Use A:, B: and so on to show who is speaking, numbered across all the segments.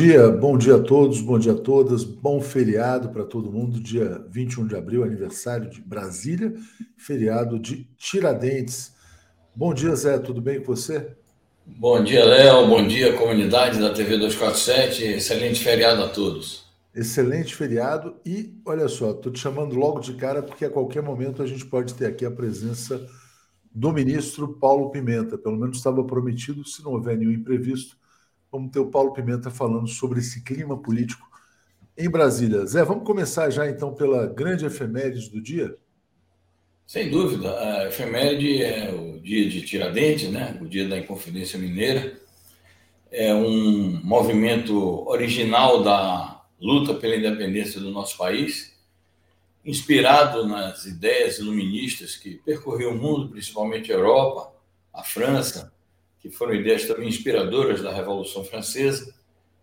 A: dia, bom dia a todos, bom dia a todas, bom feriado para todo mundo, dia 21 de abril, aniversário de Brasília, feriado de Tiradentes. Bom dia, Zé, tudo bem com você?
B: Bom dia, Léo, bom dia, comunidade da TV 247, excelente feriado a todos.
A: Excelente feriado e, olha só, estou te chamando logo de cara porque a qualquer momento a gente pode ter aqui a presença do ministro Paulo Pimenta, pelo menos estava prometido, se não houver nenhum imprevisto, Vamos ter o Paulo Pimenta falando sobre esse clima político em Brasília. Zé, vamos começar já então pela grande efeméride do dia?
B: Sem dúvida. A efeméride é o dia de Tiradentes, né? o dia da Inconfidência Mineira. É um movimento original da luta pela independência do nosso país, inspirado nas ideias iluministas que percorriam o mundo, principalmente a Europa, a França, que foram ideias também inspiradoras da Revolução Francesa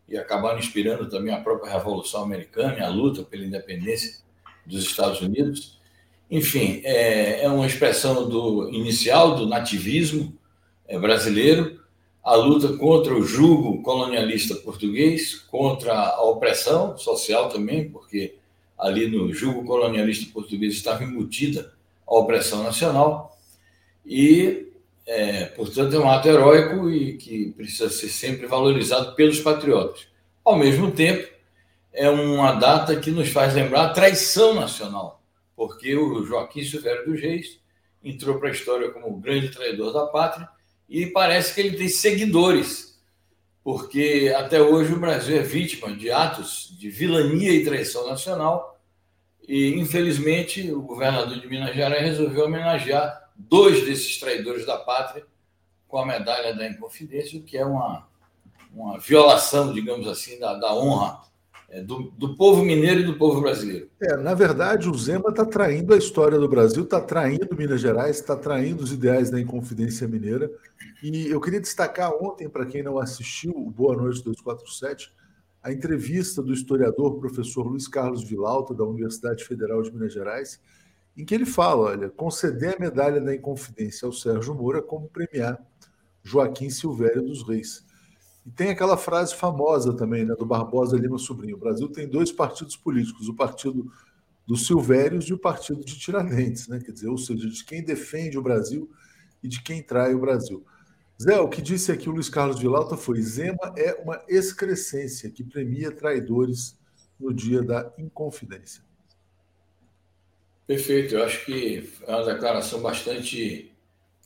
B: e acabaram inspirando também a própria Revolução Americana a luta pela independência dos Estados Unidos. Enfim, é, é uma expressão do inicial do nativismo é, brasileiro, a luta contra o jugo colonialista português, contra a opressão social também, porque ali no jugo colonialista português estava embutida a opressão nacional, e, é, portanto, é um ato heróico e que precisa ser sempre valorizado pelos patriotas. Ao mesmo tempo, é uma data que nos faz lembrar a traição nacional, porque o Joaquim Silvério dos Reis entrou para a história como o grande traidor da pátria e parece que ele tem seguidores, porque até hoje o Brasil é vítima de atos de vilania e traição nacional e, infelizmente, o governador de Minas Gerais resolveu homenagear dois desses traidores da pátria com a medalha da Inconfidência, o que é uma, uma violação, digamos assim, da, da honra é, do, do, povo mineiro e do povo brasileiro.
A: É, na verdade, o Zema está traindo a história do Brasil, está traindo Minas Gerais, está traindo os ideais da Inconfidência Mineira. E eu queria destacar ontem, para quem não assistiu, o Boa Noite 247, a entrevista do historiador professor Luiz Carlos Vilauta, da Universidade Federal de Minas Gerais, em que ele fala: olha, conceder a medalha da Inconfidência ao Sérgio Moura como premiar Joaquim Silvério dos Reis. E tem aquela frase famosa também, né, do Barbosa Lima Sobrinho. O Brasil tem dois partidos políticos, o partido dos Silvérios e o partido de Tiradentes, né? Quer dizer, ou seja, de quem defende o Brasil e de quem trai o Brasil. Zé, o que disse aqui o Luiz Carlos Vilauta foi: Zema é uma excrescência que premia traidores no dia da Inconfidência.
B: Perfeito, eu acho que é uma declaração bastante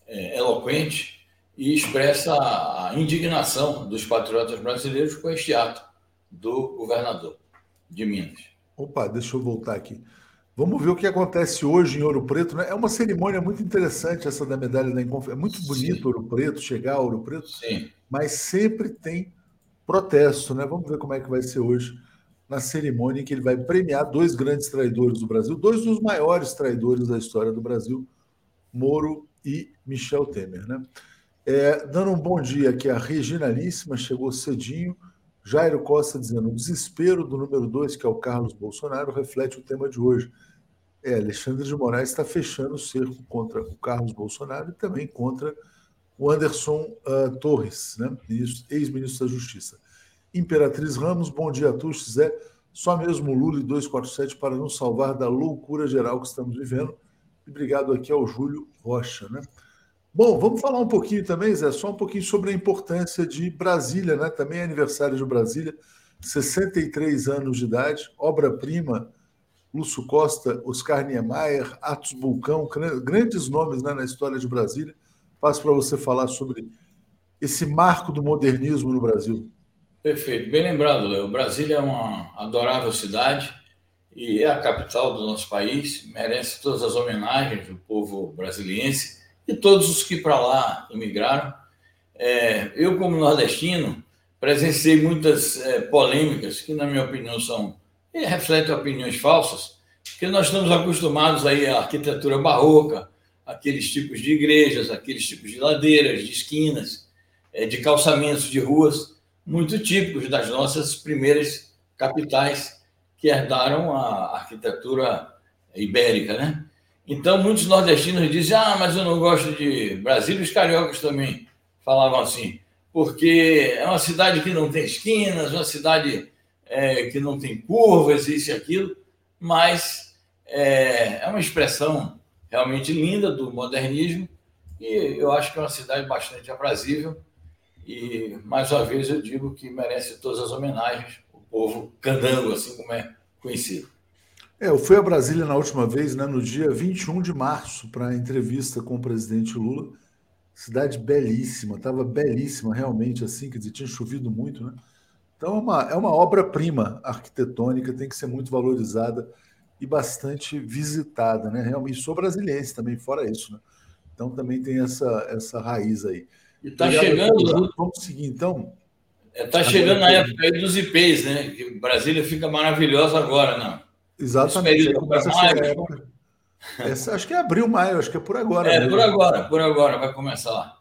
B: é, eloquente e expressa a indignação dos patriotas brasileiros com este ato do governador de Minas.
A: Opa, deixa eu voltar aqui. Vamos ver o que acontece hoje em Ouro Preto. Né? É uma cerimônia muito interessante essa da medalha da Inconfidência. É muito bonito Sim. Ouro Preto, chegar a Ouro Preto, Sim. mas sempre tem protesto. Né? Vamos ver como é que vai ser hoje na cerimônia em que ele vai premiar dois grandes traidores do Brasil, dois dos maiores traidores da história do Brasil, Moro e Michel Temer. Né? É, dando um bom dia aqui, a Reginalíssima chegou cedinho. Jairo Costa dizendo: o desespero do número dois, que é o Carlos Bolsonaro, reflete o tema de hoje. É, Alexandre de Moraes está fechando o cerco contra o Carlos Bolsonaro e também contra o Anderson uh, Torres, né, ex-ministro da Justiça. Imperatriz Ramos, bom dia a todos, Zé. Só mesmo Lula e 247 para nos salvar da loucura geral que estamos vivendo. E obrigado aqui ao Júlio Rocha, né? Bom, vamos falar um pouquinho também, Zé, só um pouquinho sobre a importância de Brasília, né? Também é aniversário de Brasília, 63 anos de idade, obra-prima, Lúcio Costa, Oscar Niemeyer, Atos Bulcão, grandes nomes né, na história de Brasília. Passo para você falar sobre esse marco do modernismo no Brasil.
B: Perfeito, bem lembrado, Léo. Brasília é uma adorável cidade e é a capital do nosso país, merece todas as homenagens do povo brasiliense e todos os que para lá emigraram. É, eu, como nordestino, presenciei muitas é, polêmicas que, na minha opinião, são refletem opiniões falsas, porque nós estamos acostumados aí à arquitetura barroca, aqueles tipos de igrejas, aqueles tipos de ladeiras, de esquinas, é, de calçamentos de ruas, muito típicos das nossas primeiras capitais que herdaram a arquitetura ibérica, né? Então, muitos nordestinos dizem: ah, mas eu não gosto de Brasília. Os cariocas também falavam assim, porque é uma cidade que não tem esquinas, uma cidade é, que não tem curvas, isso e aquilo, mas é, é uma expressão realmente linda do modernismo e eu acho que é uma cidade bastante aprazível. E, mais uma vez, eu digo que merece todas as homenagens, o povo candango, assim como é conhecido.
A: É, eu fui a Brasília na última vez, né, no dia 21 de março, para entrevista com o presidente Lula. Cidade belíssima, estava belíssima realmente, assim, quer dizer, tinha chovido muito, né? Então é uma, é uma obra-prima arquitetônica, tem que ser muito valorizada e bastante visitada, né? Realmente sou brasiliense também, fora isso, né? Então também tem essa, essa raiz aí.
B: E está chegando.
A: Vamos seguir então.
B: Está é, chegando na época aí dos IPs, né? Que Brasília fica maravilhosa agora, não?
A: Exatamente. Começa a época. Essa, acho que é abril, maio, acho que é por agora.
B: É, mesmo. por agora, por agora, vai começar.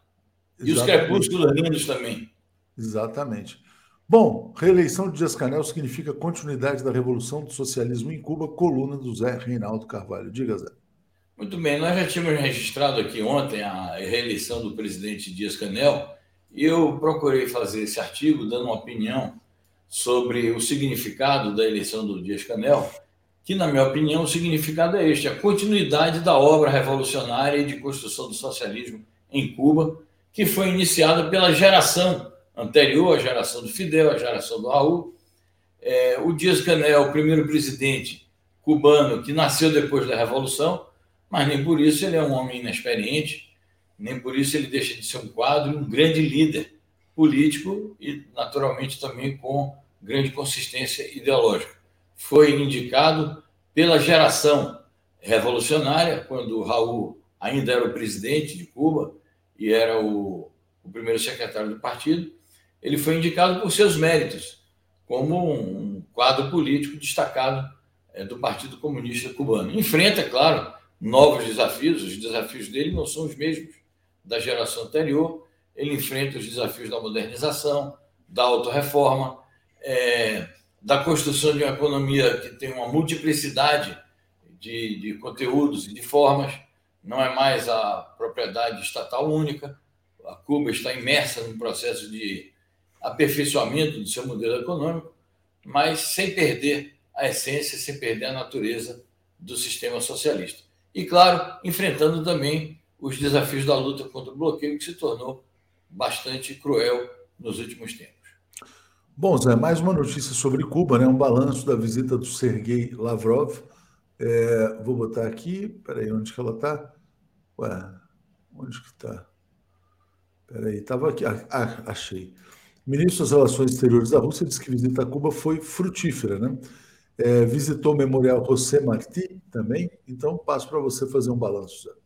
B: E Exatamente. os crepúsculos lindos também.
A: Exatamente. Bom, reeleição de Dias Canel significa continuidade da revolução do socialismo em Cuba, coluna do Zé Reinaldo Carvalho. Diga, Zé.
B: Muito bem, nós já tínhamos registrado aqui ontem a reeleição do presidente Dias Canel e eu procurei fazer esse artigo dando uma opinião sobre o significado da eleição do Dias Canel, que, na minha opinião, o significado é este: a continuidade da obra revolucionária de construção do socialismo em Cuba, que foi iniciada pela geração anterior, a geração do Fidel, a geração do Raul. É, o Dias Canel, o primeiro presidente cubano que nasceu depois da Revolução, mas nem por isso ele é um homem inexperiente, nem por isso ele deixa de ser um quadro, um grande líder político e, naturalmente, também com grande consistência ideológica. Foi indicado pela geração revolucionária, quando Raul ainda era o presidente de Cuba e era o, o primeiro secretário do partido, ele foi indicado por seus méritos, como um quadro político destacado é, do Partido Comunista Cubano. Enfrenta, claro, novos desafios, os desafios dele não são os mesmos da geração anterior, ele enfrenta os desafios da modernização, da autorreforma, é, da construção de uma economia que tem uma multiplicidade de, de conteúdos e de formas, não é mais a propriedade estatal única, a Cuba está imersa num processo de aperfeiçoamento do seu modelo econômico, mas sem perder a essência, sem perder a natureza do sistema socialista. E, claro, enfrentando também os desafios da luta contra o bloqueio, que se tornou bastante cruel nos últimos tempos.
A: Bom, Zé, mais uma notícia sobre Cuba, né? um balanço da visita do Sergei Lavrov. É, vou botar aqui, peraí, onde que ela está? Ué, onde que está? Peraí, estava aqui, ah, ah, achei. O ministro das Relações Exteriores da Rússia disse que a visita a Cuba foi frutífera, né? É, visitou o Memorial José Martí também, então passo para você fazer um balanço, Zé.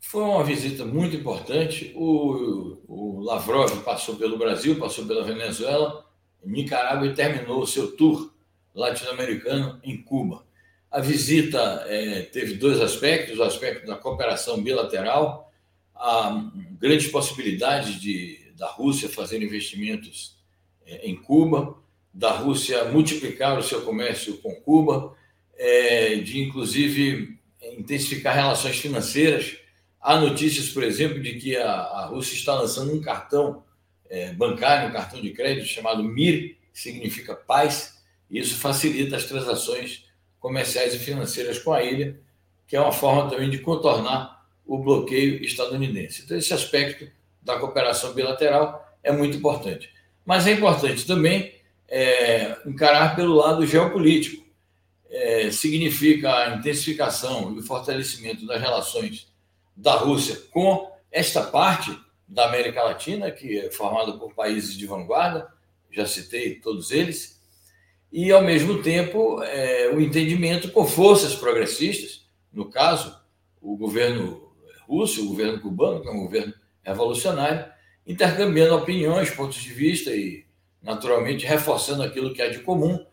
B: Foi uma visita muito importante. O, o Lavrov passou pelo Brasil, passou pela Venezuela, Nicarágua e terminou o seu tour latino-americano em Cuba. A visita é, teve dois aspectos: o aspecto da cooperação bilateral, há grandes possibilidades de, da Rússia fazer investimentos é, em Cuba, da Rússia multiplicar o seu comércio com Cuba, é, de inclusive intensificar relações financeiras Há notícias, por exemplo, de que a, a Rússia está lançando um cartão é, bancário, um cartão de crédito chamado MIR, que significa paz, e isso facilita as transações comerciais e financeiras com a ilha, que é uma forma também de contornar o bloqueio estadunidense. Então, esse aspecto da cooperação bilateral é muito importante. Mas é importante também é, encarar pelo lado geopolítico. É, significa a intensificação e o fortalecimento das relações da Rússia com esta parte da América Latina, que é formada por países de vanguarda, já citei todos eles, e, ao mesmo tempo, é, o entendimento com forças progressistas, no caso, o governo russo, o governo cubano, que é um governo revolucionário, intercambiando opiniões, pontos de vista e, naturalmente, reforçando aquilo que é de comum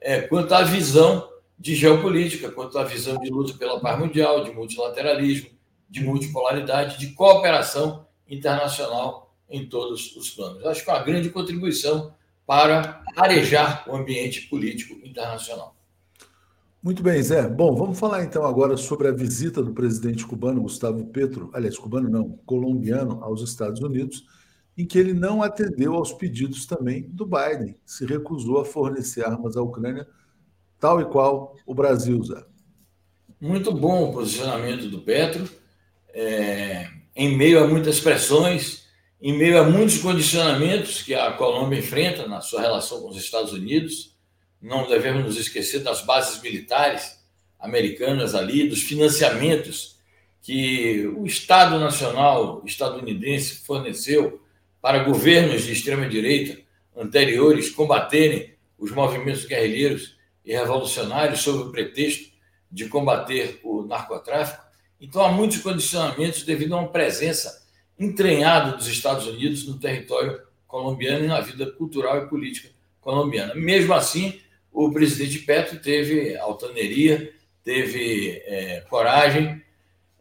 B: é, quanto à visão de geopolítica, quanto à visão de luta pela paz mundial, de multilateralismo, de multipolaridade, de cooperação internacional em todos os planos. Acho que é uma grande contribuição para arejar o ambiente político internacional.
A: Muito bem, Zé. Bom, vamos falar então agora sobre a visita do presidente cubano Gustavo Petro, aliás, cubano não, colombiano, aos Estados Unidos, em que ele não atendeu aos pedidos também do Biden, se recusou a fornecer armas à Ucrânia, tal e qual o Brasil, Zé.
B: Muito bom o posicionamento do Petro é, em meio a muitas pressões, em meio a muitos condicionamentos que a Colômbia enfrenta na sua relação com os Estados Unidos. Não devemos nos esquecer das bases militares americanas ali, dos financiamentos que o Estado Nacional estadunidense forneceu para governos de extrema-direita anteriores combaterem os movimentos guerrilheiros e revolucionários sob o pretexto de combater o narcotráfico. Então, há muitos condicionamentos devido a uma presença entranhada dos Estados Unidos no território colombiano e na vida cultural e política colombiana. Mesmo assim, o presidente Petro teve altaneria, teve é, coragem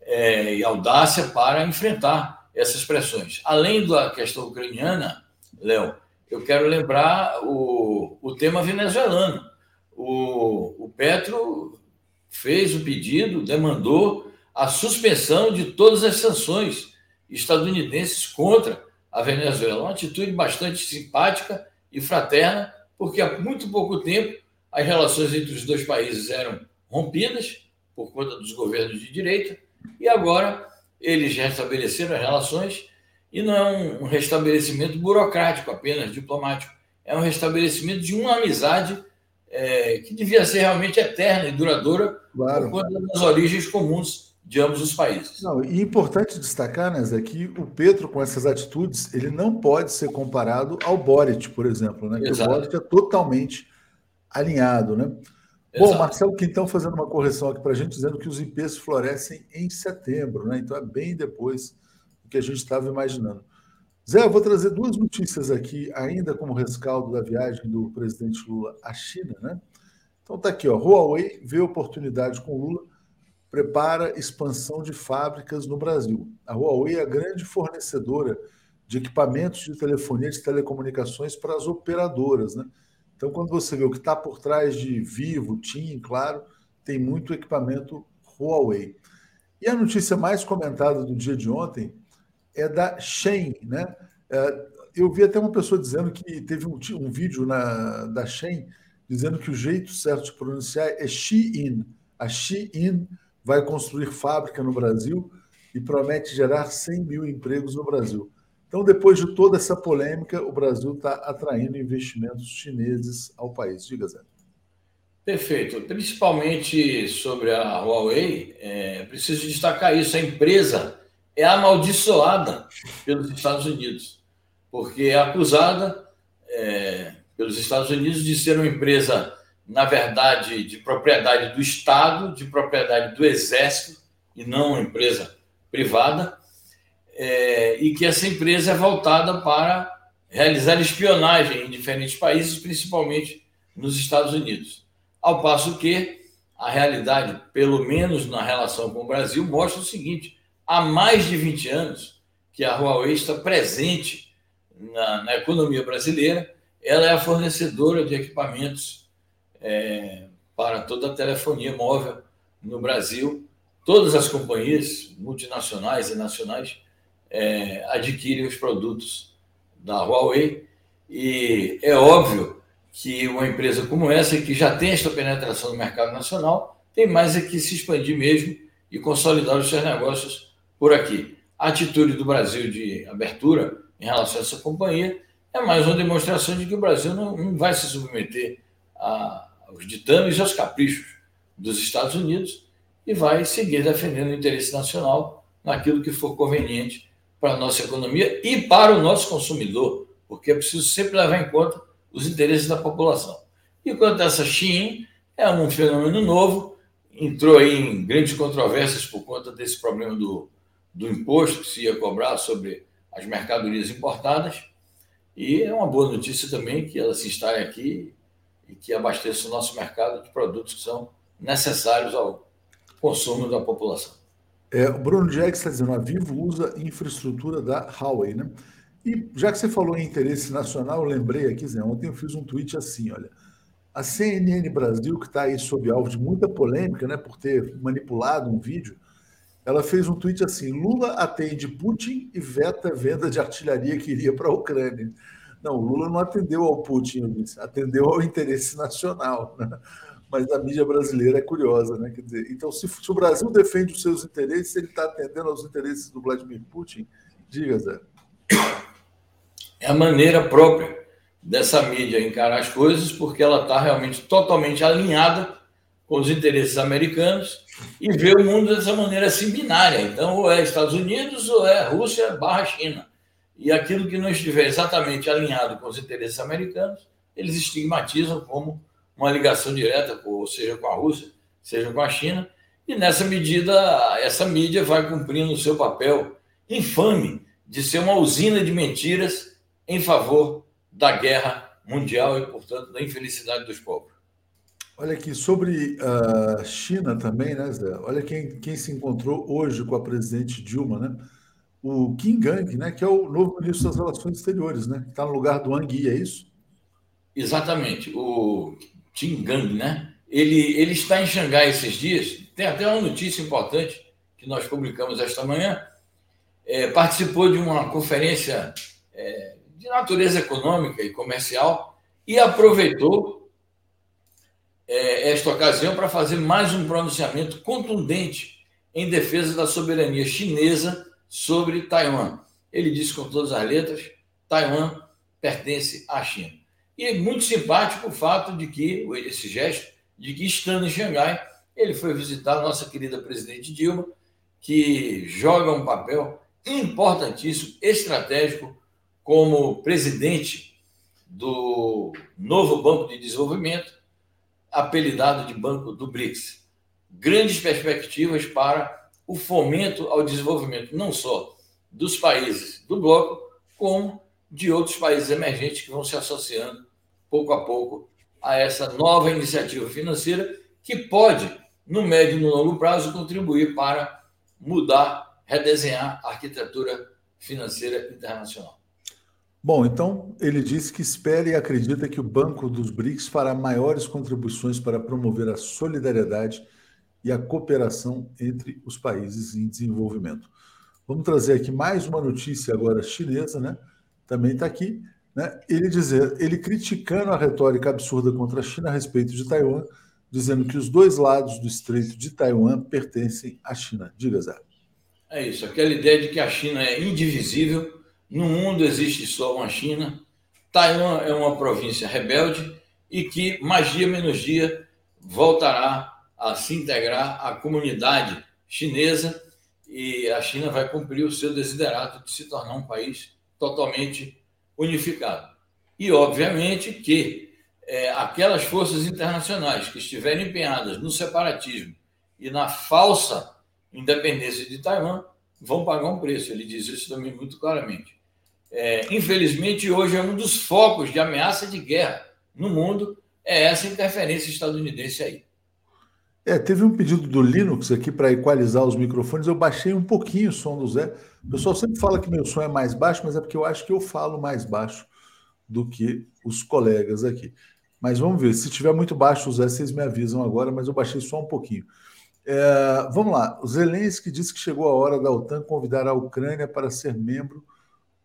B: é, e audácia para enfrentar essas pressões. Além da questão ucraniana, Léo, eu quero lembrar o, o tema venezuelano. O, o Petro fez o pedido, demandou a suspensão de todas as sanções estadunidenses contra a Venezuela. Uma atitude bastante simpática e fraterna, porque há muito pouco tempo as relações entre os dois países eram rompidas por conta dos governos de direita e agora eles restabeleceram as relações e não é um restabelecimento burocrático apenas, diplomático. É um restabelecimento de uma amizade é, que devia ser realmente eterna e duradoura claro. por conta das origens comuns de ambos os países.
A: Não, e importante destacar, né, Zé, que o Petro, com essas atitudes, ele não pode ser comparado ao Boric, por exemplo, né? Que o Boric é totalmente alinhado, né? Exato. Bom, Marcelo Quintão fazendo uma correção aqui para a gente, dizendo que os IPs florescem em setembro, né? Então é bem depois do que a gente estava imaginando. Zé, eu vou trazer duas notícias aqui, ainda como rescaldo da viagem do presidente Lula à China, né? Então tá aqui, ó. Huawei vê oportunidade com Lula prepara expansão de fábricas no Brasil. A Huawei é a grande fornecedora de equipamentos de telefonia de telecomunicações para as operadoras. Né? Então, quando você vê o que está por trás de Vivo, TIM, claro, tem muito equipamento Huawei. E a notícia mais comentada do dia de ontem é da Shen. Né? É, eu vi até uma pessoa dizendo que teve um, um vídeo na, da Shen dizendo que o jeito certo de pronunciar é Shein. A Shein vai construir fábrica no Brasil e promete gerar 100 mil empregos no Brasil. Então, depois de toda essa polêmica, o Brasil está atraindo investimentos chineses ao país. Diga, Zé.
B: Perfeito. Principalmente sobre a Huawei, é, preciso destacar isso: a empresa é amaldiçoada pelos Estados Unidos, porque é acusada é, pelos Estados Unidos de ser uma empresa na verdade, de propriedade do Estado, de propriedade do Exército, e não uma empresa privada, é, e que essa empresa é voltada para realizar espionagem em diferentes países, principalmente nos Estados Unidos. Ao passo que a realidade, pelo menos na relação com o Brasil, mostra o seguinte: há mais de 20 anos que a Huawei está presente na, na economia brasileira, ela é a fornecedora de equipamentos é, para toda a telefonia móvel no Brasil. Todas as companhias multinacionais e nacionais é, adquirem os produtos da Huawei e é óbvio que uma empresa como essa, que já tem esta penetração no mercado nacional, tem mais é que se expandir mesmo e consolidar os seus negócios por aqui. A atitude do Brasil de abertura em relação a essa companhia é mais uma demonstração de que o Brasil não, não vai se submeter a, aos ditames e aos caprichos dos Estados Unidos e vai seguir defendendo o interesse nacional naquilo que for conveniente para a nossa economia e para o nosso consumidor, porque é preciso sempre levar em conta os interesses da população. E quanto a essa Shein, é um fenômeno novo, entrou aí em grandes controvérsias por conta desse problema do, do imposto que se ia cobrar sobre as mercadorias importadas, e é uma boa notícia também que ela se instale aqui e que abasteça o nosso mercado de produtos que são necessários ao consumo da população.
A: É, o Bruno Diegues está dizendo, a Vivo usa infraestrutura da Huawei, né? E já que você falou em interesse nacional, eu lembrei aqui, Zé, ontem eu fiz um tweet assim, olha, a CNN Brasil, que está aí sob alvo de muita polêmica, né, por ter manipulado um vídeo, ela fez um tweet assim, Lula atende Putin e veta venda de artilharia que iria para a Ucrânia. Não, Lula não atendeu ao Putin, atendeu ao interesse nacional. Né? Mas a mídia brasileira é curiosa, né? Quer dizer, então, se, se o Brasil defende os seus interesses, ele está atendendo aos interesses do Vladimir Putin? Diga, Zé.
B: É a maneira própria dessa mídia encarar as coisas, porque ela está realmente totalmente alinhada com os interesses americanos e vê o mundo dessa maneira assim binária. Então, ou é Estados Unidos ou é Rússia barra China. E aquilo que não estiver exatamente alinhado com os interesses americanos, eles estigmatizam como uma ligação direta, ou seja com a Rússia, seja com a China. E nessa medida, essa mídia vai cumprindo o seu papel infame de ser uma usina de mentiras em favor da guerra mundial e, portanto, da infelicidade dos povos.
A: Olha aqui, sobre a China também, né, Zé? Olha quem, quem se encontrou hoje com a presidente Dilma, né? O Kim Gang, né, que é o novo ministro das Relações Exteriores, né? Que está no lugar do Wang Yi, é isso?
B: Exatamente. O Kim Gang, né? Ele, ele está em Xangai esses dias. Tem até uma notícia importante que nós publicamos esta manhã. É, participou de uma conferência é, de natureza econômica e comercial e aproveitou é, esta ocasião para fazer mais um pronunciamento contundente em defesa da soberania chinesa sobre Taiwan. Ele disse com todas as letras: Taiwan pertence à China. E é muito simpático o fato de que, esse gesto, de que estando em Xangai, ele foi visitar a nossa querida presidente Dilma, que joga um papel importantíssimo, estratégico, como presidente do novo Banco de Desenvolvimento, apelidado de Banco do BRICS. Grandes perspectivas para o fomento ao desenvolvimento, não só dos países do bloco, como de outros países emergentes que vão se associando pouco a pouco a essa nova iniciativa financeira que pode, no médio e no longo prazo, contribuir para mudar, redesenhar a arquitetura financeira internacional.
A: Bom, então ele disse que espera e acredita que o Banco dos BRICS fará maiores contribuições para promover a solidariedade e a cooperação entre os países em desenvolvimento. Vamos trazer aqui mais uma notícia agora chinesa, né? Também está aqui, né? Ele dizer, ele criticando a retórica absurda contra a China a respeito de Taiwan, dizendo que os dois lados do Estreito de Taiwan pertencem à China. Diga, Zé.
B: É isso, aquela ideia de que a China é indivisível no mundo existe só uma China. Taiwan é uma província rebelde e que, mais dia menos dia, voltará a se integrar à comunidade chinesa e a China vai cumprir o seu desiderato de se tornar um país totalmente unificado. E, obviamente, que é, aquelas forças internacionais que estiverem empenhadas no separatismo e na falsa independência de Taiwan vão pagar um preço. Ele diz isso também muito claramente é, infelizmente, hoje é um dos focos de ameaça de guerra no mundo, é essa interferência estadunidense aí.
A: É, teve um pedido do Linux aqui para equalizar os microfones. Eu baixei um pouquinho o som do Zé. O pessoal sempre fala que meu som é mais baixo, mas é porque eu acho que eu falo mais baixo do que os colegas aqui. Mas vamos ver. Se tiver muito baixo, o Zé, vocês me avisam agora, mas eu baixei só um pouquinho. É, vamos lá. O Zelensky disse que chegou a hora da OTAN convidar a Ucrânia para ser membro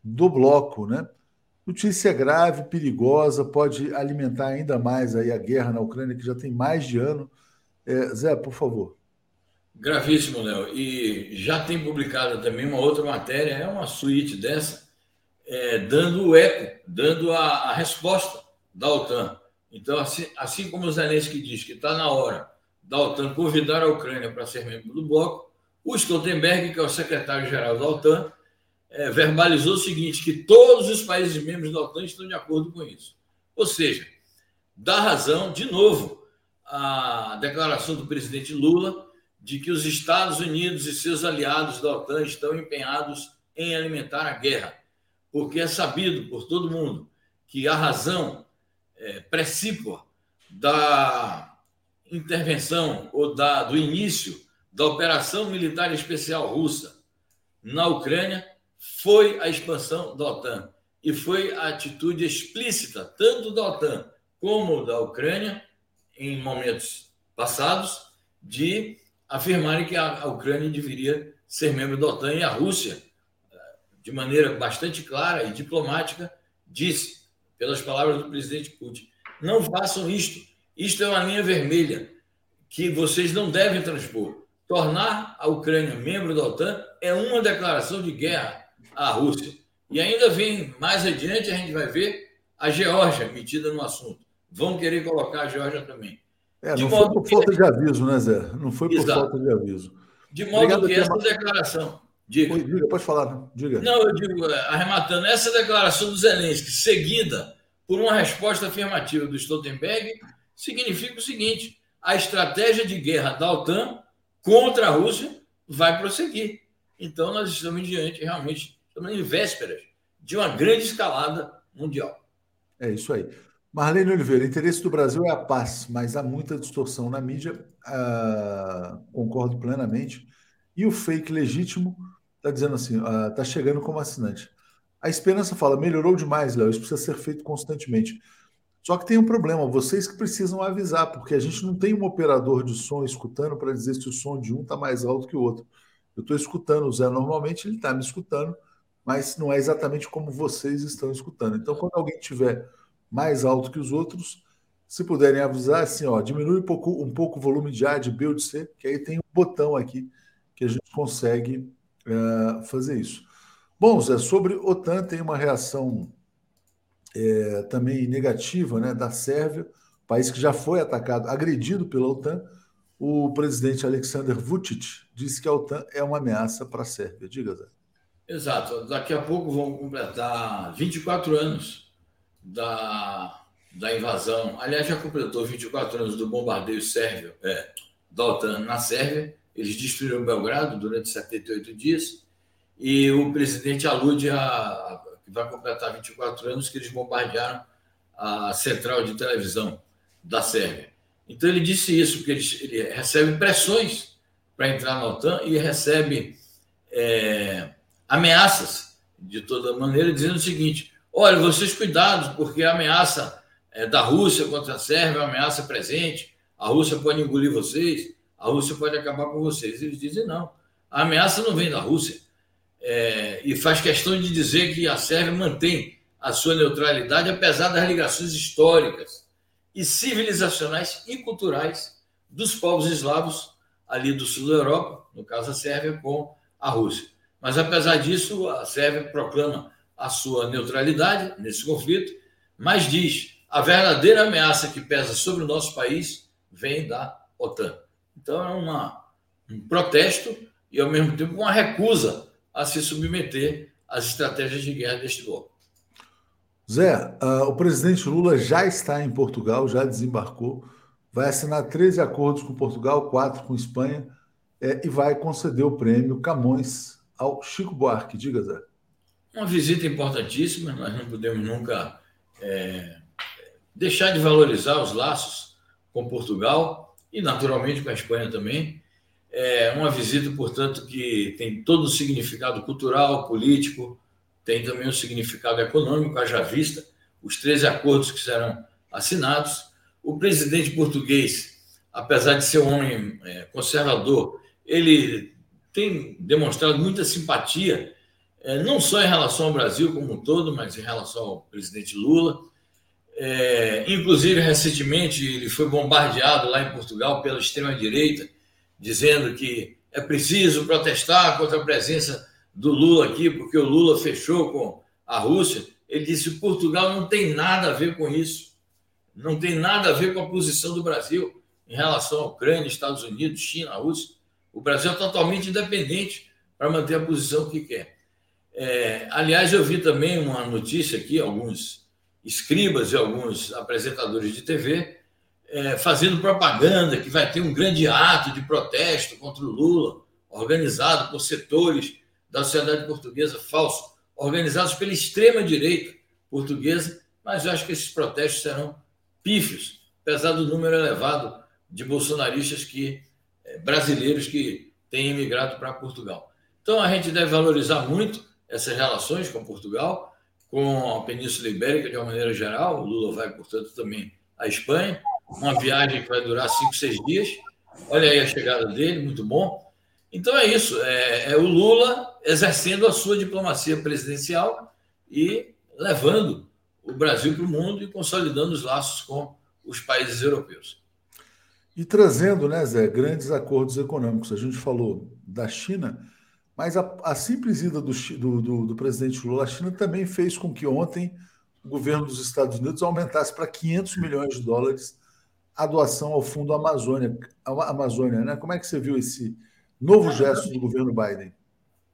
A: do bloco, né? Notícia grave, perigosa, pode alimentar ainda mais aí a guerra na Ucrânia, que já tem mais de ano. É, Zé, por favor.
B: Gravíssimo, Léo. E já tem publicado também uma outra matéria, é uma suíte dessa, é, dando o eco, dando a, a, resposta da OTAN. Então, assim, assim como o Zelensky diz que está na hora da OTAN convidar a Ucrânia para ser membro do bloco, o Stoltenberg, que é o secretário-geral da OTAN, é, verbalizou o seguinte: que todos os países membros da OTAN estão de acordo com isso. Ou seja, dá razão, de novo, a declaração do presidente Lula de que os Estados Unidos e seus aliados da OTAN estão empenhados em alimentar a guerra, porque é sabido por todo mundo que a razão é, precípua da intervenção ou da, do início da operação militar especial russa na Ucrânia foi a expansão da OTAN e foi a atitude explícita, tanto da OTAN como da Ucrânia, em momentos passados, de afirmarem que a Ucrânia deveria ser membro da OTAN e a Rússia, de maneira bastante clara e diplomática, disse, pelas palavras do presidente Putin: não façam isto, isto é uma linha vermelha que vocês não devem transpor. Tornar a Ucrânia membro da OTAN é uma declaração de guerra a Rússia. E ainda vem mais adiante, a gente vai ver a Geórgia metida no assunto. Vão querer colocar a Geórgia também.
A: É, não foi por que... falta de aviso, né, Zé? Não foi por Exato. falta de aviso.
B: De modo Obrigado que essa declaração.
A: Diga. Oi, diga, pode falar, diga.
B: Não, eu digo, é, arrematando, essa declaração do Zelensky, seguida por uma resposta afirmativa do Stoltenberg, significa o seguinte: a estratégia de guerra da OTAN contra a Rússia vai prosseguir. Então, nós estamos diante realmente estamos em vésperas de uma grande escalada mundial.
A: É isso aí. Marlene Oliveira, interesse do Brasil é a paz, mas há muita distorção na mídia, ah, concordo plenamente. E o fake legítimo está dizendo assim, está ah, chegando como assinante. A Esperança fala, melhorou demais, Léo, isso precisa ser feito constantemente. Só que tem um problema, vocês que precisam avisar, porque a gente não tem um operador de som escutando para dizer se o som de um está mais alto que o outro. Eu estou escutando o Zé normalmente, ele está me escutando, mas não é exatamente como vocês estão escutando. Então, quando alguém tiver mais alto que os outros, se puderem avisar assim, ó, diminui um pouco, um pouco o volume de A, de B ou de C, que aí tem um botão aqui que a gente consegue uh, fazer isso. Bom, Zé, sobre OTAN tem uma reação é, também negativa né, da Sérvia, país que já foi atacado, agredido pela OTAN. O presidente Alexander Vucic disse que a OTAN é uma ameaça para a Sérvia. Diga, Zé.
B: Exato. Daqui a pouco vão completar 24 anos da, da invasão. Aliás, já completou 24 anos do bombardeio sérvio, é, da OTAN na Sérvia. Eles destruíram Belgrado durante 78 dias. E o presidente alude a, que vai completar 24 anos, que eles bombardearam a central de televisão da Sérvia. Então ele disse isso, que ele, ele recebe pressões para entrar na OTAN e recebe é, ameaças de toda maneira, dizendo o seguinte: olha, vocês cuidados, porque a ameaça é, da Rússia contra a Sérvia é uma ameaça presente, a Rússia pode engolir vocês, a Rússia pode acabar com vocês. Eles dizem não, a ameaça não vem da Rússia, é, e faz questão de dizer que a Sérvia mantém a sua neutralidade, apesar das ligações históricas e civilizacionais e culturais dos povos eslavos ali do sul da Europa, no caso a Sérvia, com a Rússia. Mas, apesar disso, a Sérvia proclama a sua neutralidade nesse conflito, mas diz a verdadeira ameaça que pesa sobre o nosso país vem da OTAN. Então, é uma, um protesto e, ao mesmo tempo, uma recusa a se submeter às estratégias de guerra deste bloco.
A: Zé, uh, o presidente Lula já está em Portugal, já desembarcou, vai assinar 13 acordos com Portugal, quatro com Espanha, é, e vai conceder o prêmio Camões ao Chico Buarque. Diga, Zé.
B: Uma visita importantíssima, nós não podemos nunca é, deixar de valorizar os laços com Portugal e, naturalmente, com a Espanha também. É uma visita, portanto, que tem todo o significado cultural, político, tem também o significado econômico, haja vista os 13 acordos que serão assinados. O presidente português, apesar de ser um homem é, conservador, ele tem demonstrado muita simpatia, é, não só em relação ao Brasil como um todo, mas em relação ao presidente Lula. É, inclusive, recentemente, ele foi bombardeado lá em Portugal pela extrema-direita dizendo que é preciso protestar contra a presença do Lula aqui, porque o Lula fechou com a Rússia. Ele disse: Portugal não tem nada a ver com isso, não tem nada a ver com a posição do Brasil em relação à Ucrânia, Estados Unidos, China, Rússia. O Brasil é totalmente independente para manter a posição que quer. É, aliás, eu vi também uma notícia aqui, alguns escribas e alguns apresentadores de TV é, fazendo propaganda que vai ter um grande ato de protesto contra o Lula, organizado por setores da sociedade portuguesa falso, organizados pela extrema-direita portuguesa, mas eu acho que esses protestos serão pífios, apesar do número elevado de bolsonaristas que é, brasileiros que têm emigrado para Portugal. Então a gente deve valorizar muito essas relações com Portugal, com a Península Ibérica de uma maneira geral. O Lula vai, portanto, também à Espanha uma viagem que vai durar cinco, seis dias. Olha aí a chegada dele, muito bom. Então é isso, é, é o Lula exercendo a sua diplomacia presidencial e levando o Brasil para o mundo e consolidando os laços com os países europeus.
A: E trazendo, né, Zé, grandes acordos econômicos. A gente falou da China, mas a, a simples ida do, do, do, presidente Lula à China também fez com que ontem o governo dos Estados Unidos aumentasse para 500 milhões de dólares a doação ao Fundo Amazônia, Amazônia, né? Como é que você viu esse novo gesto do governo Biden?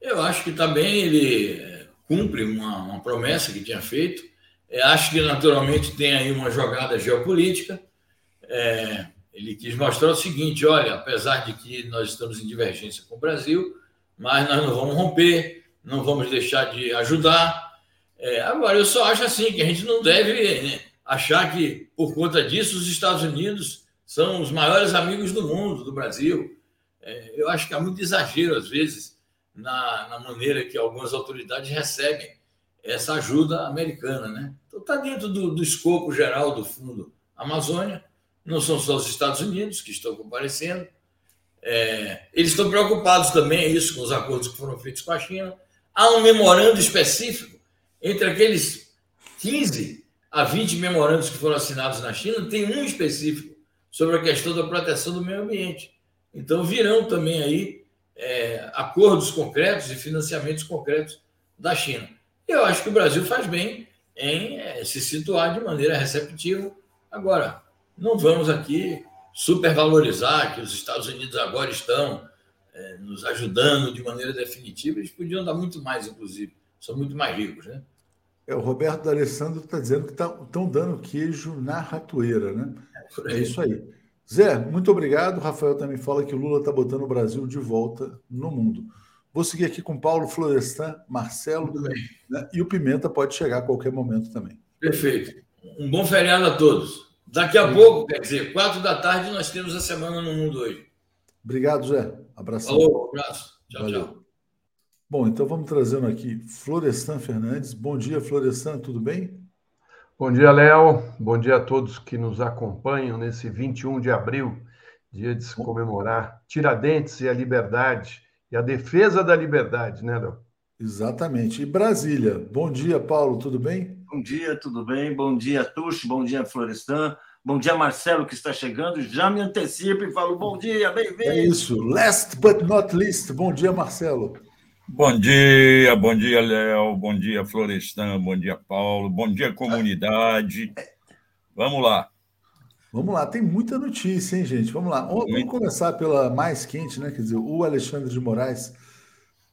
B: Eu acho que também ele é, cumpre uma, uma promessa que tinha feito. É, acho que naturalmente tem aí uma jogada geopolítica. É, ele quis mostrar o seguinte: olha, apesar de que nós estamos em divergência com o Brasil, mas nós não vamos romper, não vamos deixar de ajudar. É, agora, eu só acho assim que a gente não deve né, achar que, por conta disso, os Estados Unidos são os maiores amigos do mundo, do Brasil. É, eu acho que há muito exagero, às vezes, na, na maneira que algumas autoridades recebem essa ajuda americana. Né? Então, está dentro do, do escopo geral do Fundo Amazônia. Não são só os Estados Unidos que estão comparecendo. É, eles estão preocupados também, é isso, com os acordos que foram feitos com a China. Há um memorando específico entre aqueles 15 a 20 memorandos que foram assinados na China, tem um específico sobre a questão da proteção do meio ambiente. Então, virão também aí é, acordos concretos e financiamentos concretos da China. Eu acho que o Brasil faz bem em é, se situar de maneira receptiva. Agora, não vamos aqui supervalorizar que os Estados Unidos agora estão é, nos ajudando de maneira definitiva. Eles podiam dar muito mais, inclusive. São muito mais ricos, né?
A: É, o Roberto D'Alessandro está dizendo que estão tá, dando queijo na ratoeira, né? É, é isso aí. Zé, muito obrigado. O Rafael também fala que o Lula está botando o Brasil de volta no mundo. Vou seguir aqui com Paulo Florestan, Marcelo né? e o Pimenta pode chegar a qualquer momento também.
B: Perfeito. Um bom feriado a todos. Daqui a Sim. pouco, quer dizer, quatro da tarde, nós temos a Semana no Mundo hoje.
A: Obrigado, Zé. Abraço.
B: Falou, abraço. Tchau, Valeu. tchau.
A: Bom, então vamos trazendo aqui Florestan Fernandes. Bom dia, Florestan, tudo bem?
C: Bom dia, Léo. Bom dia a todos que nos acompanham nesse 21 de abril, dia de se comemorar Tiradentes e a liberdade e a defesa da liberdade, né, Léo?
A: Exatamente. E Brasília. Bom dia, Paulo, tudo bem?
D: Bom dia, tudo bem? Bom dia, Tuxo. Bom dia, Florestan. Bom dia, Marcelo, que está chegando. Já me antecipo e falo bom dia, bem-vindo. É
A: isso. Last but not least. Bom dia, Marcelo.
E: Bom dia, bom dia, Léo, bom dia, Florestan, bom dia, Paulo, bom dia, comunidade. Vamos lá.
A: Vamos lá, tem muita notícia, hein, gente? Vamos lá. Vamos começar pela mais quente, né? Quer dizer, o Alexandre de Moraes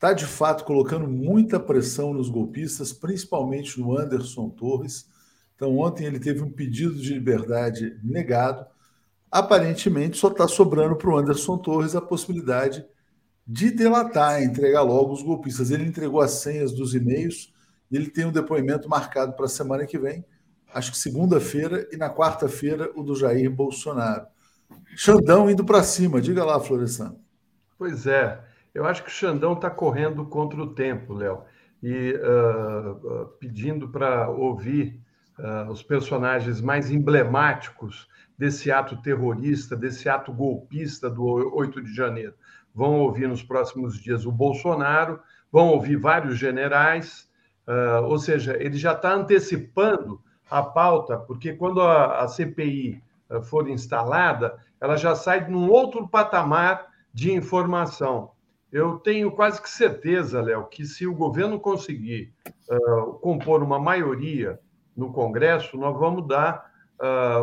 A: está de fato colocando muita pressão nos golpistas, principalmente no Anderson Torres. Então, ontem ele teve um pedido de liberdade negado. Aparentemente, só está sobrando para o Anderson Torres a possibilidade de delatar, entregar logo os golpistas. Ele entregou as senhas dos e-mails ele tem um depoimento marcado para a semana que vem, acho que segunda-feira, e na quarta-feira o do Jair Bolsonaro. Xandão indo para cima, diga lá, Florestan.
C: Pois é, eu acho que o Xandão está correndo contra o tempo, Léo, e uh, pedindo para ouvir uh, os personagens mais emblemáticos desse ato terrorista, desse ato golpista do 8 de janeiro vão ouvir nos próximos dias o Bolsonaro, vão ouvir vários generais, uh, ou seja, ele já está antecipando a pauta, porque quando a, a CPI for instalada, ela já sai num outro patamar de informação. Eu tenho quase que certeza, Léo, que se o governo conseguir uh, compor uma maioria no Congresso, nós vamos dar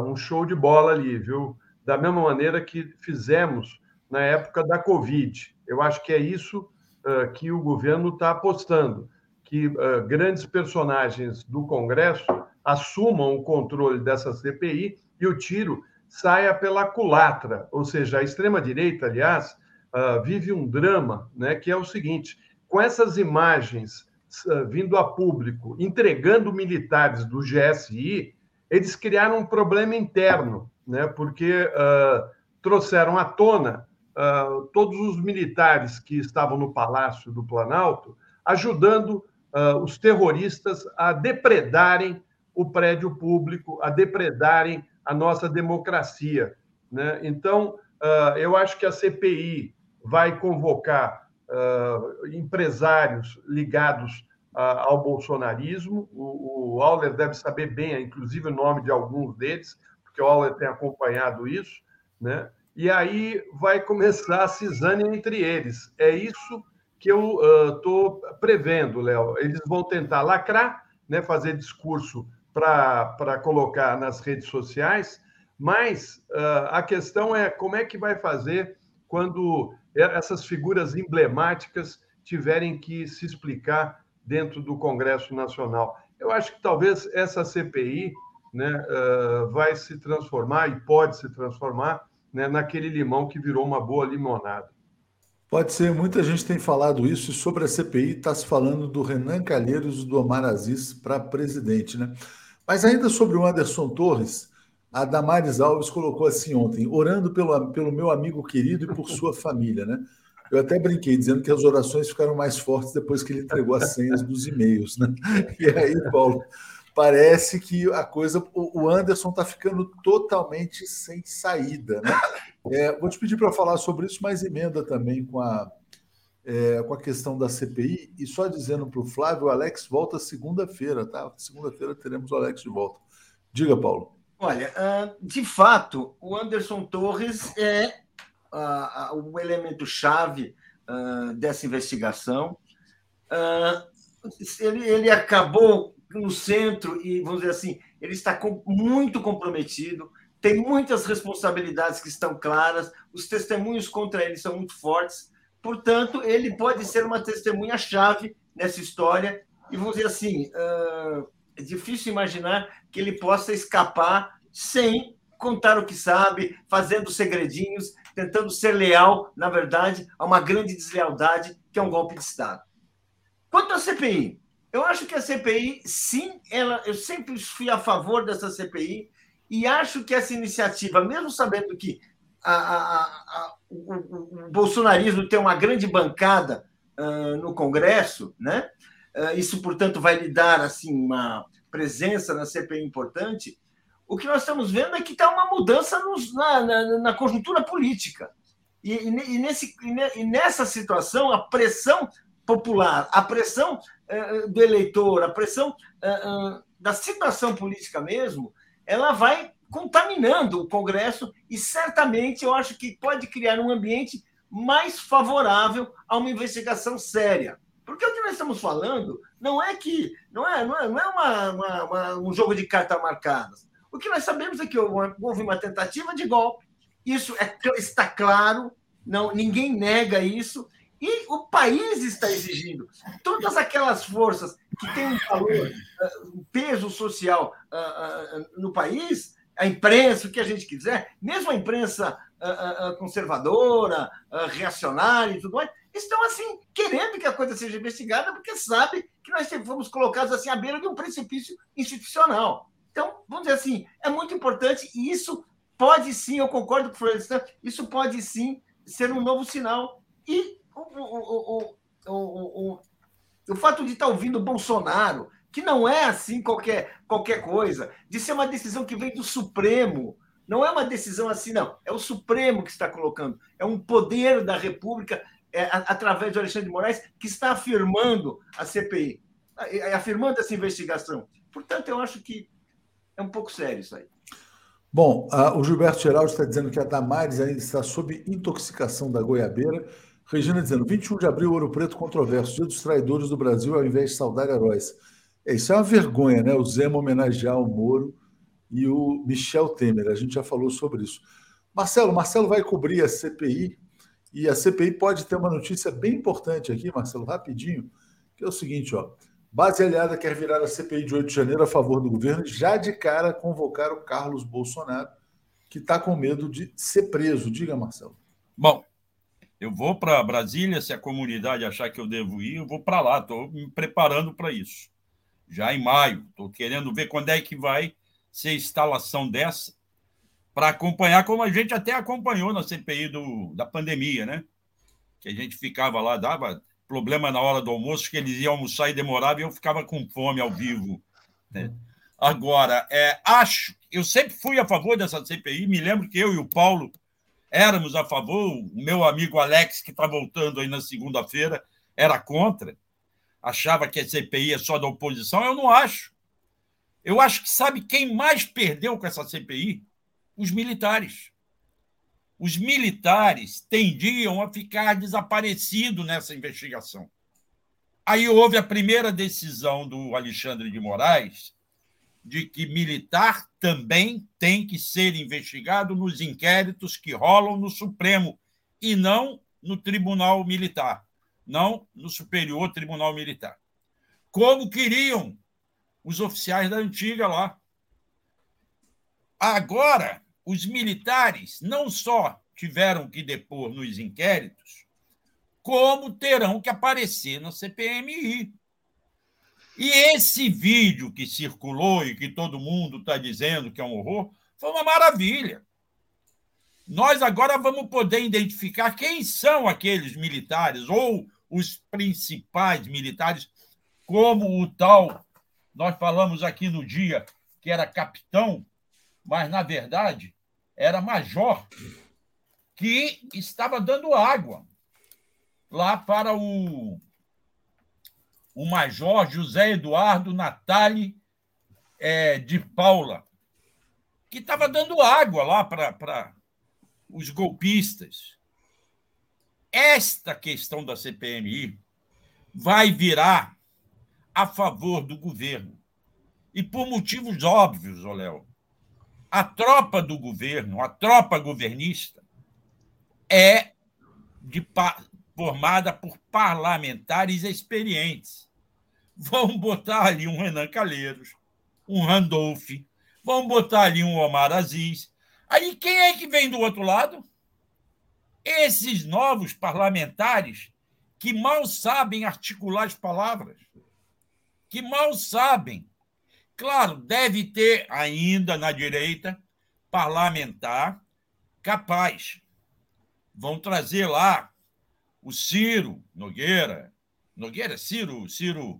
C: um show de bola ali, viu? Da mesma maneira que fizemos na época da Covid. Eu acho que é isso uh, que o governo está apostando, que uh, grandes personagens do Congresso assumam o controle dessa CPI e o tiro saia pela culatra. Ou seja, a extrema-direita, aliás, uh, vive um drama, né, que é o seguinte: com essas imagens vindo a público, entregando militares do GSI, eles criaram um problema interno, né, porque trouxeram à tona uh, todos os militares que estavam no Palácio do Planalto, ajudando uh, os terroristas a depredarem o prédio público, a depredarem a nossa democracia. Né? Então, uh, eu acho que a CPI vai convocar empresários ligados ao bolsonarismo. O, o Auler deve saber bem, inclusive, o nome de alguns deles, porque o Auler tem acompanhado isso. Né? e aí vai começar a cisânia entre eles. É isso que eu estou uh, prevendo, Léo. Eles vão tentar lacrar, né, fazer discurso para colocar nas redes sociais, mas uh, a questão é como é que vai fazer quando essas figuras emblemáticas tiverem que se explicar dentro do Congresso Nacional. Eu acho que talvez essa CPI né, uh, vai se transformar e pode se transformar né, naquele limão que virou uma boa limonada.
A: Pode ser, muita gente tem falado isso, e sobre a CPI está se falando do Renan Calheiros e do Omar Aziz para presidente, né? Mas ainda sobre o Anderson Torres, a Damares Alves colocou assim ontem, orando pelo, pelo meu amigo querido e por sua família, né? Eu até brinquei dizendo que as orações ficaram mais fortes depois que ele entregou as senhas dos e-mails, né? E aí, Paulo, parece que a coisa, o Anderson está ficando totalmente sem saída, né? É, vou te pedir para falar sobre isso, mas emenda também com a é, com a questão da CPI e só dizendo para o Flávio, o Alex volta segunda-feira, tá? Segunda-feira teremos o Alex de volta. Diga, Paulo.
D: Olha, ah, de fato, o Anderson Torres é uh, o elemento chave dessa investigação. Ele, acabou no centro e, vamos dizer assim, ele está muito comprometido, tem muitas responsabilidades que estão claras, os testemunhos contra ele são muito fortes, portanto, ele pode ser uma testemunha-chave nessa história, e vamos dizer assim, é difícil imaginar que ele possa escapar sem contar o que sabe, fazendo segredinhos, tentando ser leal, na verdade, a uma grande deslealdade que é um golpe de Estado. Quanto à CPI, eu acho que a CPI, sim, ela, eu sempre fui a favor dessa CPI e acho que essa iniciativa, mesmo sabendo que a, a, a, o, o, bolsonarismo tem uma grande bancada uh, no Congresso, né? Uh, isso, portanto, vai lhe dar assim, uma presença na CPI importante o que nós estamos vendo é que está uma mudança nos, na, na, na, conjuntura política. E, e, nesse, e nessa situação, a pressão popular, a pressão uh, do eleitor, a pressão uh, da situação política mesmo, ela vai contaminando o Congresso e certamente eu acho que pode criar um ambiente mais favorável a uma investigação séria. Porque o que nós estamos falando não é que não é, não é, não é uma, uma, uma, um jogo de cartas marcadas. O que nós sabemos é que houve uma tentativa de golpe, isso é, está claro, não, ninguém nega isso, e o país está exigindo. Todas aquelas forças que têm um valor, um peso social no país, a imprensa, o que a gente quiser, mesmo a imprensa conservadora, reacionária e tudo mais, estão assim querendo que a coisa seja investigada porque sabe que nós fomos colocados assim à beira de um precipício institucional. Então, vamos dizer assim, é muito importante e isso pode sim, eu concordo com o Florestan, isso pode sim ser um novo sinal. E o, o, o, o, o fato de estar ouvindo o Bolsonaro, que não é assim qualquer, qualquer coisa, de ser uma decisão que vem do Supremo, não é uma decisão assim, não. É o Supremo que está colocando. É um poder da República, é, através de Alexandre de Moraes, que está afirmando a CPI, afirmando essa investigação. Portanto, eu acho que é um pouco sério isso aí.
A: Bom, uh, o Gilberto Geraldo está dizendo que a Damares ainda está sob intoxicação da goiabeira. Regina dizendo, 21 de abril, Ouro Preto controverso, dia dos traidores do Brasil, ao invés de saudar heróis. É, isso é uma vergonha, né? O Zema homenagear o Moro e o Michel Temer. A gente já falou sobre isso. Marcelo, Marcelo vai cobrir a CPI e a CPI pode ter uma notícia bem importante aqui, Marcelo, rapidinho, que é o seguinte, ó. Base aliada quer virar a CPI de 8 de janeiro a favor do governo, já de cara convocar o Carlos Bolsonaro, que está com medo de ser preso. Diga, Marcelo.
E: Bom, eu vou para Brasília, se a comunidade achar que eu devo ir, eu vou para lá, estou me preparando para isso. Já em maio, estou querendo ver quando é que vai ser a instalação dessa, para acompanhar, como a gente até acompanhou na CPI do, da pandemia, né? Que a gente ficava lá, dava problema na hora do almoço, que eles iam almoçar e demorava e eu ficava com fome ao vivo. Né? Agora, é, acho, eu sempre fui a favor dessa CPI, me lembro que eu e o Paulo éramos a favor, o meu amigo Alex, que está voltando aí na segunda-feira, era contra, achava que a CPI é só da oposição, eu não acho. Eu acho que sabe quem mais perdeu com essa CPI? Os militares os militares tendiam a ficar desaparecidos nessa investigação. Aí houve a primeira decisão do Alexandre de Moraes de que militar também tem que ser investigado nos inquéritos que rolam no Supremo e não no Tribunal Militar, não no Superior Tribunal Militar. Como queriam os oficiais da antiga lá. Agora, os militares não só tiveram que depor nos inquéritos, como terão que aparecer na CPMI. E esse vídeo que circulou e que todo mundo está dizendo que é um horror, foi uma maravilha. Nós agora vamos poder identificar quem são aqueles militares ou os principais militares, como o tal, nós falamos aqui no dia que era capitão, mas na verdade era major, que estava dando água lá para o, o major José Eduardo Natali é, de Paula, que estava dando água lá para os golpistas. Esta questão da CPMI vai virar a favor do governo. E por motivos óbvios, Léo. A tropa do governo, a tropa governista, é de, formada por parlamentares experientes. Vão botar ali um Renan Calheiros, um Randolph, vão botar ali um Omar Aziz. Aí quem é que vem do outro lado? Esses novos parlamentares que mal sabem articular as palavras, que mal sabem. Claro, deve ter ainda na direita parlamentar capaz. Vão trazer lá o Ciro Nogueira. Nogueira, Ciro, Ciro.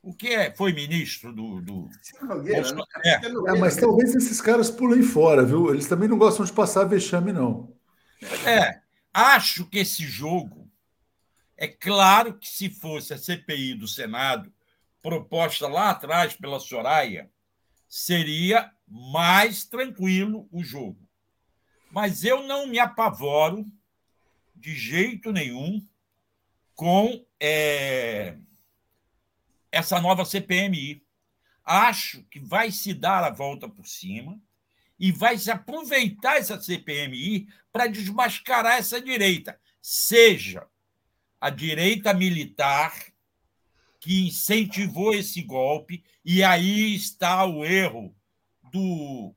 E: O que é? Foi ministro do. do... Ciro Nogueira,
A: né? é. é. mas talvez esses caras pulem fora, viu? Eles também não gostam de passar vexame, não.
E: É. Acho que esse jogo. É claro que se fosse a CPI do Senado, proposta lá atrás pela Soraya, seria mais tranquilo o jogo. Mas eu não me apavoro de jeito nenhum com é, essa nova CPMI. Acho que vai se dar a volta por cima e vai se aproveitar essa CPMI para desmascarar essa direita, seja a direita militar que incentivou esse golpe, e aí está o erro do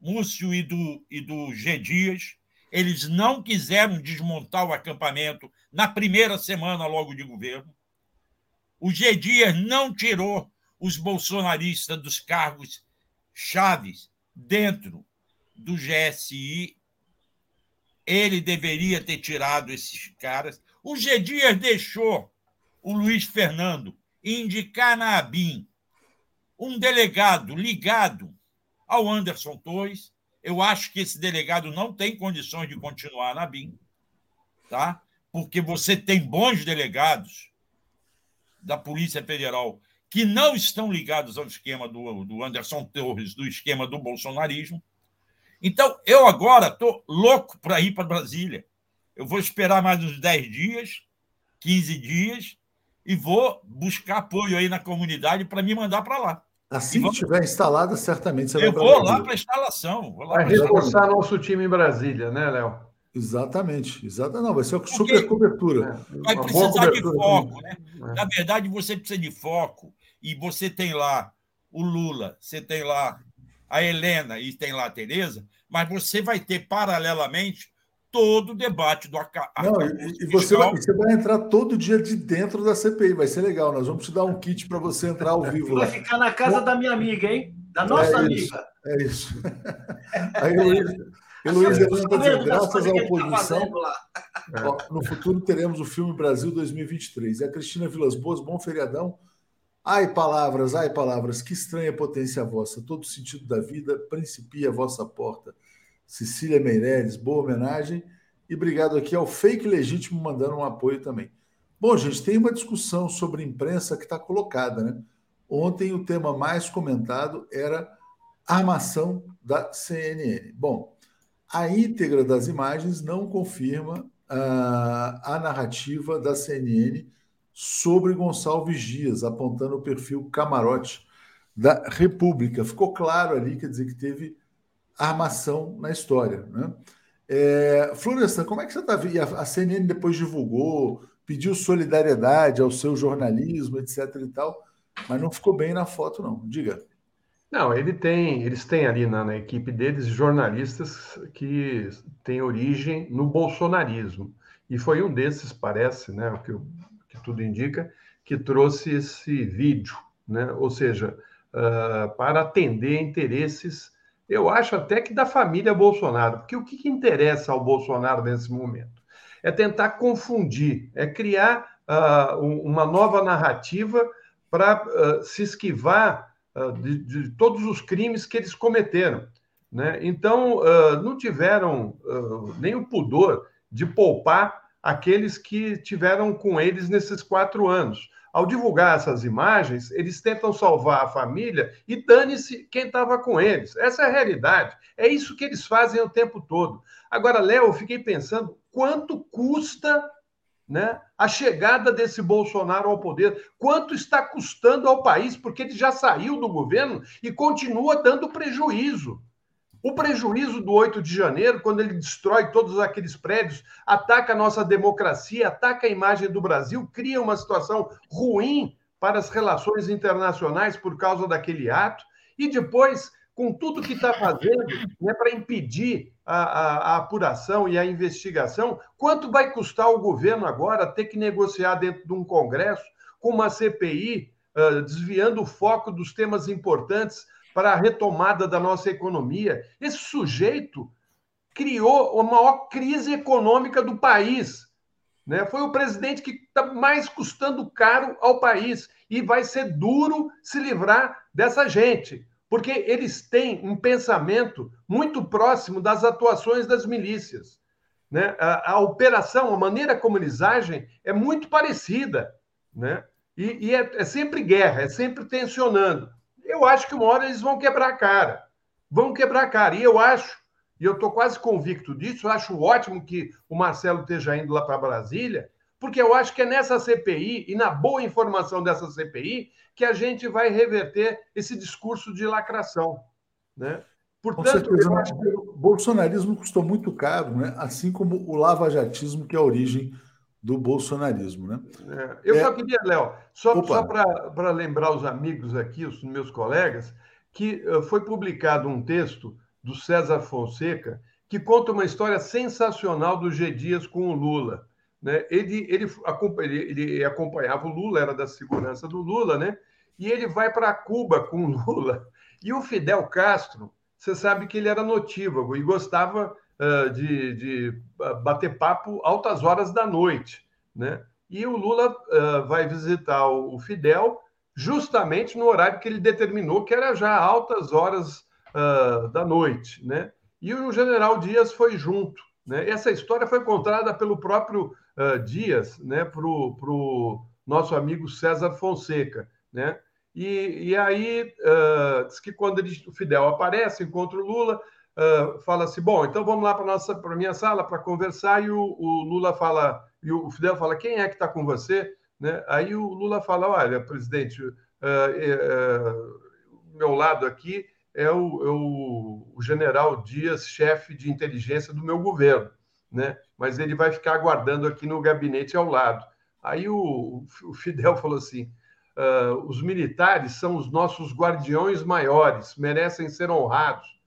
E: Múcio e do, e do G. Dias, eles não quiseram desmontar o acampamento na primeira semana logo de governo. O G. Dias não tirou os bolsonaristas dos cargos chaves dentro do GSI. Ele deveria ter tirado esses caras. O G. Dias deixou o Luiz Fernando indicar na ABIN um delegado ligado ao Anderson Torres eu acho que esse delegado não tem condições de continuar na BIM, tá? porque você tem bons delegados da Polícia Federal que não estão ligados ao esquema do, do Anderson Torres, do esquema do bolsonarismo. Então, eu agora estou louco para ir para Brasília. Eu vou esperar mais uns 10 dias, 15 dias, e vou buscar apoio aí na comunidade para me mandar para lá.
A: Assim que estiver instalada, certamente
E: você eu vai Eu vou lá para a instalação. Vou
C: lá vai reforçar nosso time em Brasília, né, Léo?
A: Exatamente, exatamente. Não, vai ser uma Porque super cobertura.
E: É, vai precisar de foco, né? É. Na verdade, você precisa de foco. E você tem lá o Lula, você tem lá a Helena e tem lá a Tereza, mas você vai ter paralelamente todo o debate do
A: Não, e, e você, vai, você vai entrar todo dia de dentro da CPI, vai ser legal. Nós vamos te dar um kit para você entrar ao vivo
D: vai lá. Vai ficar na casa Bom, da minha amiga, hein? Da nossa é amiga.
A: Isso, é isso. Aí, Luiz, Luiz levanta dizer, graças à oposição, ó, no futuro teremos o filme Brasil 2023. E a Cristina Vilas Boas, bom feriadão. Ai, palavras, ai, palavras, que estranha potência vossa, todo sentido da vida principia a vossa porta. Cecília Meireles, boa homenagem. E obrigado aqui ao Fake Legítimo mandando um apoio também. Bom, gente, tem uma discussão sobre imprensa que está colocada, né? Ontem o tema mais comentado era armação da CNN. Bom, a íntegra das imagens não confirma a, a narrativa da CNN sobre Gonçalves Dias, apontando o perfil camarote da República. Ficou claro ali, quer dizer, que teve armação na história. Né? É, Florestan, como é que você está vendo? A CNN depois divulgou, pediu solidariedade ao seu jornalismo, etc. e tal, mas não ficou bem na foto, não. Diga.
C: Não, ele tem, eles têm ali na, na equipe deles jornalistas que têm origem no bolsonarismo. E foi um desses, parece, né, o que, que tudo indica, que trouxe esse vídeo né? ou seja, uh, para atender interesses, eu acho até que da família Bolsonaro, porque o que, que interessa ao Bolsonaro nesse momento? É tentar confundir, é criar uh, uma nova narrativa para uh, se esquivar de, de, todos os crimes que eles cometeram. Né? Então, não tiveram nem o pudor de poupar aqueles que tiveram com eles nesses quatro anos. Ao divulgar essas imagens, eles tentam salvar a família e dane-se quem estava com eles. Essa é a realidade. É isso que eles fazem o tempo todo. Agora, Léo, eu fiquei pensando quanto custa né, a chegada desse Bolsonaro ao poder, quanto está custando ao país, porque ele já saiu do governo e continua dando prejuízo. O prejuízo do 8 de janeiro, quando ele destrói todos aqueles prédios, ataca a nossa democracia, ataca a imagem do Brasil, cria uma situação ruim para as relações internacionais por causa daquele ato, e depois, com tudo que está fazendo né, para impedir a, a, a, apuração e a investigação, quanto vai custar o governo agora ter que negociar dentro de um Congresso com uma CPI, uh, desviando o foco dos temas importantes para a retomada da nossa economia. Esse sujeito criou a maior crise econômica do país. Né? Foi o presidente que está mais custando caro ao país. E vai ser duro se livrar dessa gente, porque eles têm um pensamento muito próximo das atuações das milícias. Né? A, a operação, a maneira como eles agem é muito parecida. Né? E, e é, é sempre guerra, é sempre tensionando eu acho que uma hora eles vão quebrar a cara. Vão quebrar a cara. E eu acho, e eu estou quase convicto disso, eu acho ótimo que o Marcelo esteja indo lá para Brasília, porque eu acho que é nessa CPI e na boa informação dessa CPI que a gente vai reverter esse discurso de lacração. Né?
A: Portanto, eu acho que o bolsonarismo custou muito caro, né? assim como o lavajatismo, que é a origem do bolsonarismo. Né?
C: É, eu é... só queria, Léo, só, só para lembrar os amigos aqui, os meus colegas, que uh, foi publicado um texto do César Fonseca que conta uma história sensacional do G. Dias com o Lula. Né? Ele, ele, ele, ele acompanhava o Lula, era da segurança do Lula, né? e ele vai para Cuba com o Lula. E o Fidel Castro, você sabe que ele era notívago e gostava de, de, bater papo altas horas da noite. Né? E o Lula uh, vai visitar o, Fidel justamente no horário que ele determinou, que era já altas horas uh, da noite. Né? E o general Dias foi junto. Né? Essa história foi contada pelo próprio uh, Dias né? para o nosso amigo César Fonseca. Né? E, e aí, diz que quando ele, o Fidel aparece, encontra o Lula, uh, fala assim: bom, então vamos lá para nossa para minha sala para conversar. E o, o, Lula fala, e o Fidel fala: quem é que está com você? Né? Aí o Lula fala: olha, presidente, uh, uh, meu lado aqui é o, é o, o general Dias, chefe de inteligência do meu governo, né? mas ele vai ficar aguardando aqui no gabinete ao lado. Aí o, o Fidel falou assim: uh, os militares são os nossos guardiões maiores, merecem ser honrados.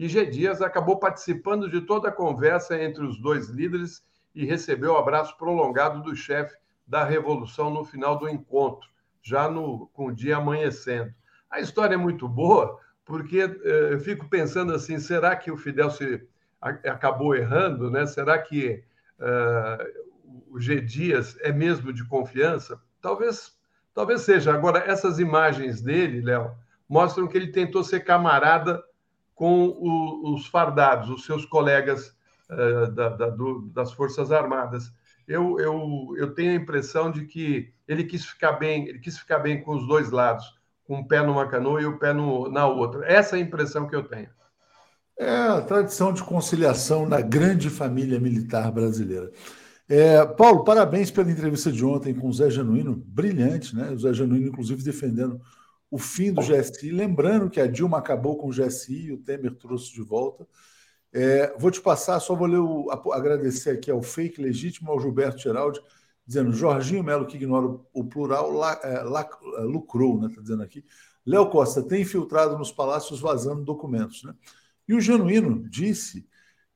C: E G. Dias acabou participando de toda a conversa entre os dois líderes e recebeu o abraço prolongado do chefe da Revolução no final do encontro, já no, com o dia amanhecendo. A história é muito boa, porque eh, eu fico pensando assim: será que o Fidel se a, acabou errando? Né? Será que uh, o G. Dias é mesmo de confiança? Talvez, talvez seja. Agora, essas imagens dele, Léo, mostram que ele tentou ser camarada com o, os fardados, os seus colegas uh, da, da, do, das Forças Armadas. Eu, eu, eu tenho a impressão de que ele quis ficar bem, ele quis ficar bem com os dois lados, com um pé numa canoa e o um pé no, na outra. Essa é a impressão que eu tenho.
A: É a tradição de conciliação na grande família militar brasileira. É, Paulo, parabéns pela entrevista de ontem com o Zé Genuíno, brilhante, né? O Zé Genuíno, inclusive, defendendo o fim do GSI. Lembrando que a Dilma acabou com o GSI o Temer trouxe de volta. É, vou te passar, só vou ler o, agradecer aqui ao fake legítimo, ao Gilberto Geraldi, dizendo Jorginho Melo, que ignora o plural, la, é, la, é, lucrou, né? Está dizendo aqui. Léo Costa tem infiltrado nos palácios vazando documentos. Né? E o Genuíno disse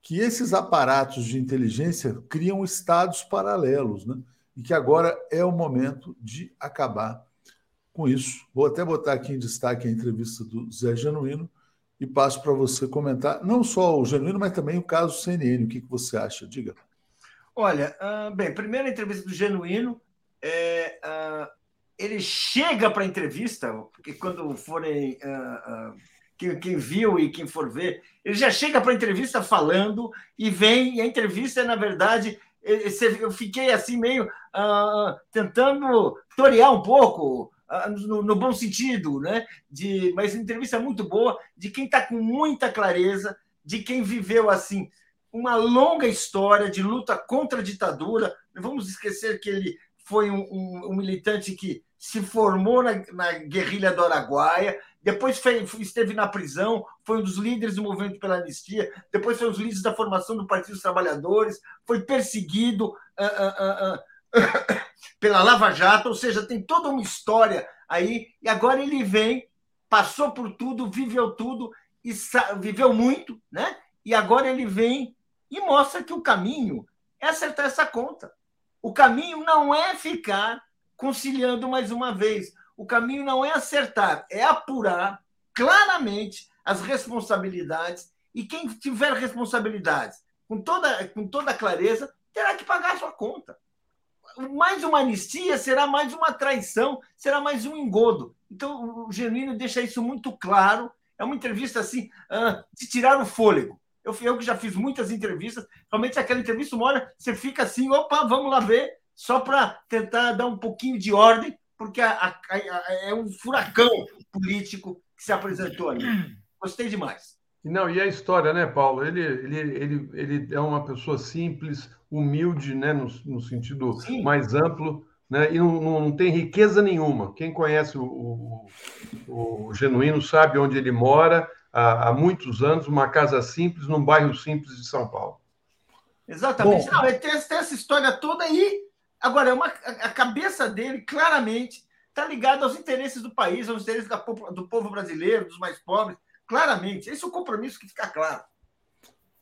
A: que esses aparatos de inteligência criam estados paralelos, né? e que agora é o momento de acabar com isso. Vou até botar aqui em destaque a entrevista do Zé Genuíno e passo para você comentar não só o Genuíno, mas também o caso CNN. O que, que você acha? Diga.
D: Olha, uh, bem, primeira entrevista do Genuíno, é, uh, ele chega para a entrevista, porque quando forem. Uh, quem, quem, viu e quem for ver, ele já chega para a entrevista falando e vem, e a entrevista, na verdade, eu fiquei assim meio tentando torear um pouco no, no, bom sentido, né? De, mas entrevista muito boa de quem está com muita clareza, de quem viveu assim uma longa história de luta contra a ditadura. Não vamos esquecer que ele foi um, um, um militante que se formou na, na, guerrilha do Araguaia, depois foi, esteve na prisão, foi um dos líderes do movimento pela anistia, depois foi um dos líderes da formação do Partido dos Trabalhadores, foi perseguido. Uh, uh, uh, pela Lava Jato, ou seja, tem toda uma história aí, e agora ele vem, passou por tudo, viveu tudo, e viveu muito, né? E agora ele vem e mostra que o caminho é acertar essa conta. O caminho não é ficar conciliando mais uma vez. O caminho não é acertar, é apurar claramente as responsabilidades e quem tiver responsabilidades com toda, com toda clareza terá que pagar a sua conta mais uma anistia será mais uma traição, será mais um engodo. Então, o Genuíno deixa isso muito claro. É uma entrevista assim, de tirar o fôlego. Eu, eu que já fiz muitas entrevistas, realmente aquela entrevista, uma hora você fica assim, opa, vamos lá ver, só para tentar dar um pouquinho de ordem, porque a, a, a, é um furacão político que se apresentou ali. Gostei demais.
C: Não, e a história, né, Paulo? Ele, ele, ele, ele é uma pessoa simples, humilde, né, no, no sentido Sim. mais amplo, né, e não, não, tem riqueza nenhuma. Quem conhece o, o, o Genuíno sabe onde ele mora há, há, muitos anos, uma casa simples, num bairro simples de São Paulo.
D: Exatamente. Bom, não, tem, tem essa história toda aí. Agora, é uma, a cabeça dele, claramente, está ligada aos interesses do país, aos interesses da, do povo brasileiro, dos mais pobres claramente. Esse é o compromisso que fica claro.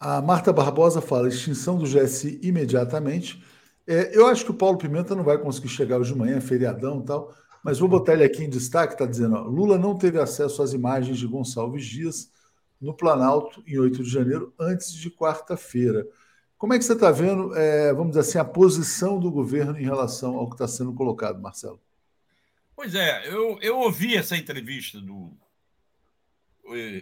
A: A Marta Barbosa fala extinção do GSI imediatamente. É, eu acho que o Paulo Pimenta não vai conseguir chegar hoje de manhã, feriadão e tal, mas vou botar ele aqui em destaque, está dizendo, ó, Lula não teve acesso às imagens de Gonçalves Dias no Planalto em 8 de janeiro, antes de quarta-feira. Como é que você está vendo, é, vamos dizer assim, a posição do governo em relação ao que está sendo colocado, Marcelo?
E: Pois é, eu, eu ouvi essa entrevista do,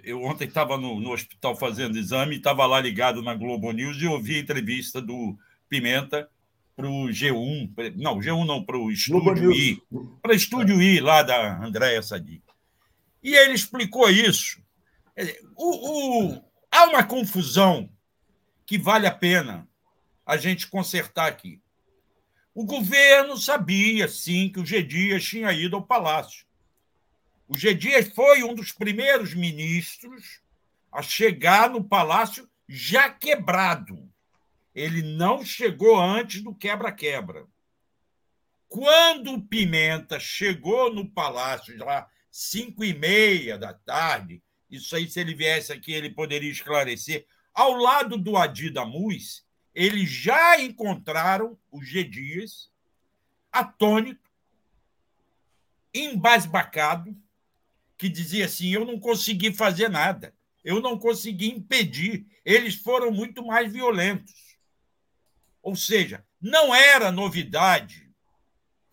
E: eu ontem estava no, no, hospital fazendo exame, estava lá ligado na Globo News e ouvi a entrevista do Pimenta para o G1, não, G1 não, para o Estúdio I, para Estúdio I, lá da Andréia Sadi. E ele explicou isso. O, o, há uma confusão que vale a pena a gente consertar aqui. O governo sabia, sim, que o G. Dias tinha ido ao palácio. O G. Dias foi um dos primeiros ministros a chegar no palácio já quebrado. Ele não chegou antes do quebra-quebra. Quando o Pimenta chegou no palácio, lá cinco e meia da tarde, isso aí, se ele viesse aqui, ele poderia esclarecer, ao lado do Adi Damus, eles já encontraram o G. Dias atônito, embasbacado, que dizia assim: eu não consegui fazer nada, eu não consegui impedir, eles foram muito mais violentos. Ou seja, não era novidade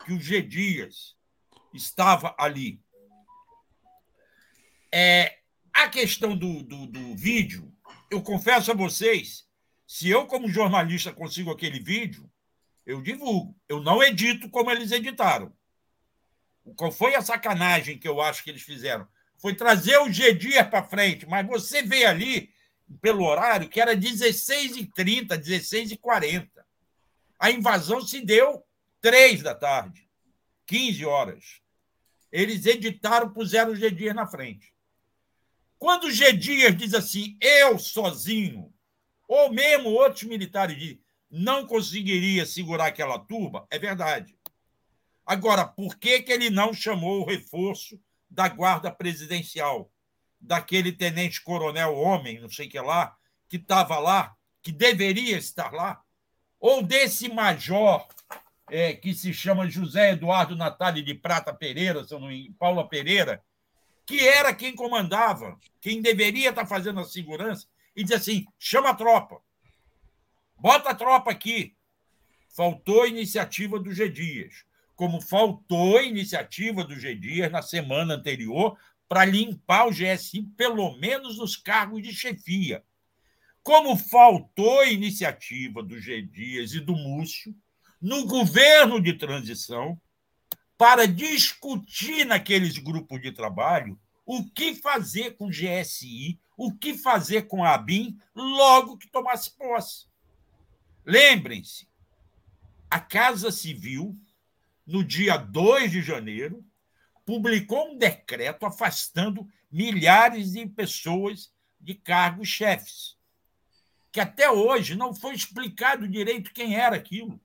E: que o G. Dias estava ali. É, a questão do, do, do vídeo, eu confesso a vocês, se eu, como jornalista, consigo aquele vídeo, eu divulgo. Eu não edito como eles editaram. Qual foi a sacanagem que eu acho que eles fizeram? Foi trazer o G para frente, mas você vê ali, pelo horário, que era 16h30, 16h40. A invasão se deu três da tarde, 15 horas. Eles editaram, puseram o G na frente. Quando o G diz assim, eu sozinho, ou mesmo outros militares dizem, não conseguiria segurar aquela turba, é verdade. Agora, por que, que ele não chamou o reforço da guarda presidencial? Daquele tenente-coronel homem, não sei o que lá, que estava lá, que deveria estar lá? Ou desse major é, que se chama José Eduardo Natália de Prata Pereira, se não Paula Pereira, que era quem comandava, quem deveria estar fazendo a segurança, e dizia assim: chama a tropa, bota a tropa aqui. Faltou a iniciativa do G Dias, como faltou a iniciativa do G Dias na semana anterior para limpar o GSI, pelo menos nos cargos de chefia. Como faltou a iniciativa do G Dias e do Múcio no governo de transição para discutir naqueles grupos de trabalho o que fazer com o GSI, o que fazer com a ABIN logo que tomasse posse. Lembrem-se, a Casa Civil, no dia 2 de janeiro, publicou um decreto afastando milhares de pessoas de cargos chefes, que até hoje não foi explicado direito quem era aquilo.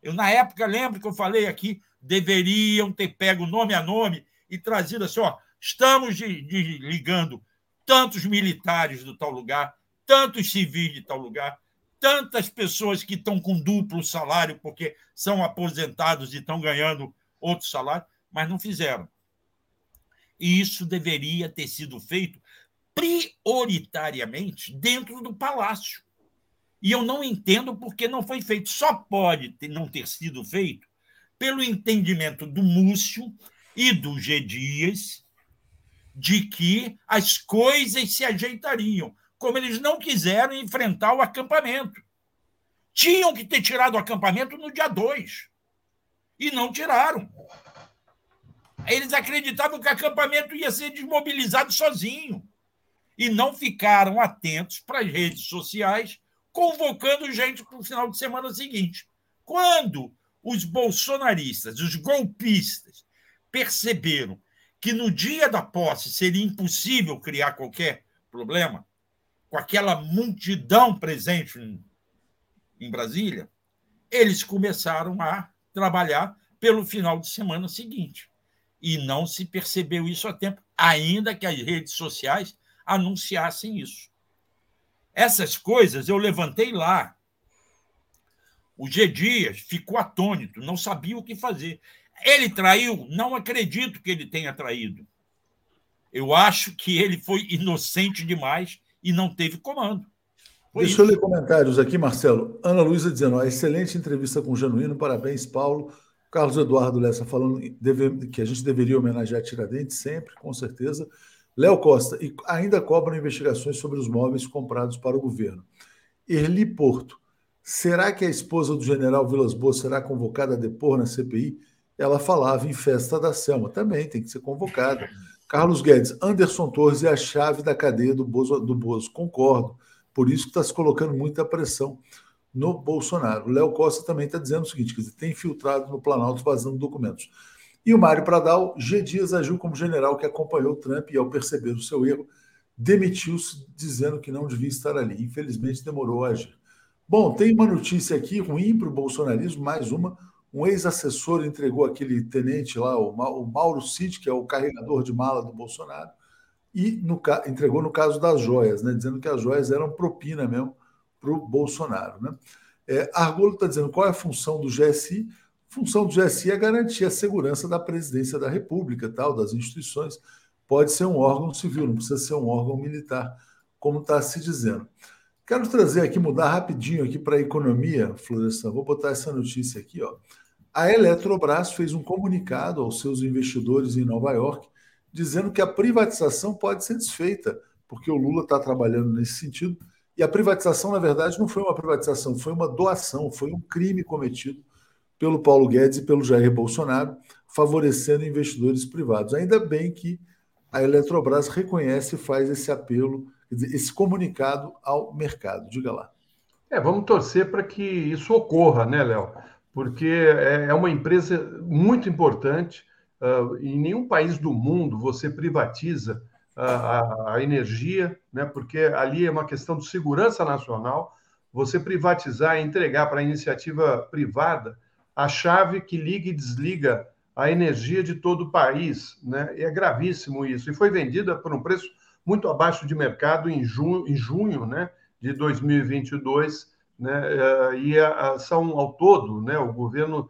E: Eu, na época, lembro que eu falei aqui, deveriam ter pego nome a nome e trazido assim: ó, estamos ligando tantos militares do tal lugar, tantos civis de tal lugar, tantas pessoas que estão com duplo salário porque são aposentados e estão ganhando outro salário, mas não fizeram. E isso deveria ter sido feito prioritariamente dentro do palácio. E eu não entendo porque não foi feito. Só pode ter, não ter sido feito pelo entendimento do Múcio e do G. Dias de que as coisas se ajeitariam, como eles não quiseram enfrentar o acampamento. Tinham que ter tirado o acampamento no dia 2 e não tiraram. Eles acreditavam que o acampamento ia ser desmobilizado sozinho e não ficaram atentos para as redes sociais convocando gente para o final de semana seguinte. Quando os bolsonaristas, os golpistas, perceberam que no dia da posse seria impossível criar qualquer problema, com aquela multidão presente em Brasília, eles começaram a trabalhar pelo final de semana seguinte. E não se percebeu isso a tempo, ainda que as redes sociais anunciassem isso. Essas coisas eu levantei lá. O G. Dias ficou atônito, não sabia o que fazer. Ele traiu? Não acredito que ele tenha traído. Eu acho que ele foi inocente demais e não teve comando.
A: Foi Deixa isso. eu ler comentários aqui, Marcelo. Ana Luísa dizendo: ó, excelente entrevista com o Genuíno, parabéns, Paulo. Carlos Eduardo Lessa falando que a gente deveria homenagear Tiradentes sempre, com certeza. Léo Costa, e ainda cobram investigações sobre os móveis comprados para o governo. Erli Porto, será que a esposa do general Vilas Boas será convocada a depor na CPI? Ela falava em festa da Selma. Também tem que ser convocada. Carlos Guedes, Anderson Torres é a chave da cadeia do Bozo. Do Bozo. Concordo. Por isso que está se colocando muita pressão no Bolsonaro. Léo Costa também está dizendo o seguinte: que tem infiltrado no Planalto vazando documentos. E o Mário Pradal, G. Dias agiu como general que acompanhou Trump e, ao perceber o seu erro, demitiu-se, dizendo que não devia estar ali. Infelizmente, demorou a agir. Bom, tem uma notícia aqui ruim para o bolsonarismo, mais uma. Um ex-assessor entregou aquele tenente lá, o Mauro Cid, que é o carregador de mala do Bolsonaro, e no, entregou no caso das joias, né, dizendo que as joias eram propina mesmo para o Bolsonaro. Né? É, Argolo está dizendo qual é a função do GSI função do GSI é garantir a segurança da presidência da República, tal, das instituições. Pode ser um órgão civil, não precisa ser um órgão militar, como está se dizendo. Quero trazer aqui, mudar rapidinho aqui para a economia, Florestan. Vou botar essa notícia aqui. Ó. A Eletrobras fez um comunicado aos seus investidores em Nova York, dizendo que a privatização pode ser desfeita, porque o Lula está trabalhando nesse sentido. E a privatização, na verdade, não foi uma privatização, foi uma doação, foi um crime cometido pelo Paulo Guedes e pelo Jair Bolsonaro, favorecendo investidores privados. Ainda bem que a Eletrobras reconhece e faz esse apelo, esse comunicado ao mercado. Diga lá.
C: É, vamos torcer para que isso ocorra, né, Léo? Porque é, é uma empresa muito importante. Uh, em nenhum país do mundo você privatiza uh, a, a, energia, né? Porque ali é uma questão de segurança nacional. Você privatizar e entregar para a iniciativa privada a chave que liga e desliga a energia de todo o país. Né? É gravíssimo isso. E foi vendida por um preço muito abaixo de mercado em junho, em junho né, de 2022 né? E são ao todo, né? O governo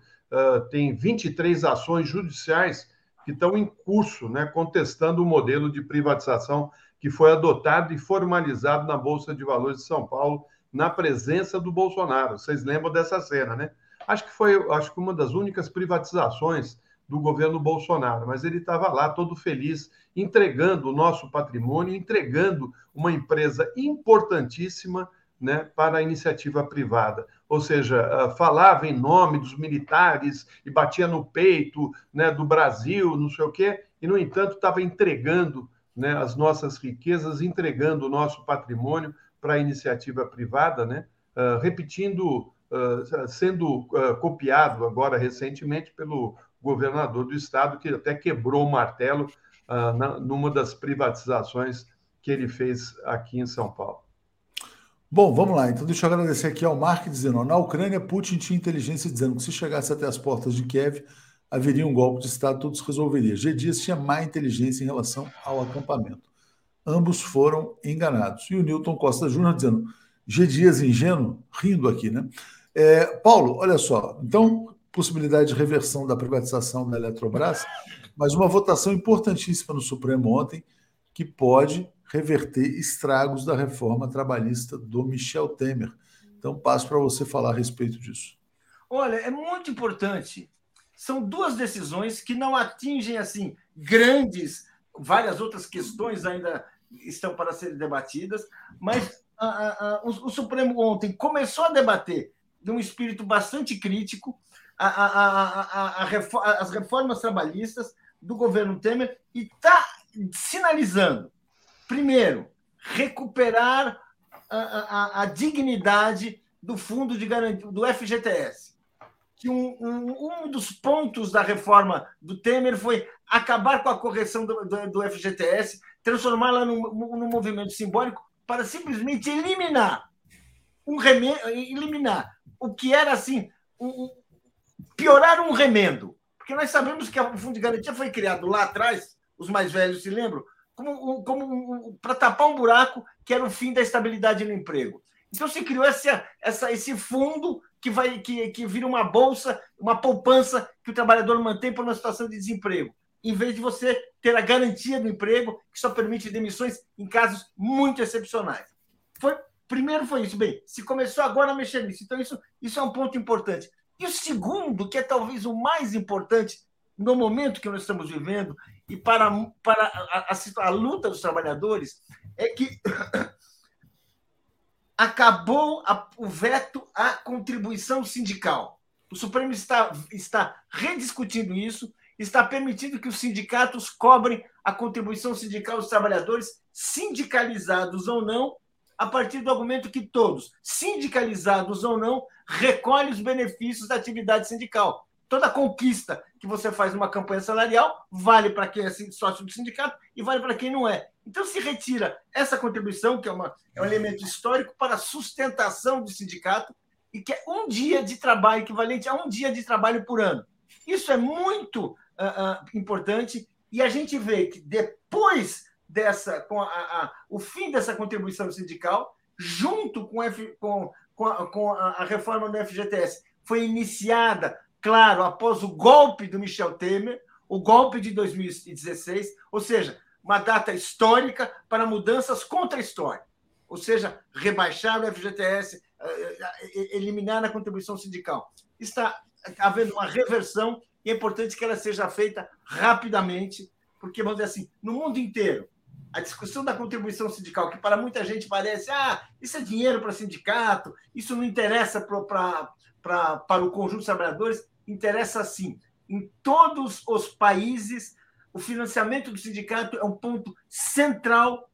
C: tem 23 ações judiciais que estão em curso, né? Contestando o modelo de privatização que foi adotado e formalizado na Bolsa de Valores de São Paulo na presença do Bolsonaro. Vocês lembram dessa cena, né? Acho que foi, acho que uma das únicas privatizações do governo Bolsonaro, mas ele estava lá todo feliz, entregando o nosso patrimônio, entregando uma empresa importantíssima né, para a iniciativa privada. Ou seja, ah, falava em nome dos militares e batia no peito né, do Brasil, não sei o quê, e, no entanto, estava entregando né, as nossas riquezas, entregando o nosso patrimônio para a iniciativa privada, né, uh, repetindo, uh, sendo uh, copiado agora recentemente pelo governador do estado, que até quebrou o martelo na, numa das privatizações que ele fez aqui em São Paulo.
A: Bom, vamos lá. Então, deixa eu agradecer aqui ao Mark dizendo: na Ucrânia, Putin tinha inteligência dizendo que se chegasse até as portas de Kiev, haveria um golpe de Estado, tudo se resolveria. G. Dias tinha má inteligência em relação ao acampamento. Ambos foram enganados. E o Newton Costa Júnior dizendo: G. Dias ingênuo, rindo aqui, né? É, Paulo, olha só. Então, possibilidade de reversão da privatização da Eletrobras, mas uma votação importantíssima no Supremo ontem que pode reverter estragos da reforma trabalhista do Michel Temer. Então, passo para você falar a respeito disso.
D: Olha, é muito importante. São duas decisões que não atingem assim grandes, várias outras questões ainda estão para serem debatidas, mas a, a, a, o, o Supremo ontem começou a debater de um espírito bastante crítico as reformas trabalhistas do governo Temer e está sinalizando, primeiro, recuperar a, dignidade do fundo de garantia do FGTS. Que um, um, um, dos pontos da reforma do Temer foi acabar com a correção do, do, do FGTS, transformá-la num, num movimento simbólico para simplesmente eliminar um remédio, eliminar o que era assim um, piorar um remendo. Porque nós sabemos que o Fundo de Garantia foi criado lá atrás, os mais velhos se lembram, como, como para tapar um buraco que era o fim da estabilidade no emprego. Então se criou essa, essa, esse fundo que vai que, que vira uma bolsa, uma poupança que o trabalhador mantém por uma situação de desemprego, em vez de você ter a garantia do emprego, que só permite demissões em casos muito excepcionais. Foi, primeiro foi isso. Bem, se começou agora a mexer nisso, então isso, isso é um ponto importante. E o segundo, que é talvez o mais importante no momento que nós estamos vivendo e para, para a, a, a luta dos trabalhadores, é que acabou a, o veto à contribuição sindical. O Supremo está, está rediscutindo isso, está permitindo que os sindicatos cobrem a contribuição sindical dos trabalhadores, sindicalizados ou não, a partir do argumento que todos, sindicalizados ou não, recolhem os benefícios da atividade sindical. Toda conquista que você faz numa campanha salarial vale para quem é sócio do sindicato e vale para quem não é. Então se retira essa contribuição, que é, uma, é um elemento histórico, para a sustentação do sindicato e que é um dia de trabalho equivalente a um dia de trabalho por ano. Isso é muito uh, uh, importante e a gente vê que depois dessa, com a, a, o fim dessa contribuição sindical, junto com, F, com, com, a, com a reforma do FGTS, foi iniciada, claro, após o golpe do Michel Temer, o golpe de 2016, ou seja, uma data histórica para mudanças contra a história, ou seja, rebaixar o FGTS, eh, eh, eliminar a contribuição sindical. Está havendo uma reversão e é importante que ela seja feita rapidamente, porque, vamos dizer assim, no mundo inteiro, a discussão da contribuição sindical, que para muita gente parece, ah, isso é dinheiro para sindicato, isso não interessa pra, pra, para o conjunto dos trabalhadores, interessa sim. Em todos os países, o financiamento do sindicato é um ponto central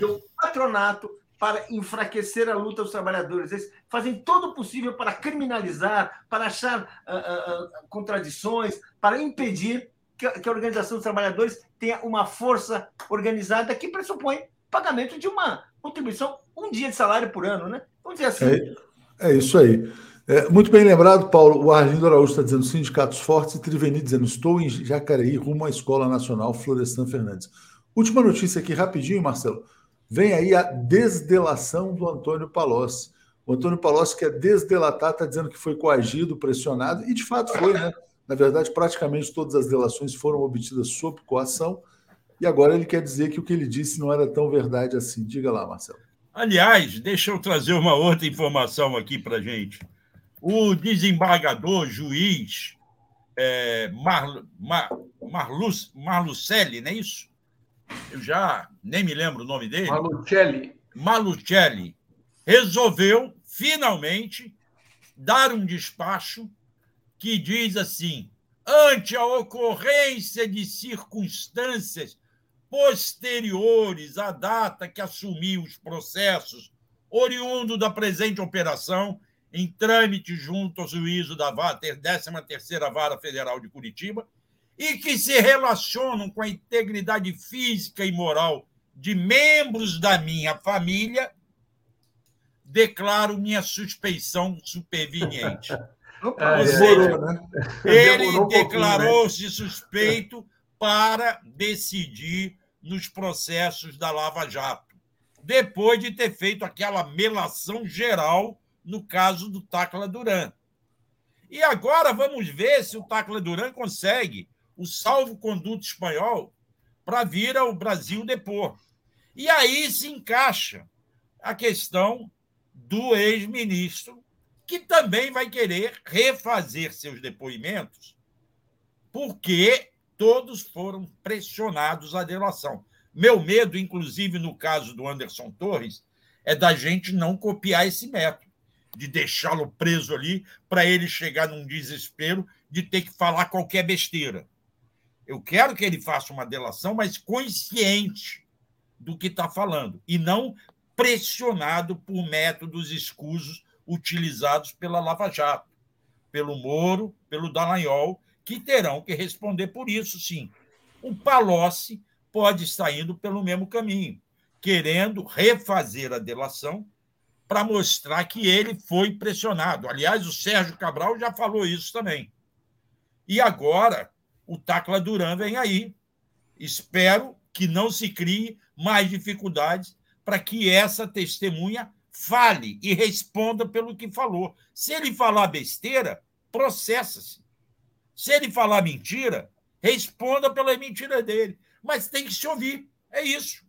D: do patronato para enfraquecer a luta dos trabalhadores. Eles fazem todo o possível para criminalizar, para achar uh, uh, contradições, para impedir que a Organização dos Trabalhadores tenha uma força organizada que pressupõe pagamento de uma contribuição, um dia de salário por ano, né? Vamos dizer assim.
A: É, é isso aí. É, muito bem lembrado, Paulo. O Arlindo Araújo está dizendo sindicatos fortes e Triveni dizendo estou em Jacareí rumo à Escola Nacional Florestan Fernandes. Última notícia aqui, rapidinho, Marcelo. Vem aí a desdelação do Antônio Palocci. O Antônio Palocci quer desdelatar, está dizendo que foi coagido, pressionado, e de fato foi, né? Na verdade, praticamente todas as delações foram obtidas sob coação, e agora ele quer dizer que o que ele disse não era tão verdade assim. Diga lá, Marcelo.
E: Aliás, deixa eu trazer uma outra informação aqui para gente. O desembargador, juiz é, Mar, Mar, Marlus, Marlucelli, não é isso? Eu já nem me lembro o nome dele.
C: Marlucelli.
E: Marlucelli resolveu, finalmente, dar um despacho que diz assim: ante a ocorrência de circunstâncias posteriores à data que assumiu os processos oriundo da presente operação, em trâmite junto ao juízo da 13ª Vara Federal de Curitiba, e que se relacionam com a integridade física e moral de membros da minha família, declaro minha suspeição superveniente.
C: Opa,
E: Ou seja, né? ele declarou-se suspeito para decidir nos processos da Lava Jato, depois de ter feito aquela melação geral no caso do Tacla Duran. E agora vamos ver se o Tacla Duran consegue o salvo-conduto espanhol para vir ao Brasil depor. E aí se encaixa a questão do ex-ministro, que também vai querer refazer seus depoimentos, porque todos foram pressionados à delação. Meu medo, inclusive no caso do Anderson Torres, é da gente não copiar esse método, de deixá-lo preso ali para ele chegar num desespero de ter que falar qualquer besteira. Eu quero que ele faça uma delação, mas consciente do que está falando, e não pressionado por métodos escusos utilizados pela Lava Jato, pelo Moro, pelo Dallagnol, que terão que responder por isso, sim. O Palocci pode estar indo pelo mesmo caminho, querendo refazer a delação para mostrar que ele foi pressionado. Aliás, o Sérgio Cabral já falou isso também. E agora o Tacla Duran vem aí. Espero que não se crie mais dificuldades para que essa testemunha fale e responda pelo que falou. Se ele falar besteira, processa-se. Se ele falar mentira, responda pela mentira dele. Mas tem que se ouvir. É isso.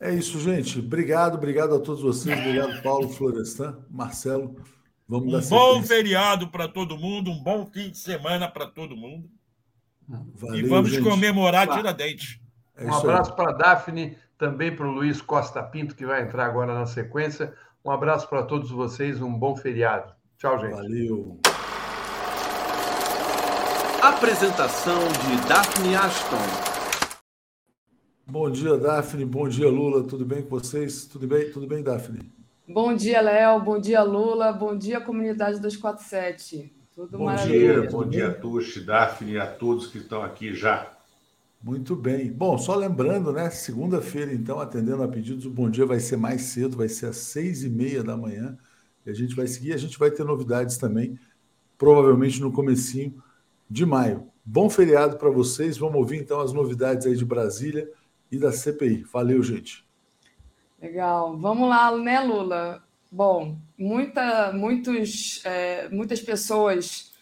A: É isso, gente. Obrigado, obrigado a todos vocês. Obrigado, Paulo Florestan, Marcelo.
E: Vamos um bom feriado para todo mundo, um bom fim de semana para todo mundo. Valeu, e vamos gente. comemorar Tiradentes.
C: É um abraço para a Daphne, também para o Luiz Costa Pinto, que vai entrar agora na sequência. Um abraço para todos vocês, um bom feriado. Tchau, gente.
A: Valeu.
F: Apresentação de Daphne Ashton.
A: Bom dia, Daphne. Bom dia, Lula. Tudo bem com vocês? Tudo bem, Tudo bem Daphne?
G: Bom dia, Léo. Bom dia, Lula. Bom dia, comunidade 247. Tudo
H: bom maravilha. Dia, bom dia, Tuxi, Daphne e a todos que estão aqui já.
A: Muito bem. Bom, só lembrando, né? Segunda-feira, então, atendendo a pedidos, o Bom Dia vai ser mais cedo, vai ser às seis e meia da manhã. E a gente vai seguir, a gente vai ter novidades também, provavelmente no comecinho de maio. Bom feriado para vocês. Vamos ouvir então as novidades aí de Brasília e da CPI. Valeu, gente.
G: Legal. Vamos lá, né, Lula? Bom, muita, muitos, é, muitas pessoas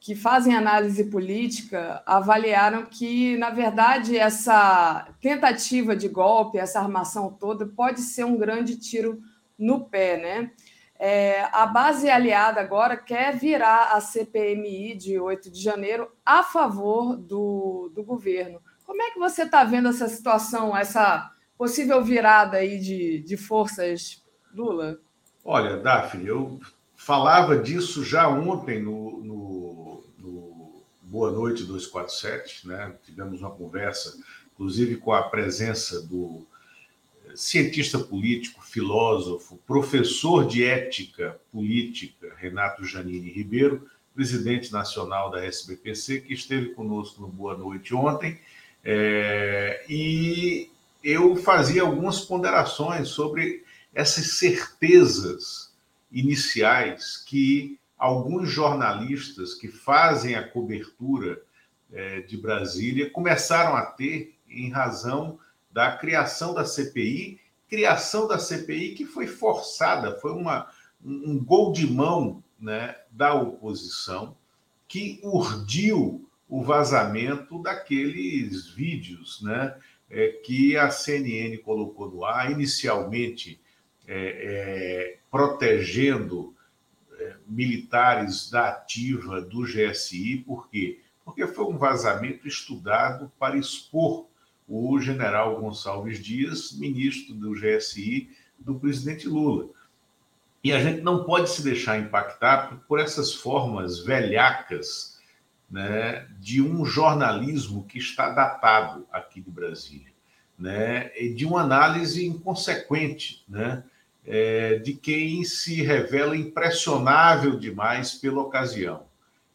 G: que fazem análise política avaliaram que, na verdade, essa tentativa de golpe, essa armação toda, pode ser um grande tiro no pé, né? É, a base aliada agora quer virar a CPMI de 8 de janeiro a favor do, do governo. Como é que você está vendo essa situação, essa possível virada aí de, de forças, Lula?
H: Olha, Daphne, eu falava disso já ontem no, no, no Boa Noite 247, né? Tivemos uma conversa, inclusive com a presença do cientista político, filósofo, professor de ética política, Renato Janine Ribeiro, presidente nacional da SBPC, que esteve conosco no Boa Noite ontem. É, e eu fazia algumas ponderações sobre essas certezas iniciais que alguns jornalistas que fazem a cobertura é, de Brasília começaram a ter em razão da criação da CPI criação da CPI que foi forçada, foi uma, um gol de mão né, da oposição que urdiu o vazamento daqueles vídeos né, é, que a CNN colocou no ar, inicialmente é, é, protegendo é, militares da ativa do GSI, por quê? Porque foi um vazamento estudado para expor o general Gonçalves Dias, ministro do GSI do presidente Lula. E a gente não pode se deixar impactar por essas formas velhacas né, de um jornalismo que está datado aqui de Brasília, né, e de uma análise inconsequente né, é, de quem se revela impressionável demais pela ocasião.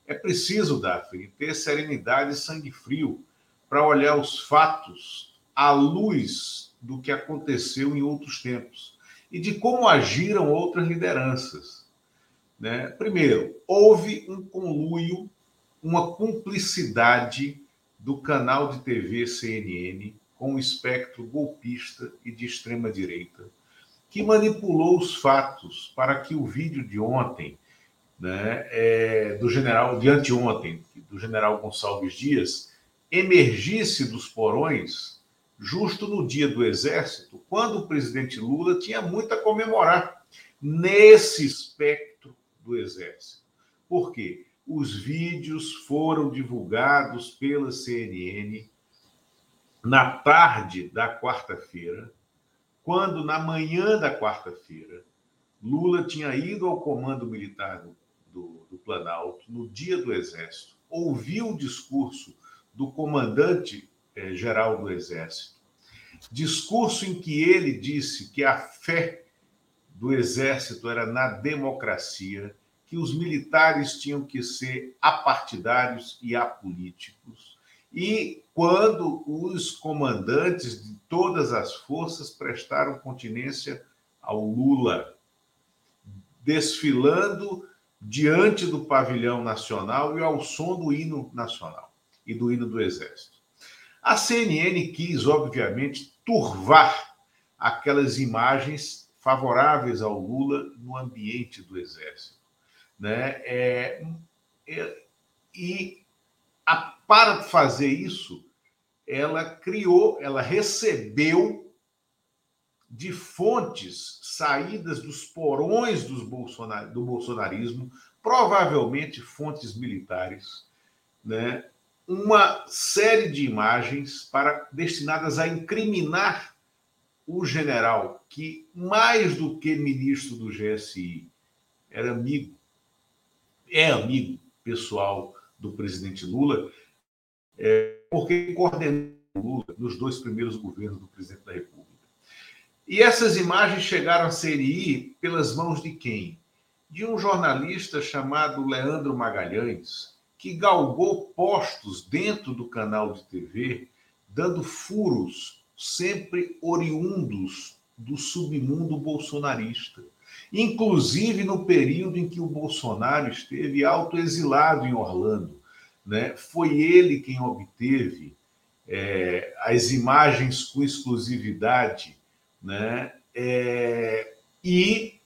H: É preciso, Daphne, ter serenidade e sangue frio para olhar os fatos à luz do que aconteceu em outros tempos e de como agiram outras lideranças. Né? Primeiro, houve um conluio, uma cumplicidade do canal de TV CNN com o espectro golpista e de extrema-direita, que manipulou os fatos para que o vídeo de ontem, né, é, do general, de anteontem, do general Gonçalves Dias, emergisse dos porões justo no dia do Exército, quando o presidente Lula tinha muito a comemorar nesse espectro do Exército. Por quê? Os vídeos foram divulgados pela CNN na tarde da quarta-feira, quando na manhã da quarta-feira Lula tinha ido ao comando militar do, do, do Planalto no dia do Exército, ouviu o discurso do comandante eh, do Exército. Discurso em que ele disse que a fé do Exército era na democracia, que os militares tinham que ser apartidários e apolíticos. E quando os comandantes de todas as forças prestaram continência ao Lula, desfilando diante do pavilhão nacional e ao som do hino nacional e do hino do Exército. A CNN quis, obviamente, turvar aquelas imagens favoráveis ao Lula no ambiente do Exército. Né? É, é, e a, para fazer isso, ela criou, ela recebeu de fontes saídas dos porões dos bolsonar, do bolsonarismo, provavelmente fontes militares, né? uma série de imagens para destinadas a incriminar o general, que mais do que ministro do GSI, era amigo, é amigo pessoal do presidente Lula, é, porque coordenou Lula nos dois primeiros governos do presidente da República. E essas imagens chegaram a CNI pelas mãos de quem? De um jornalista chamado Leandro Magalhães, que galgou postos dentro do canal de TV, dando furos sempre oriundos do submundo bolsonarista. Inclusive no período em que o Bolsonaro esteve autoexilado em Orlando. Né? Foi ele quem obteve é, as imagens com exclusividade né? É, e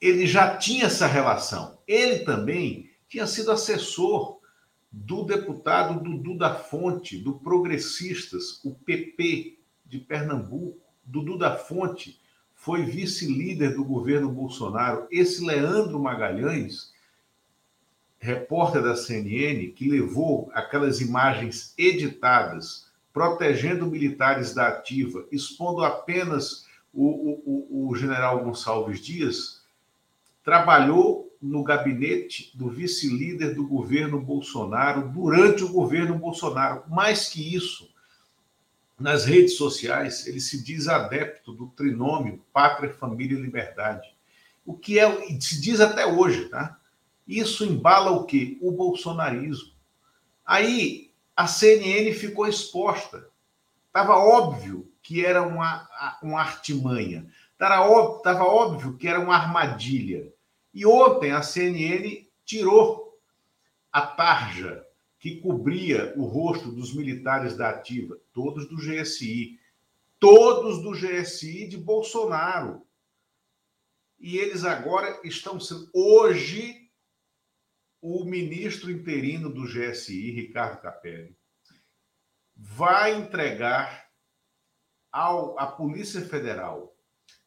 H: ele já tinha essa relação. Ele também tinha sido assessor do deputado Dudu da Fonte, do Progressistas, o PP de Pernambuco. Dudu da Fonte foi vice-líder do governo Bolsonaro. Esse Leandro Magalhães, repórter da CNN, que levou aquelas imagens editadas, protegendo militares da ativa, expondo apenas o, o, o general Gonçalves Dias, trabalhou no gabinete do vice-líder do governo Bolsonaro durante o governo Bolsonaro. Mais que isso, nas redes sociais, ele se diz adepto do trinômio pátria, família e liberdade. O que é, se diz até hoje, tá? Isso embala o quê? O bolsonarismo. Aí a CNN ficou exposta. Estava óbvio que era uma, uma artimanha. Estava óbvio que era uma armadilha. E ontem a CNN tirou a tarja que cobria o rosto dos militares da ativa, todos do GSI, todos do GSI de Bolsonaro. E eles agora estão sendo. Hoje, o ministro interino do GSI, Ricardo Capelli, vai entregar ao, à Polícia Federal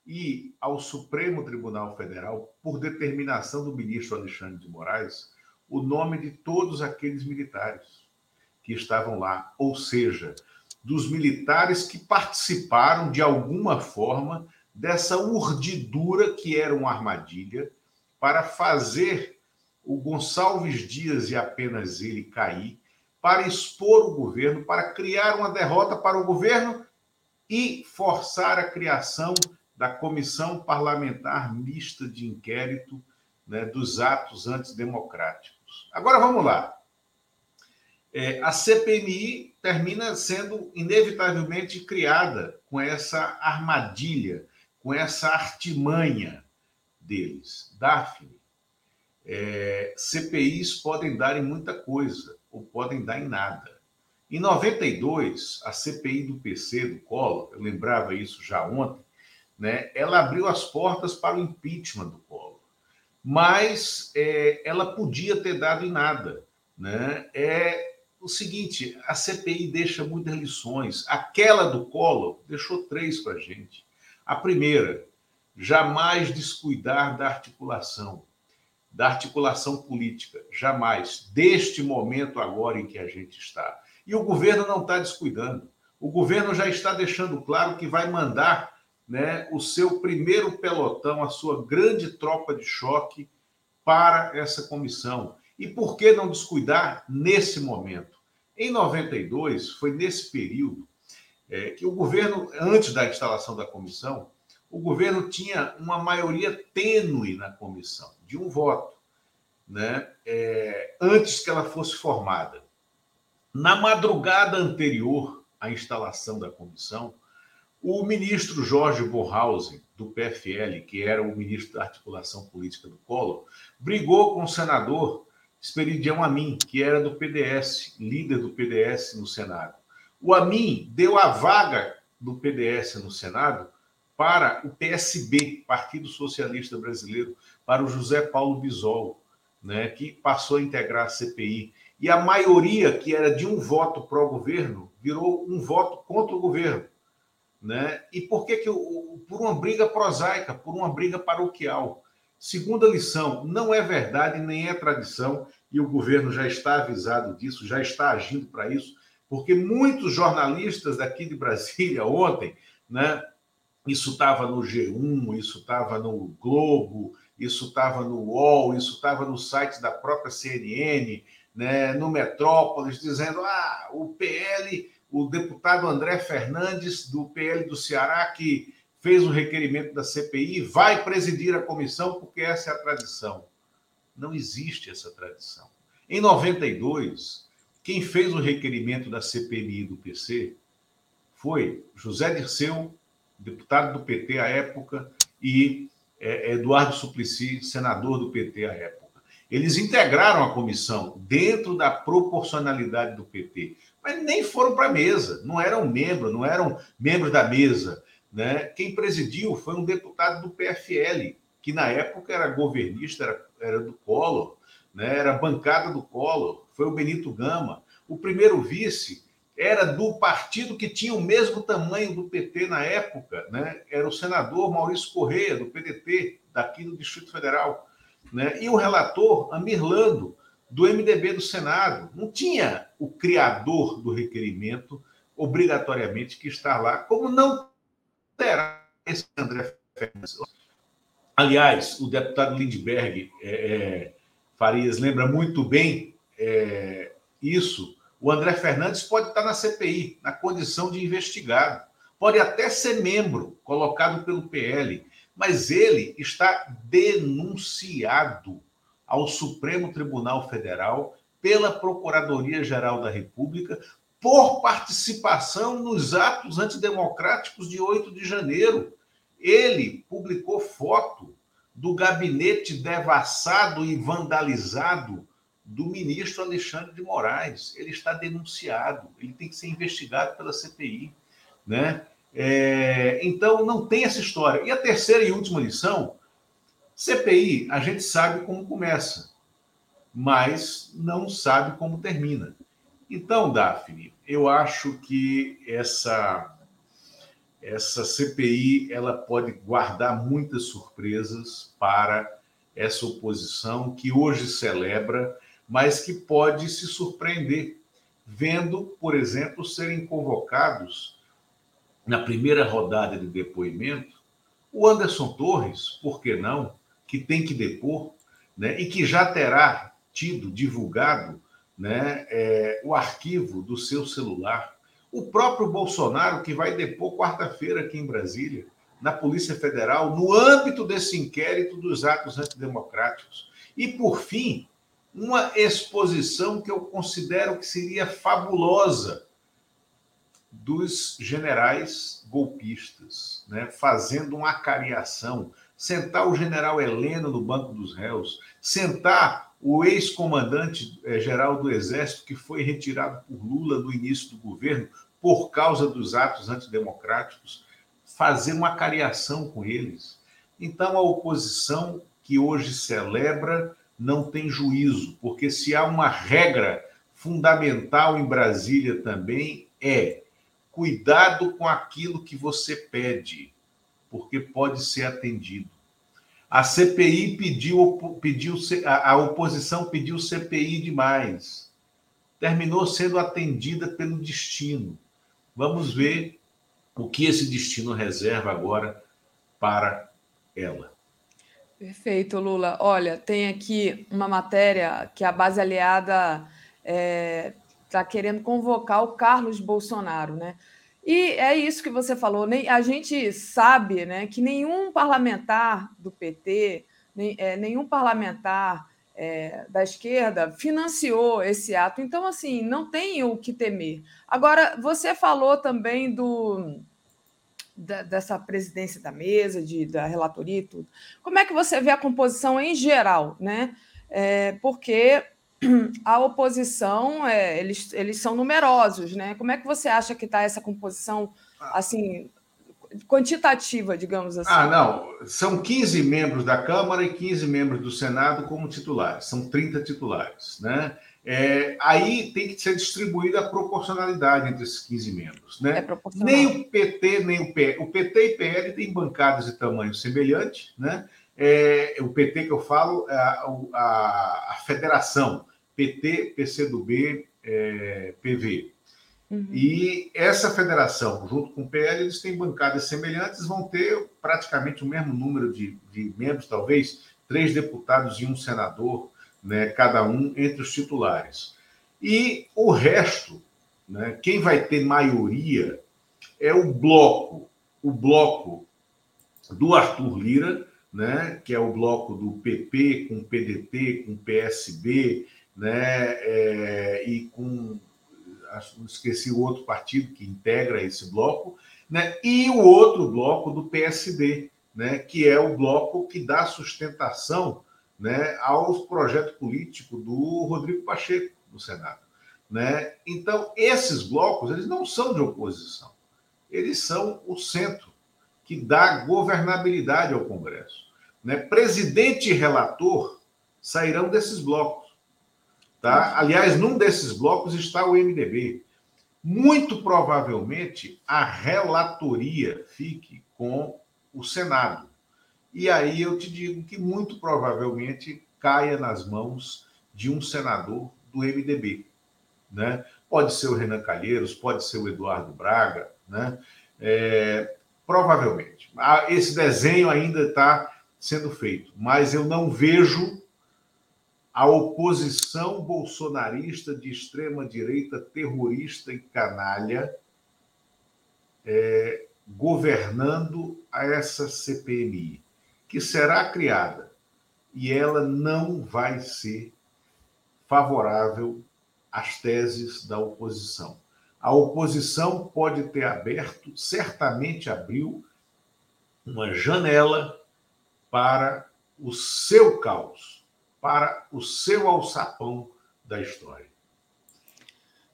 H: e ao Supremo Tribunal Federal, por determinação do ministro Alexandre de Moraes, o nome de todos aqueles militares que estavam lá, ou seja, dos militares que participaram de alguma forma dessa urdidura que era uma armadilha para fazer o Gonçalves Dias e apenas ele cair, para expor o governo, para criar uma derrota para o governo e forçar a criação da Comissão Parlamentar Mista de Inquérito né, dos Atos Antidemocráticos. Agora vamos lá. É, a CPMI termina sendo inevitavelmente criada com essa armadilha, com essa artimanha deles. Daphne, é, CPIs podem dar em muita coisa, ou podem dar em nada. Em 92, a CPI do PC, do Collor, eu lembrava isso já ontem, né, ela abriu as portas para o impeachment do Collor. Mas é, ela podia ter dado em nada. Né? É o seguinte: a CPI deixa muitas lições. Aquela do Collor deixou três para a gente. A primeira, jamais descuidar da articulação, da articulação política, jamais, deste momento agora em que a gente está. E o governo não está descuidando. O governo já está deixando claro que vai mandar né, o seu primeiro pelotão, a sua grande tropa de choque para essa comissão. E por que não descuidar nesse momento? Em 92, foi nesse período é, que o governo, antes da instalação da comissão, o governo tinha uma maioria tênue na comissão, de um voto, né, é, antes que ela fosse formada. Na madrugada anterior à instalação da comissão, o ministro Jorge Borhausen, do PFL, que era o ministro da articulação política do Collor, brigou com o senador Esperidião Amin, que era do PDS, líder do PDS no Senado. O Amin deu a vaga do PDS no Senado para o PSB, Partido Socialista Brasileiro, para o José Paulo Bisol, né, que passou a integrar a CPI. E a maioria, que era de um voto pró-governo, virou um voto contra o governo. Né? E por que, que por uma briga prosaica, por uma briga paroquial? Segunda lição: não é verdade nem é tradição, e o governo já está avisado disso, já está agindo para isso, porque muitos jornalistas daqui de Brasília ontem, né, isso estava no G1, isso estava no Globo, isso estava no UOL, isso estava no site da própria CNN, né, no Metrópolis, dizendo: ah, o PL o deputado André Fernandes, do PL do Ceará, que fez o requerimento da CPI, vai presidir a comissão, porque essa é a tradição. Não existe essa tradição. Em 92, quem fez o requerimento da CPMI do PC foi José Dirceu, deputado do PT à época, e é, Eduardo Suplicy, senador do PT à época. Eles integraram a comissão dentro da proporcionalidade do PT mas nem foram para a mesa, não eram membros, não eram membros da mesa. Né? Quem presidiu foi um deputado do PFL, que na época era governista, era, era do Collor, né? era bancada do Collor, foi o Benito Gama. O primeiro vice era do partido que tinha o mesmo tamanho do PT na época, né? era o senador Maurício Correia, do PDT, daqui do Distrito Federal. Né? E o relator, Amirlando, do MDB do Senado. Não tinha o criador do requerimento obrigatoriamente que estar lá, como não terá esse André Fernandes. Aliás, o deputado Lindbergh é, é, Farias lembra muito bem é, isso. O André Fernandes pode estar na CPI, na condição de investigado. Pode até ser membro, colocado pelo PL, mas ele está denunciado ao Supremo Tribunal Federal pela Procuradoria-Geral da República por participação nos atos antidemocráticos de 8 de janeiro. Ele publicou foto do gabinete devassado e vandalizado do ministro Alexandre de Moraes. Ele está denunciado, ele tem que ser investigado pela CPI, né? É, então, não tem essa história. E a terceira e última lição: CPI, a gente sabe como começa, mas não sabe como termina. Então, Daphne, eu acho que essa essa CPI ela pode guardar muitas surpresas para essa oposição que hoje celebra, mas que pode se surpreender vendo, por exemplo, serem convocados na primeira rodada de depoimento o Anderson Torres, por que não, que tem que depor, né, e que já terá tido divulgado né, é, o arquivo do seu celular. O próprio Bolsonaro, que vai depor quarta-feira aqui em Brasília, na Polícia Federal, no âmbito desse inquérito dos atos antidemocráticos. E, por fim, uma exposição que eu considero que seria fabulosa dos generais golpistas, né, fazendo uma acariação, sentar o general Heleno no banco dos réus, sentar o ex-comandante-geral eh, do Exército, que foi retirado por Lula no início do governo por causa dos atos antidemocráticos, fazer uma cariação com eles. Então, a oposição que hoje celebra não tem juízo, porque se há uma regra fundamental em Brasília também é cuidado com aquilo que você pede, porque pode ser atendido. A CPI pediu, pediu a oposição pediu CPI demais. Terminou sendo atendida pelo destino. Vamos ver o que esse destino reserva agora para ela.
G: Perfeito, Lula. Olha, tem aqui uma matéria que a base aliada está é, tá querendo convocar o Carlos Bolsonaro, né? E é isso que você falou. Nem, a gente sabe né, que nenhum parlamentar do PT, nem, é, nenhum parlamentar é, da esquerda financiou esse ato. Então, assim, não tem o que temer. Agora, você falou também do da, dessa presidência da mesa, de, da relatoria e tudo. Como é que você vê a composição em geral? Né? É, porque a oposição, é, eles, eles são numerosos, né? Como é que você acha que está essa composição, assim, quantitativa, digamos assim?
H: Ah, não. São 15 membros da Câmara e 15 membros do Senado como titulares. São 30 titulares, né? É, aí tem que ser distribuída a proporcionalidade entre esses 15 membros. Né? É nem o PT, nem o PL. O PT e PL têm bancadas de tamanho semelhante. Né? É, o PT que eu falo, é a, a, a federação PT, PCdoB, é, PV. Uhum. E essa federação, junto com o PL, eles têm bancadas semelhantes, vão ter praticamente o mesmo número de, de membros, talvez três deputados e um senador né, cada um entre os titulares. E o resto, né, quem vai ter maioria é o bloco, o bloco do Arthur Lira, né, que é o bloco do PP com PDT, com PSB, né, é, e com esqueci o outro partido que integra esse bloco, né, e o outro bloco do PSD, né, que é o bloco que dá sustentação né, ao projeto político do Rodrigo Pacheco no Senado. Né? Então, esses blocos eles não são de oposição, eles são o centro que dá governabilidade ao Congresso. Né? Presidente e relator sairão desses blocos. Tá? Aliás, num desses blocos está o MDB. Muito provavelmente a relatoria fique com o Senado. E aí eu te digo que muito provavelmente caia nas mãos de um senador do MDB. Né? Pode ser o Renan Calheiros, pode ser o Eduardo Braga, né? É, provavelmente. Ah, esse desenho ainda está sendo feito, mas eu não vejo a oposição bolsonarista de extrema direita, terrorista e canalha é, governando a essa CPMI que será criada e ela não vai ser favorável às teses da oposição. A oposição pode ter aberto, certamente abriu, uma janela para o seu caos, para o seu alçapão da história.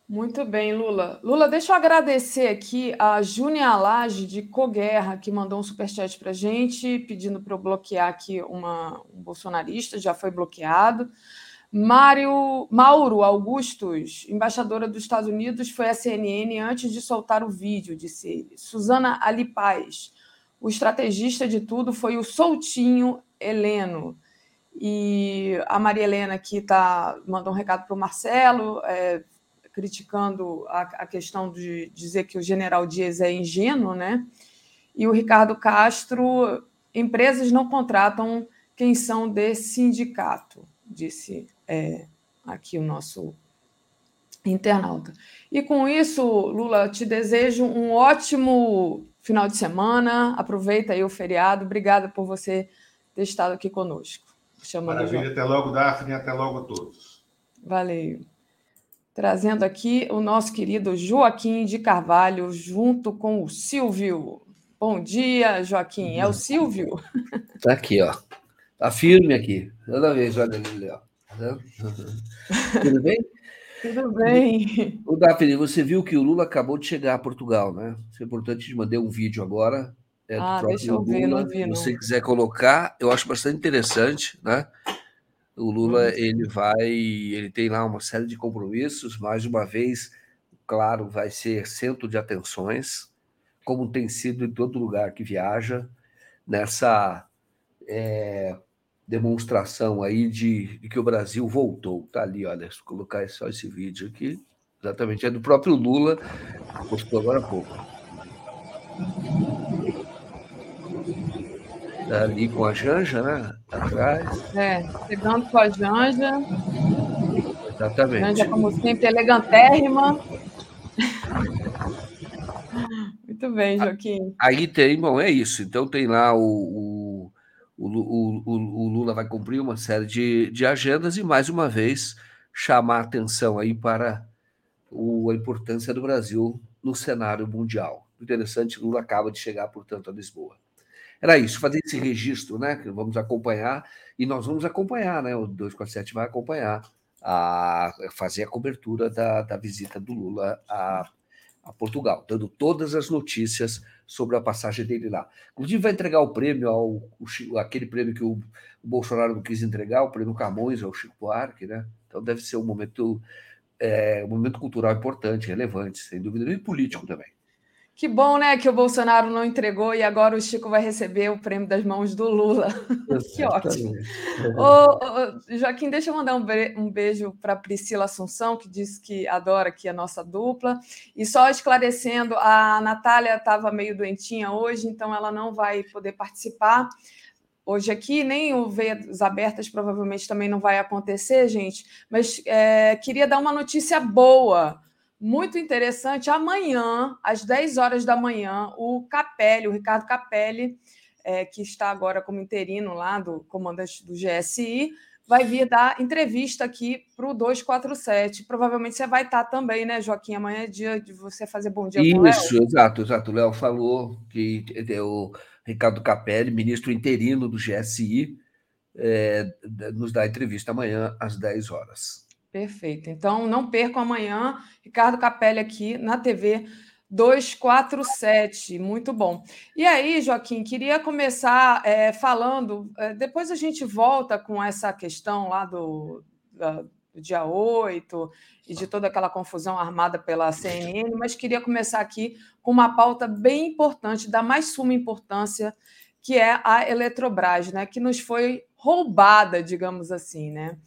G: Muito bem, Lula. Lula, deixa eu agradecer aqui a Júnia Alage de Coguerra, que mandou um superchat para a gente, pedindo para eu bloquear aqui uma, um bolsonarista, já foi bloqueado. Mário, Mauro Augustus, embaixadora dos Estados Unidos, foi à CNN antes de soltar o vídeo, disse ele. Suzana Alipaz, o estrategista de tudo foi o Soltinho Heleno. E a Maria Helena aqui tá, mandou um recado para o Marcelo, é, criticando a, a, questão de dizer que o general Dias é ingênuo, né? E o Ricardo Castro, empresas não contratam quem são de sindicato, disse é, aqui o nosso internauta. E com isso, Lula, te desejo um ótimo final de semana. Aproveita aí o feriado. Obrigada por você ter estado aqui conosco.
H: Chamando Maravilha, até logo, Daphne, até logo a todos.
G: Valeu. Trazendo aqui o nosso querido Joaquim de Carvalho, junto com o Silvio. Bom dia, Joaquim. É o Silvio?
I: Está aqui, ó. Está firme aqui. Toda vez, olha ali, ó. Tudo bem?
G: Tudo bem.
I: O Daphne, você viu que o Lula acabou de chegar a Portugal, né? Isso é importante, te mandei um vídeo agora.
G: É do ah, ver, Lula. vi.
I: Se você quiser colocar, eu acho bastante interessante, né? O Lula, hum. ele vai, ele tem lá uma série de compromissos, mais uma vez, claro, vai ser centro de atenções, como tem sido em todo lugar que viaja, nessa é, demonstração aí de, de, que o Brasil voltou. Tá ali, olha, vou colocar só esse vídeo aqui. Exatamente, é do próprio Lula, postou agora há pouco. Ali com a Janja, né? Atrás.
G: É, chegando com a Janja.
I: Exatamente.
G: Janja, como sempre, elegantérrima. Muito bem, Joaquim.
I: Aí tem, bom, é isso. Então tem lá o, o o, o, o, Lula vai cumprir uma série de, de agendas e, mais uma vez, chamar atenção aí para o, a importância do Brasil no cenário mundial. Interessante, Lula acaba de chegar, portanto, a Lisboa. Era isso, fazer esse registro, né? Que vamos acompanhar, e nós vamos acompanhar, né? O 247 vai acompanhar, a, fazer a cobertura da, da visita do Lula a, a Portugal, dando todas as notícias sobre a passagem dele lá. Inclusive, vai entregar o prêmio ao aquele prêmio que o, o, Bolsonaro não quis entregar, o prêmio Camões ao Chico Buarque, né? Então deve ser um momento, é, um momento cultural importante, relevante, sem dúvida, e político também.
G: Que bom, né, que o Bolsonaro não entregou e agora o Chico vai receber o prêmio das mãos do Lula. que ótimo. Ô, ô, Joaquim, deixa eu mandar um, be beijo para Priscila Assunção, que disse que adora aqui a nossa dupla. E só esclarecendo, a Natália estava meio doentinha hoje, então ela não vai poder participar hoje aqui, nem o Veias Abertas provavelmente também não vai acontecer, gente. Mas é, queria dar uma notícia boa muito interessante. Amanhã, às 10 horas da manhã, o Capelli, o Ricardo Capelli, é, que está agora como interino lá do comandante do GSI, vai vir dar entrevista aqui para o 247. Provavelmente você vai estar também, né, Joaquim? Amanhã é dia de você fazer bom dia
I: Isso, exato, exato. O Léo falou que o Ricardo Capelli, ministro interino do GSI, é, nos dá entrevista amanhã às 10 horas.
G: Perfeito. Então, não percam amanhã, Ricardo Capelli aqui na TV 247. Muito bom. E aí, Joaquim, queria começar é, falando. É, depois a gente volta com essa questão lá do, da, do dia 8 e de toda aquela confusão armada pela CNN, mas queria começar aqui com uma pauta bem importante, da mais suma importância, que é a Eletrobras, né, que nos foi roubada, digamos assim, né?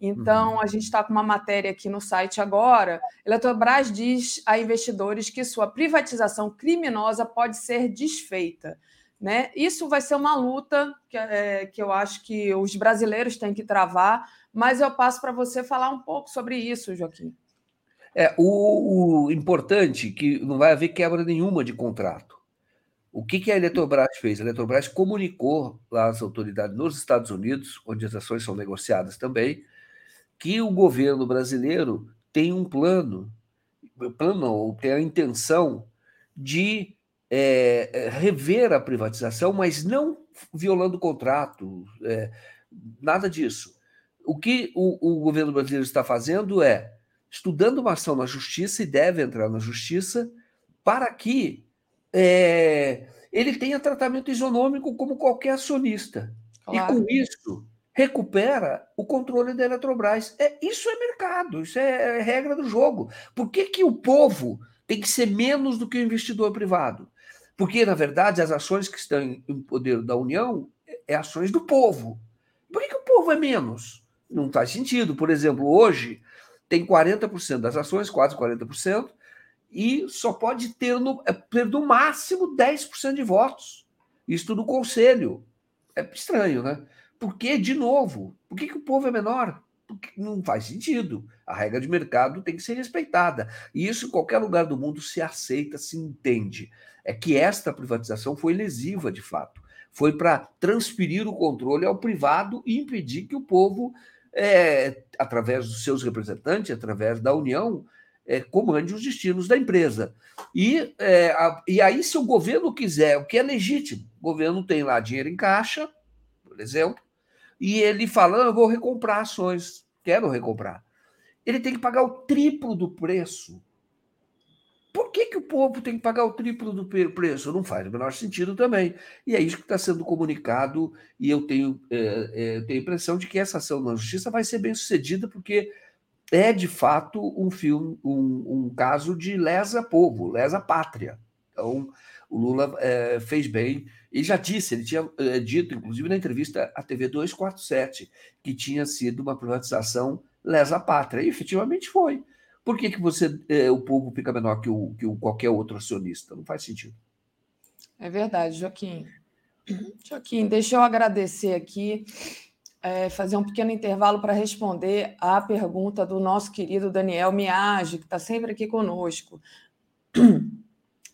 G: Então, uhum. a gente está com uma matéria aqui no site agora. Eletrobras diz a investidores que sua privatização criminosa pode ser desfeita. Né? Isso vai ser uma luta que, é, que eu acho que os brasileiros têm que travar, mas eu passo para você falar um pouco sobre isso, Joaquim.
I: É, o, o importante é que não vai haver quebra nenhuma de contrato. O que, que a Eletrobras fez? A Eletrobras comunicou lá às autoridades nos Estados Unidos, onde as ações são negociadas também, que o governo brasileiro tem um plano, plano ou tem a intenção de é, rever a privatização, mas não violando o contrato, é, nada disso. O que o, o, governo brasileiro está fazendo é estudando uma ação na justiça e deve entrar na justiça para que é, ele tenha tratamento isonômico como qualquer acionista. Claro. E com isso recupera o controle da Eletrobras. É, isso é mercado, isso é regra do jogo. Por que, que o povo tem que ser menos do que o investidor privado? Porque, na verdade, as ações que estão em poder da União é ações do povo. Por que, que o povo é menos? Não faz sentido. Por exemplo, hoje tem 40% das ações, quase 40%, e só pode ter no, é, ter no máximo 10% de votos. Isso no conselho. É estranho, né? Porque, de novo, por que, que o povo é menor? Porque não faz sentido. A regra de mercado tem que ser respeitada. E isso em qualquer lugar do mundo se aceita, se entende. É que esta privatização foi lesiva, de fato. Foi para transferir o controle ao privado e impedir que o povo, é, através dos seus representantes, através da União, é, comande os destinos da empresa. E, é, a, e aí, se o governo quiser, o que é legítimo, o governo tem lá dinheiro em caixa, por exemplo, e ele fala: eu vou recomprar ações, quero recomprar. Ele tem que pagar o triplo do preço. Por que, que o povo tem que pagar o triplo do preço? Não faz o menor sentido também. E é isso que está sendo comunicado, e eu tenho, é, é, tenho a impressão de que essa ação na justiça vai ser bem sucedida, porque é de fato um filme, um, um caso de lesa povo, lesa pátria. Então, o Lula é, fez bem e já disse, ele tinha é, dito, inclusive na entrevista à TV 247, que tinha sido uma privatização lesa pátria. E efetivamente foi. Por que, que você, é, o povo fica menor que, o, que o, qualquer outro acionista? Não faz sentido.
G: É verdade, Joaquim. Joaquim, deixa eu agradecer aqui é, fazer um pequeno intervalo para responder à pergunta do nosso querido Daniel Miage, que está sempre aqui conosco.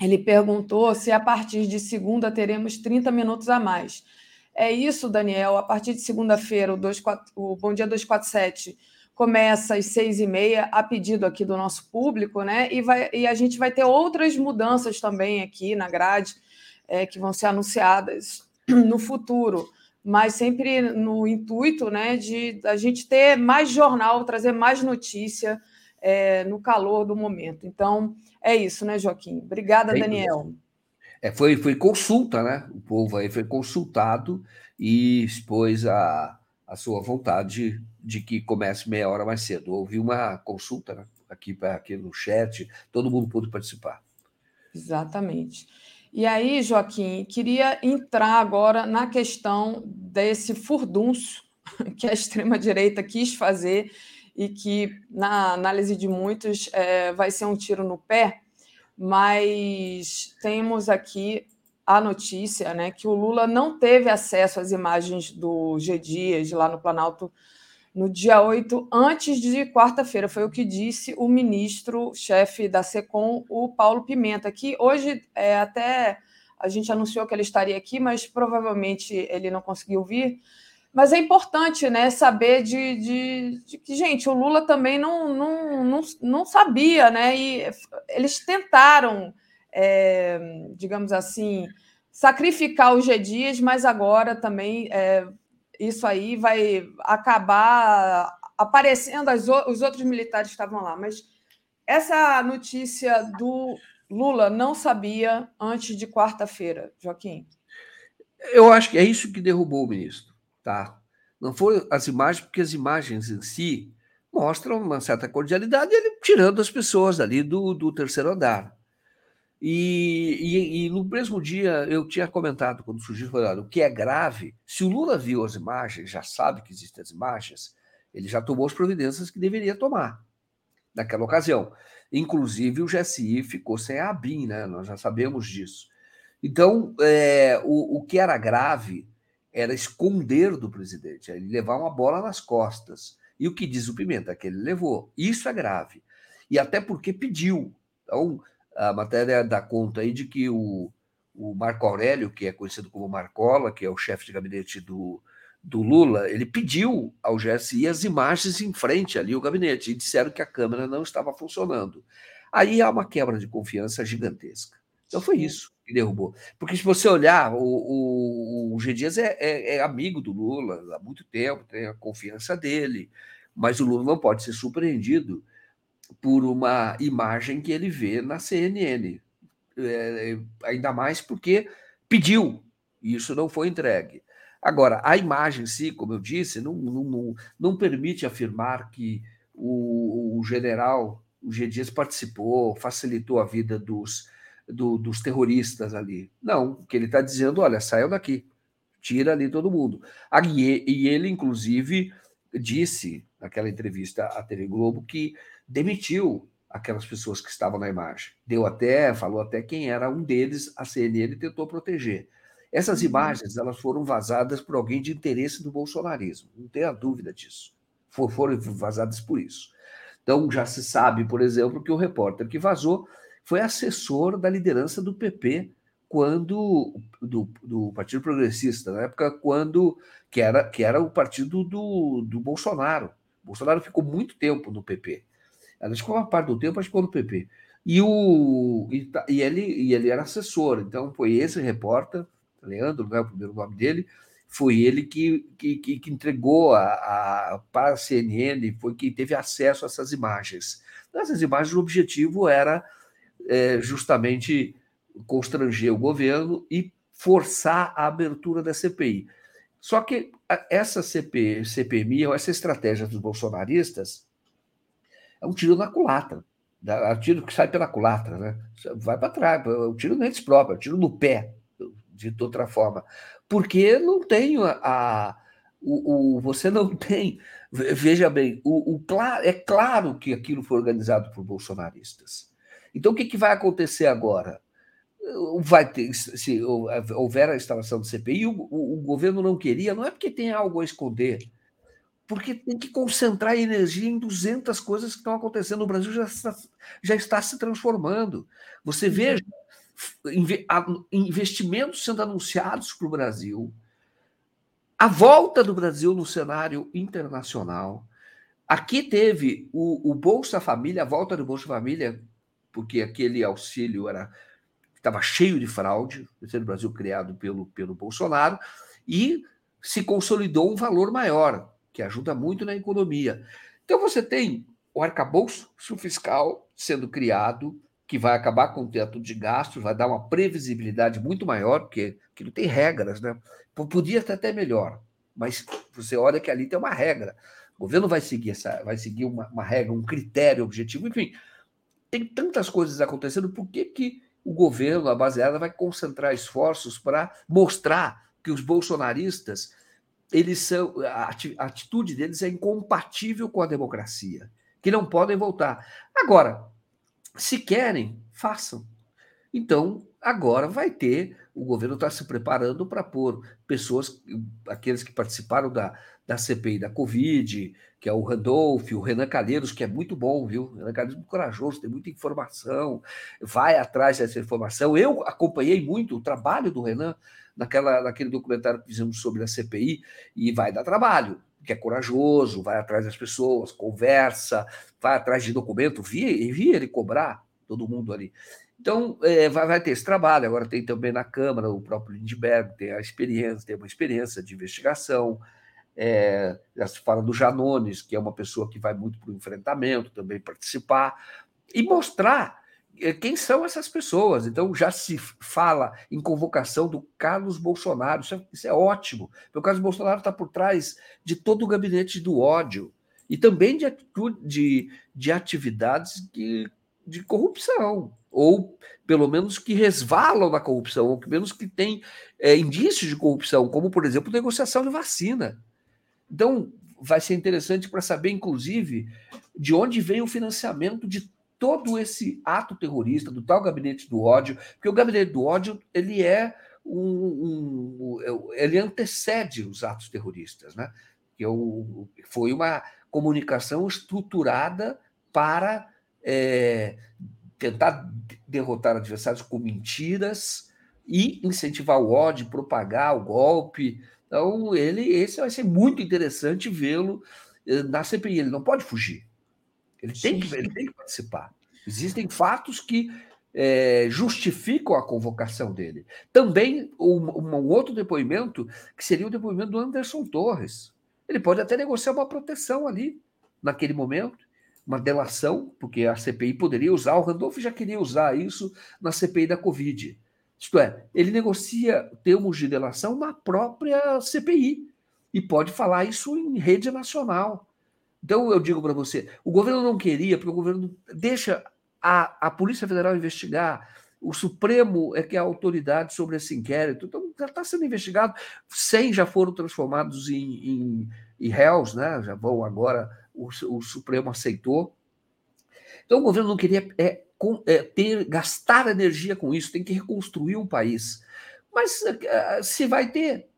G: Ele perguntou se a partir de segunda teremos 30 minutos a mais. É isso, Daniel. A partir de segunda-feira, o, o Bom Dia 247 começa às seis e meia, a pedido aqui do nosso público, né? E, vai, e a gente vai ter outras mudanças também aqui na grade, é, que vão ser anunciadas no futuro mas sempre no intuito né, de a gente ter mais jornal, trazer mais notícia é, no calor do momento. Então, é isso, né, Joaquim? Obrigada, é Daniel.
I: É, foi, foi consulta, né? O povo aí foi consultado e expôs a, a sua vontade de que comece meia hora mais cedo. Houve uma consulta né? aqui, aqui no chat, todo mundo pôde participar.
G: Exatamente. E aí, Joaquim, queria entrar agora na questão desse furdunço que a extrema-direita quis fazer e que, na análise de muitos, é, vai ser um tiro no pé, mas temos aqui a notícia né, que o Lula não teve acesso às imagens do G Dias lá no Planalto no dia 8, antes de quarta-feira. Foi o que disse o ministro-chefe da SECOM, o Paulo Pimenta, que hoje é, até a gente anunciou que ele estaria aqui, mas provavelmente ele não conseguiu vir. Mas é importante né, saber de, de, de que, gente, o Lula também não, não, não, não sabia, né? E eles tentaram, é, digamos assim, sacrificar os G Dias, mas agora também é, isso aí vai acabar aparecendo as, os outros militares que estavam lá. Mas essa notícia do Lula não sabia antes de quarta-feira, Joaquim.
I: Eu acho que é isso que derrubou o ministro, tá? Não foram as imagens, porque as imagens em si mostram uma certa cordialidade, ele tirando as pessoas ali do, do terceiro andar. E, e, e, no mesmo dia eu tinha comentado, quando surgiu, falado, o que é grave, se o Lula viu as imagens, já sabe que existem as imagens, ele já tomou as providências que deveria tomar naquela ocasião. Inclusive, o GSI ficou sem a ABIN, né? nós já sabemos disso. Então, é, o, o que era grave era esconder do presidente, ele levar uma bola nas costas. E o que diz o Pimenta? Que ele levou. Isso é grave. E até porque pediu. Então, a matéria dá conta aí de que o, o Marco Aurélio, que é conhecido como Marcola, que é o chefe de gabinete do, do Lula, ele pediu ao GSI as imagens em frente ali ao gabinete e disseram que a câmera não estava funcionando. Aí há uma quebra de confiança gigantesca. Então foi isso que derrubou. Porque se você olhar, o, o, o G. Dias é, é, é, amigo do Lula há muito tempo, tem a confiança dele, mas o Lula não pode ser surpreendido por uma imagem que ele vê na CNN. É, ainda mais porque pediu, e isso não foi entregue. Agora, a imagem em si, como eu disse, não, não, não, não permite afirmar que o, o general, o G. Dias, participou, facilitou a vida dos, do, dos terroristas ali. Não, o que ele está dizendo, olha, saiam daqui, tira ali todo mundo. E, e ele, inclusive, disse naquela entrevista à TV Globo que demitiu aquelas pessoas que estavam na imagem. Deu até, falou até quem era um deles, a CNN tentou proteger. Essas uhum. imagens elas foram vazadas por alguém de interesse do bolsonarismo, não tenha dúvida disso. foram vazadas por isso. Então já se sabe, por exemplo, que o repórter que vazou foi assessor da liderança do PP quando do, do Partido Progressista, na época quando que era, que era o partido do, do Bolsonaro. Bolsonaro ficou muito tempo no PP. Ela ficou uma parte do tempo, que ficou no PP. E, o, e, e, ele, e ele era assessor, então foi esse repórter, Leandro, né, o primeiro nome dele, foi ele que, que, que entregou a, a, para a CNN, foi quem teve acesso a essas imagens. Essas imagens, o objetivo era é, justamente constranger o governo e forçar a abertura da CPI. Só que essa CP, CPMI, ou essa estratégia dos bolsonaristas, é um tiro na culatra. É um tiro que sai pela culatra, né? Vai para trás, é um tiro neles próprios, é um tiro no pé, de outra forma. Porque não tem a. a o, o, você não tem. Veja bem, o, o, é claro que aquilo foi organizado por bolsonaristas. Então, o que, que vai acontecer agora? Vai ter, se houver a instalação do CPI, o, o, governo não queria, não é porque tem algo a esconder, porque tem que concentrar energia em 200 coisas que estão acontecendo. O Brasil já está, já está se transformando. Você veja investimentos sendo anunciados para o Brasil, a volta do Brasil no cenário internacional. Aqui teve o, o Bolsa Família, a volta do Bolsa Família, porque aquele auxílio era estava cheio de fraude, o Brasil criado pelo, pelo Bolsonaro, e se consolidou um valor maior, que ajuda muito na economia. Então você tem o arcabouço fiscal sendo criado, que vai acabar com o teto de gastos, vai dar uma previsibilidade muito maior, porque não tem regras, né? Podia estar até melhor, mas você olha que ali tem uma regra. O governo vai seguir essa, vai seguir uma, uma regra, um critério objetivo, enfim, tem tantas coisas acontecendo, por que, que o governo, a baseada, vai concentrar esforços para mostrar que os bolsonaristas, eles são, a atitude deles é incompatível com a democracia, que não podem voltar. Agora, se querem, façam. Então, agora vai ter, o governo está se preparando para pôr pessoas, aqueles que participaram da, da CPI da Covid, que é o Randolph, o Renan Calheiros, que é muito bom, viu? O Renan Calheiros é muito corajoso, tem muita informação, vai atrás dessa informação. Eu acompanhei muito o trabalho do Renan naquela, naquele documentário que fizemos sobre a CPI, e vai dar trabalho, que é corajoso, vai atrás das pessoas, conversa, vai atrás de documento, vi, vi ele cobrar todo mundo ali. Então, é, vai, vai, ter esse trabalho. Agora tem também na Câmara o próprio Lindbergh, tem a experiência, tem uma experiência de investigação, é, já se fala do Janones, que é uma pessoa que vai muito para o enfrentamento, também participar, e mostrar é, quem são essas pessoas. Então, já se fala em convocação do Carlos Bolsonaro, isso é, isso é ótimo, porque o Carlos Bolsonaro está por trás de todo o gabinete do ódio e também de, de, de atividades de, de corrupção, ou pelo menos que resvalam na corrupção, ou pelo menos que têm é, indícios de corrupção, como, por exemplo, negociação de vacina. Então, vai ser interessante para saber, inclusive, de onde vem o financiamento de todo esse ato terrorista, do tal gabinete do ódio, porque o gabinete do ódio ele é um, um ele antecede os atos terroristas, né? Que é foi uma comunicação estruturada para é, tentar derrotar adversários com mentiras e incentivar o ódio, propagar o golpe, então, ele, esse vai ser muito interessante vê-lo eh, na CPI. Ele não pode fugir. Ele tem, que, ele tem que participar. Existem fatos que é, justificam a convocação dele. Também um, um, outro depoimento, que seria o depoimento do Anderson Torres. Ele pode até negociar uma proteção ali, naquele momento, uma delação, porque a CPI poderia usar, o Randolph já queria usar isso na CPI da Covid. Isto é, ele negocia termos de delação na própria CPI e pode falar isso em rede nacional. Então, eu digo para você: o governo não queria, porque o governo deixa a, a Polícia Federal investigar, o Supremo é que é a autoridade sobre esse inquérito, então já está sendo investigado. 100 já foram transformados em, em, em réus, né? já vão agora, o, o, Supremo aceitou. Então o governo não queria é, com, é, ter, gastar energia com isso, tem que reconstruir um país. Mas é, se vai ter,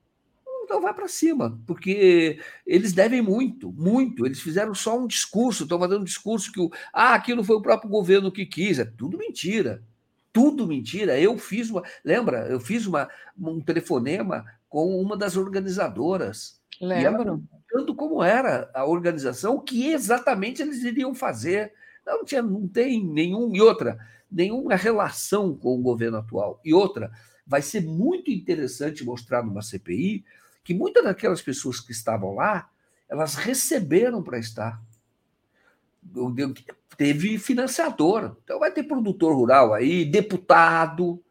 I: então vai para cima, porque eles devem muito, muito. Eles fizeram só um discurso, estão fazendo um discurso que o, ah, aquilo foi o próprio governo que quis. É tudo mentira. Tudo mentira. Eu fiz uma. Lembra? Eu fiz uma, um telefonema com uma das organizadoras.
G: Lembro.
I: Tanto como era a organização, o que exatamente eles iriam fazer. Não, tinha, não tem nenhum. E outra, nenhuma relação com o governo atual. E outra, vai ser muito interessante mostrar numa CPI que muitas daquelas pessoas que estavam lá, elas receberam para estar. Teve financiador. Então vai ter produtor rural aí, deputado.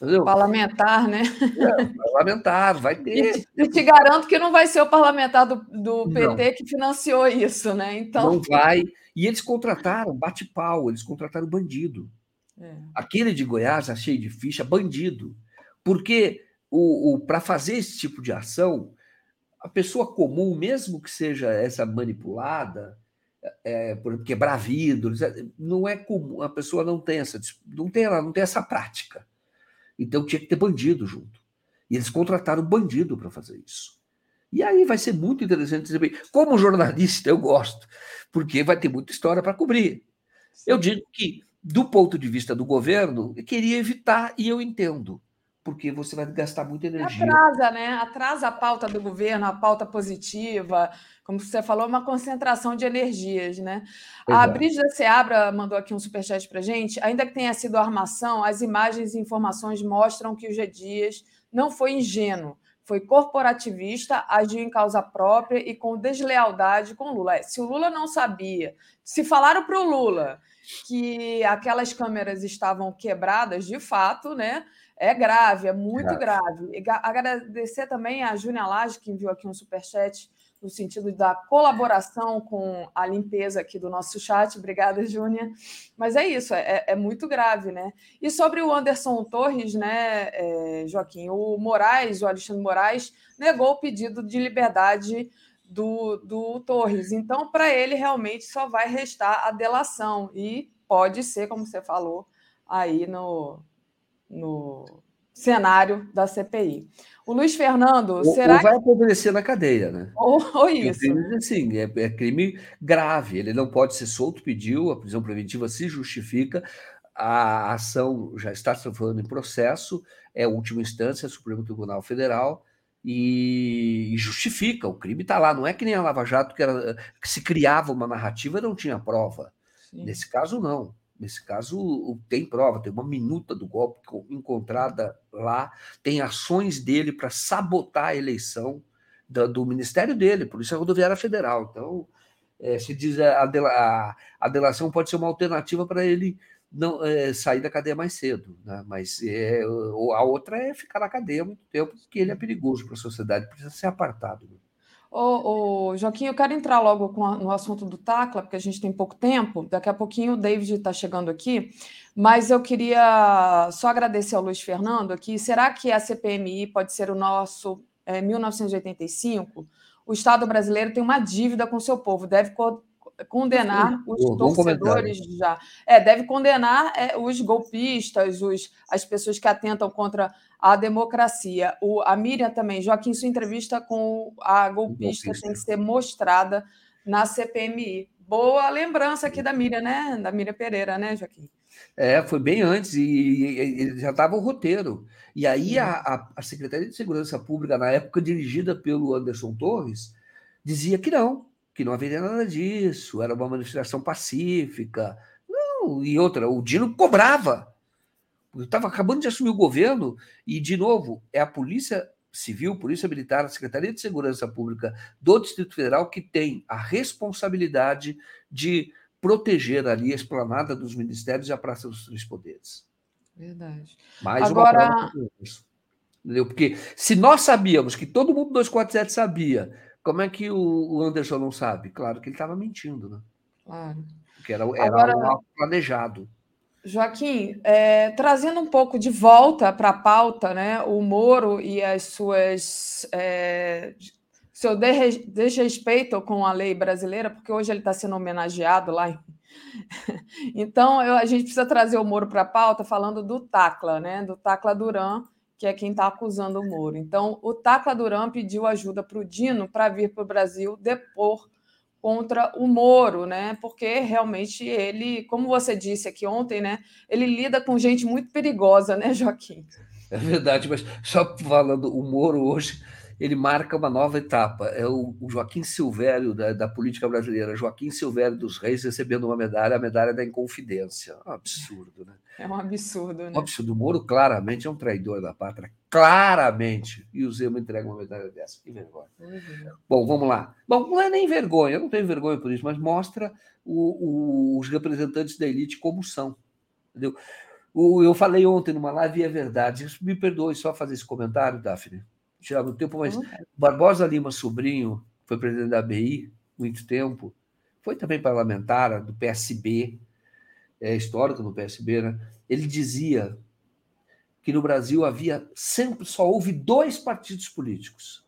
G: Entendeu? Parlamentar, né?
I: É, parlamentar, vai ter.
G: E te garanto que não vai ser o parlamentar do, do PT não. que financiou isso, né? Então...
I: Não vai. E eles contrataram bate-pau, eles contrataram bandido. É. Aquele de Goiás, achei de ficha, bandido. Porque o, o para fazer esse tipo de ação, a pessoa comum, mesmo que seja essa manipulada, é, por quebrar vidros, é, não é comum, a pessoa não tem essa, não tem, ela não tem essa prática. Então tinha que ter bandido junto. E eles contrataram bandido para fazer isso. E aí vai ser muito interessante dizer, como jornalista eu gosto, porque vai ter muita história para cobrir. Eu digo que, do ponto de vista do governo, eu queria evitar, e eu entendo porque você vai gastar muita energia.
G: Atrasa, né? Atrasa a pauta do governo, a pauta positiva, como você falou, uma concentração de energias, né? A Brígida Seabra mandou aqui um superchat para gente. Ainda que tenha sido armação, as imagens e informações mostram que o G. Dias não foi ingênuo, foi corporativista, agiu em causa própria e com deslealdade com Lula. É, se o Lula não sabia, se falaram para o Lula que aquelas câmeras estavam quebradas de fato, né? É grave, é muito grave. grave. Agradecer também a Júnia Lage, que enviou aqui um superchat no sentido da colaboração com a limpeza aqui do nosso chat. Obrigada, Júnia. Mas é isso, é, é, muito grave, né? E sobre o Anderson Torres, né, é, Joaquim, o Moraes, o Alexandre Moraes, negou o pedido de liberdade do, do Torres. Então, para ele, realmente só vai restar a delação. E pode ser, como você falou, aí no, no cenário da CPI. O Luiz Fernando,
I: ou,
G: será
I: ou vai apodrecer na cadeia, né?
G: Ou, ou isso.
I: Crime, assim, é, é, crime grave, ele não pode ser solto, pediu, a prisão preventiva se justifica, a ação já está se transformando em processo, é a última instância, Supremo Tribunal Federal, e, e justifica, o crime está lá, não é que nem a Lava Jato, que, era, que se criava uma narrativa e não tinha prova. Sim. Nesse caso, não. Nesse caso, tem prova, tem uma minuta do golpe encontrada lá, tem ações dele para sabotar a eleição do, do, ministério dele, Polícia Rodoviária Federal. Então, é, se diz é, a, a, a delação pode ser uma alternativa para ele não é, sair da cadeia mais cedo, né? mas é, a outra é ficar na cadeia muito tempo, porque ele é perigoso para a sociedade, precisa ser apartado. Né?
G: Ô, ô, Joaquim, eu quero entrar logo a, no assunto do Tacla, porque a gente tem pouco tempo. Daqui a pouquinho o David está chegando aqui, mas eu queria só agradecer ao Luiz Fernando aqui. Será que a CPMI pode ser o nosso é, 1985? O Estado brasileiro tem uma dívida com seu povo, deve co condenar os torcedores já. É, deve condenar é, os golpistas, os, as pessoas que atentam contra a democracia. O, a Miriam também, Joaquim, sua entrevista com a golpista, golpista, tem que ser mostrada na CPMI. Boa lembrança aqui da Miriam, né? Da Miriam Pereira, né, Joaquim?
I: É, foi bem antes e, e, e já estava o roteiro. E aí a, a, a, Secretaria de Segurança Pública, na época dirigida pelo Anderson Torres, dizia que não, que não haveria nada disso, era uma manifestação pacífica. Não, e outra, o Dino cobrava estava acabando de assumir o governo e, de novo, é a Polícia Civil, Polícia Militar, a Secretaria de Segurança Pública do Distrito Federal que tem a responsabilidade de proteger ali a esplanada dos ministérios e a Praça dos Três Poderes.
G: Verdade.
I: Mais
G: Agora...
I: uma prova Entendeu? Porque se nós sabíamos que todo mundo 247 sabia, como é que o Anderson não sabe? Claro que ele estava mentindo, né?
G: Claro.
I: Porque era, era Agora... algo planejado.
G: Joaquim, é, trazendo um pouco de volta para a pauta, né, o Moro e as suas é, seu desrespeito com a lei brasileira, porque hoje ele está sendo homenageado lá. Então, eu, a gente precisa trazer o Moro para a pauta falando do Tacla, né, do Tacla Duran, que é quem está acusando o Moro. Então, o Tacla Duran pediu ajuda para o Dino para vir para o Brasil depor contra o Moro, né? Porque realmente ele, como você disse aqui ontem, né? Ele lida com gente muito perigosa, né, Joaquim?
I: É verdade, mas só falando, o Moro hoje ele marca uma nova etapa. É o, Joaquim Silvério da, da, política brasileira, Joaquim Silvério dos Reis recebendo uma medalha, a medalha da Inconfidência. Um absurdo, né?
G: É um absurdo, né?
I: Um absurdo. O Moro claramente é um traidor da pátria, claramente. E o Zema entrega uma medalha dessa. Que vergonha. Uhum. Bom, vamos lá. Bom, não é nem vergonha, eu não tenho vergonha por isso, mas mostra o, o, os representantes da elite como são. Entendeu? O, eu falei ontem numa live e é verdade. Me perdoe só fazer esse comentário, Daphne tirar o tempo, mas Barbosa Lima Sobrinho foi presidente da BI muito tempo, foi também parlamentar do PSB, é histórico no PSB, né? Ele dizia que no Brasil havia sempre só houve dois partidos políticos.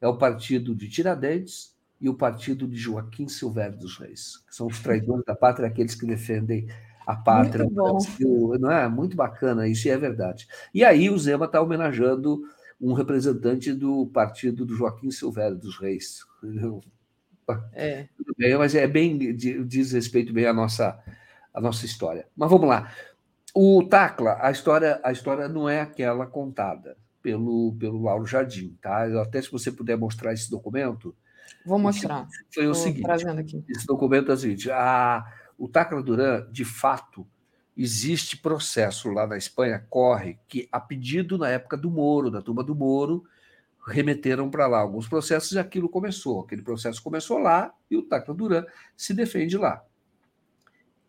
I: É o partido de Tiradentes e o partido de Joaquim Silvério dos Reis, que são os traidores da pátria, aqueles que defendem a pátria.
G: Muito bom.
I: Brasil, não é muito bacana, isso é verdade. E aí o Zema está homenageando um representante do partido do Joaquim Silvério dos Reis.
G: É.
I: Tudo bem, mas é bem diz respeito bem à nossa a nossa história. Mas vamos lá. O Tacla, a história a história não é aquela contada pelo pelo Lauro Jardim, tá? Até se você puder mostrar esse documento.
G: Vou mostrar.
I: Foi o seguinte. Esse documento é o seguinte: a, o Tacla Duran, de fato, existe processo lá na Espanha, corre, que a pedido na época do Moro, da turma do Moro, remeteram para lá alguns processos e aquilo começou. Aquele processo começou lá e o Tacla Duran se defende lá.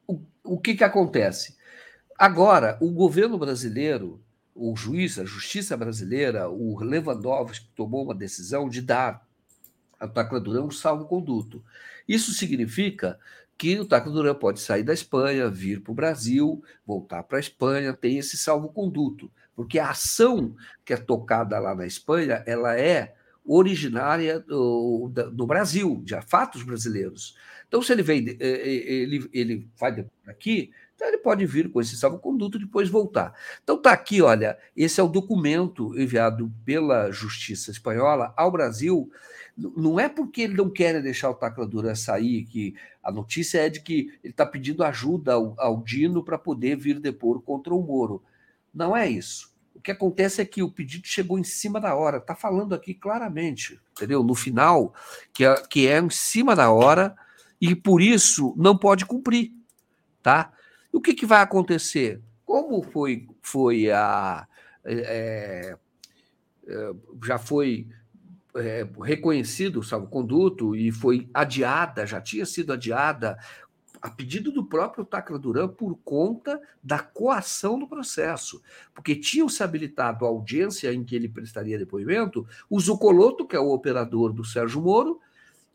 I: O, o que, que acontece? Agora, o governo brasileiro, o juiz, a justiça brasileira, o Lewandowski tomou uma decisão de dar ao Tacla Duran um salvo-conduto. Isso significa que o Taco Duran pode sair da Espanha, vir para o Brasil, voltar para a Espanha, tem esse salvo-conduto, porque a ação que é tocada lá na Espanha, ela é originária do, do Brasil, de fatos brasileiros. Então, se ele vem, eh, eh, ele, ele vai aqui, então ele pode vir com esse salvo-conduto e depois voltar. Então está aqui, olha, esse é o documento enviado pela Justiça Espanhola ao Brasil, não é porque ele não quer deixar o Tacla sair, que a notícia é de que ele está pedindo ajuda ao, ao Dino para poder vir depor contra o Moro. Não é isso. O que acontece é que o pedido chegou em cima da hora, está falando aqui claramente, entendeu? No final, que é, que é em cima da hora e por isso não pode cumprir, tá? O que, que vai acontecer? Como foi, foi a. É, é, já foi é, reconhecido o salvo-conduto e foi adiada, já tinha sido adiada, a pedido do próprio Tacla Duran, por conta da coação do processo. Porque tinham se habilitado a audiência em que ele prestaria depoimento o Zucoloto, que é o operador do Sérgio Moro,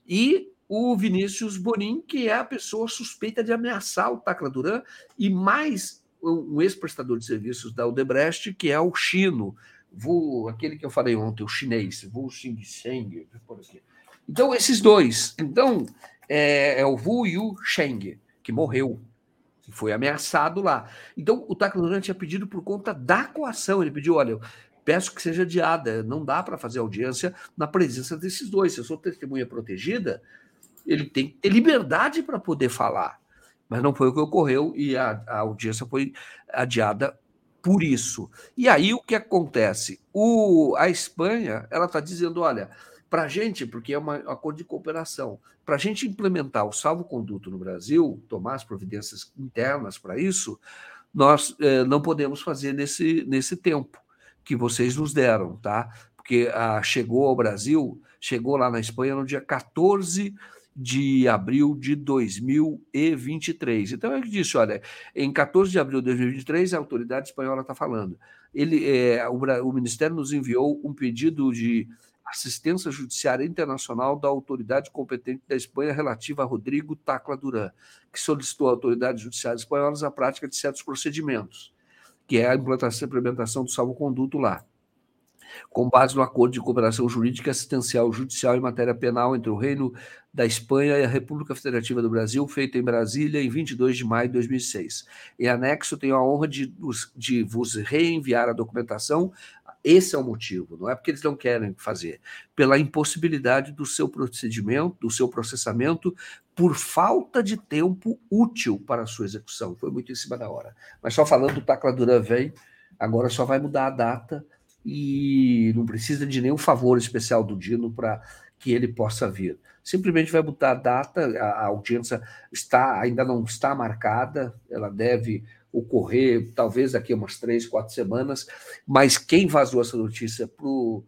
I: e o Vinícius Bonin, que é a pessoa suspeita de ameaçar o Tacla Duran, e mais um ex-prestador de serviços da Odebrecht, que é o Chino, vou, aquele que eu falei ontem, o chinês, Wu Xing Sheng, por aqui. Então, esses dois. Então, é, é o Wu Yu Sheng, que morreu, que foi ameaçado lá. Então, o Tacla tinha pedido por conta da coação. Ele pediu: olha, peço que seja adiada, não dá para fazer audiência na presença desses dois. Se eu sou testemunha protegida, ele tem que ter liberdade para poder falar. Mas não foi o que ocorreu e a, a audiência foi adiada por isso. E aí o que acontece? O, a Espanha ela está dizendo, olha, para a gente, porque é um acordo de cooperação, para a gente implementar o salvo-conduto no Brasil, tomar as providências internas para isso, nós eh, não podemos fazer nesse, nesse tempo que vocês nos deram, tá? Porque ah, chegou ao Brasil, chegou lá na Espanha no dia 14 de abril de 2023. Então, ele disse: olha, em 14 de abril de 2023, a autoridade espanhola está falando. Ele, é, o, o Ministério nos enviou um pedido de assistência judiciária internacional da autoridade competente da Espanha relativa a Rodrigo Tacla Duran, que solicitou à autoridade judiciária espanhola a prática de certos procedimentos, que é a implementação do salvo-conduto lá com base no acordo de cooperação jurídica assistencial judicial em matéria penal entre o Reino da Espanha e a República Federativa do Brasil, feito em Brasília em 22 de maio de 2006. Em anexo, tenho a honra de, de vos reenviar a documentação. Esse é o motivo, não é porque eles não querem fazer, pela impossibilidade do seu procedimento, do seu processamento, por falta de tempo útil para a sua execução. Foi muito em cima da hora. Mas só falando, o Tacla Duran vem, agora só vai mudar a data e não precisa de nenhum favor especial do Dino para que ele possa vir. Simplesmente vai botar a data, a, audiência está ainda não está marcada, ela deve ocorrer talvez daqui a umas três, quatro semanas, mas quem vazou essa notícia para o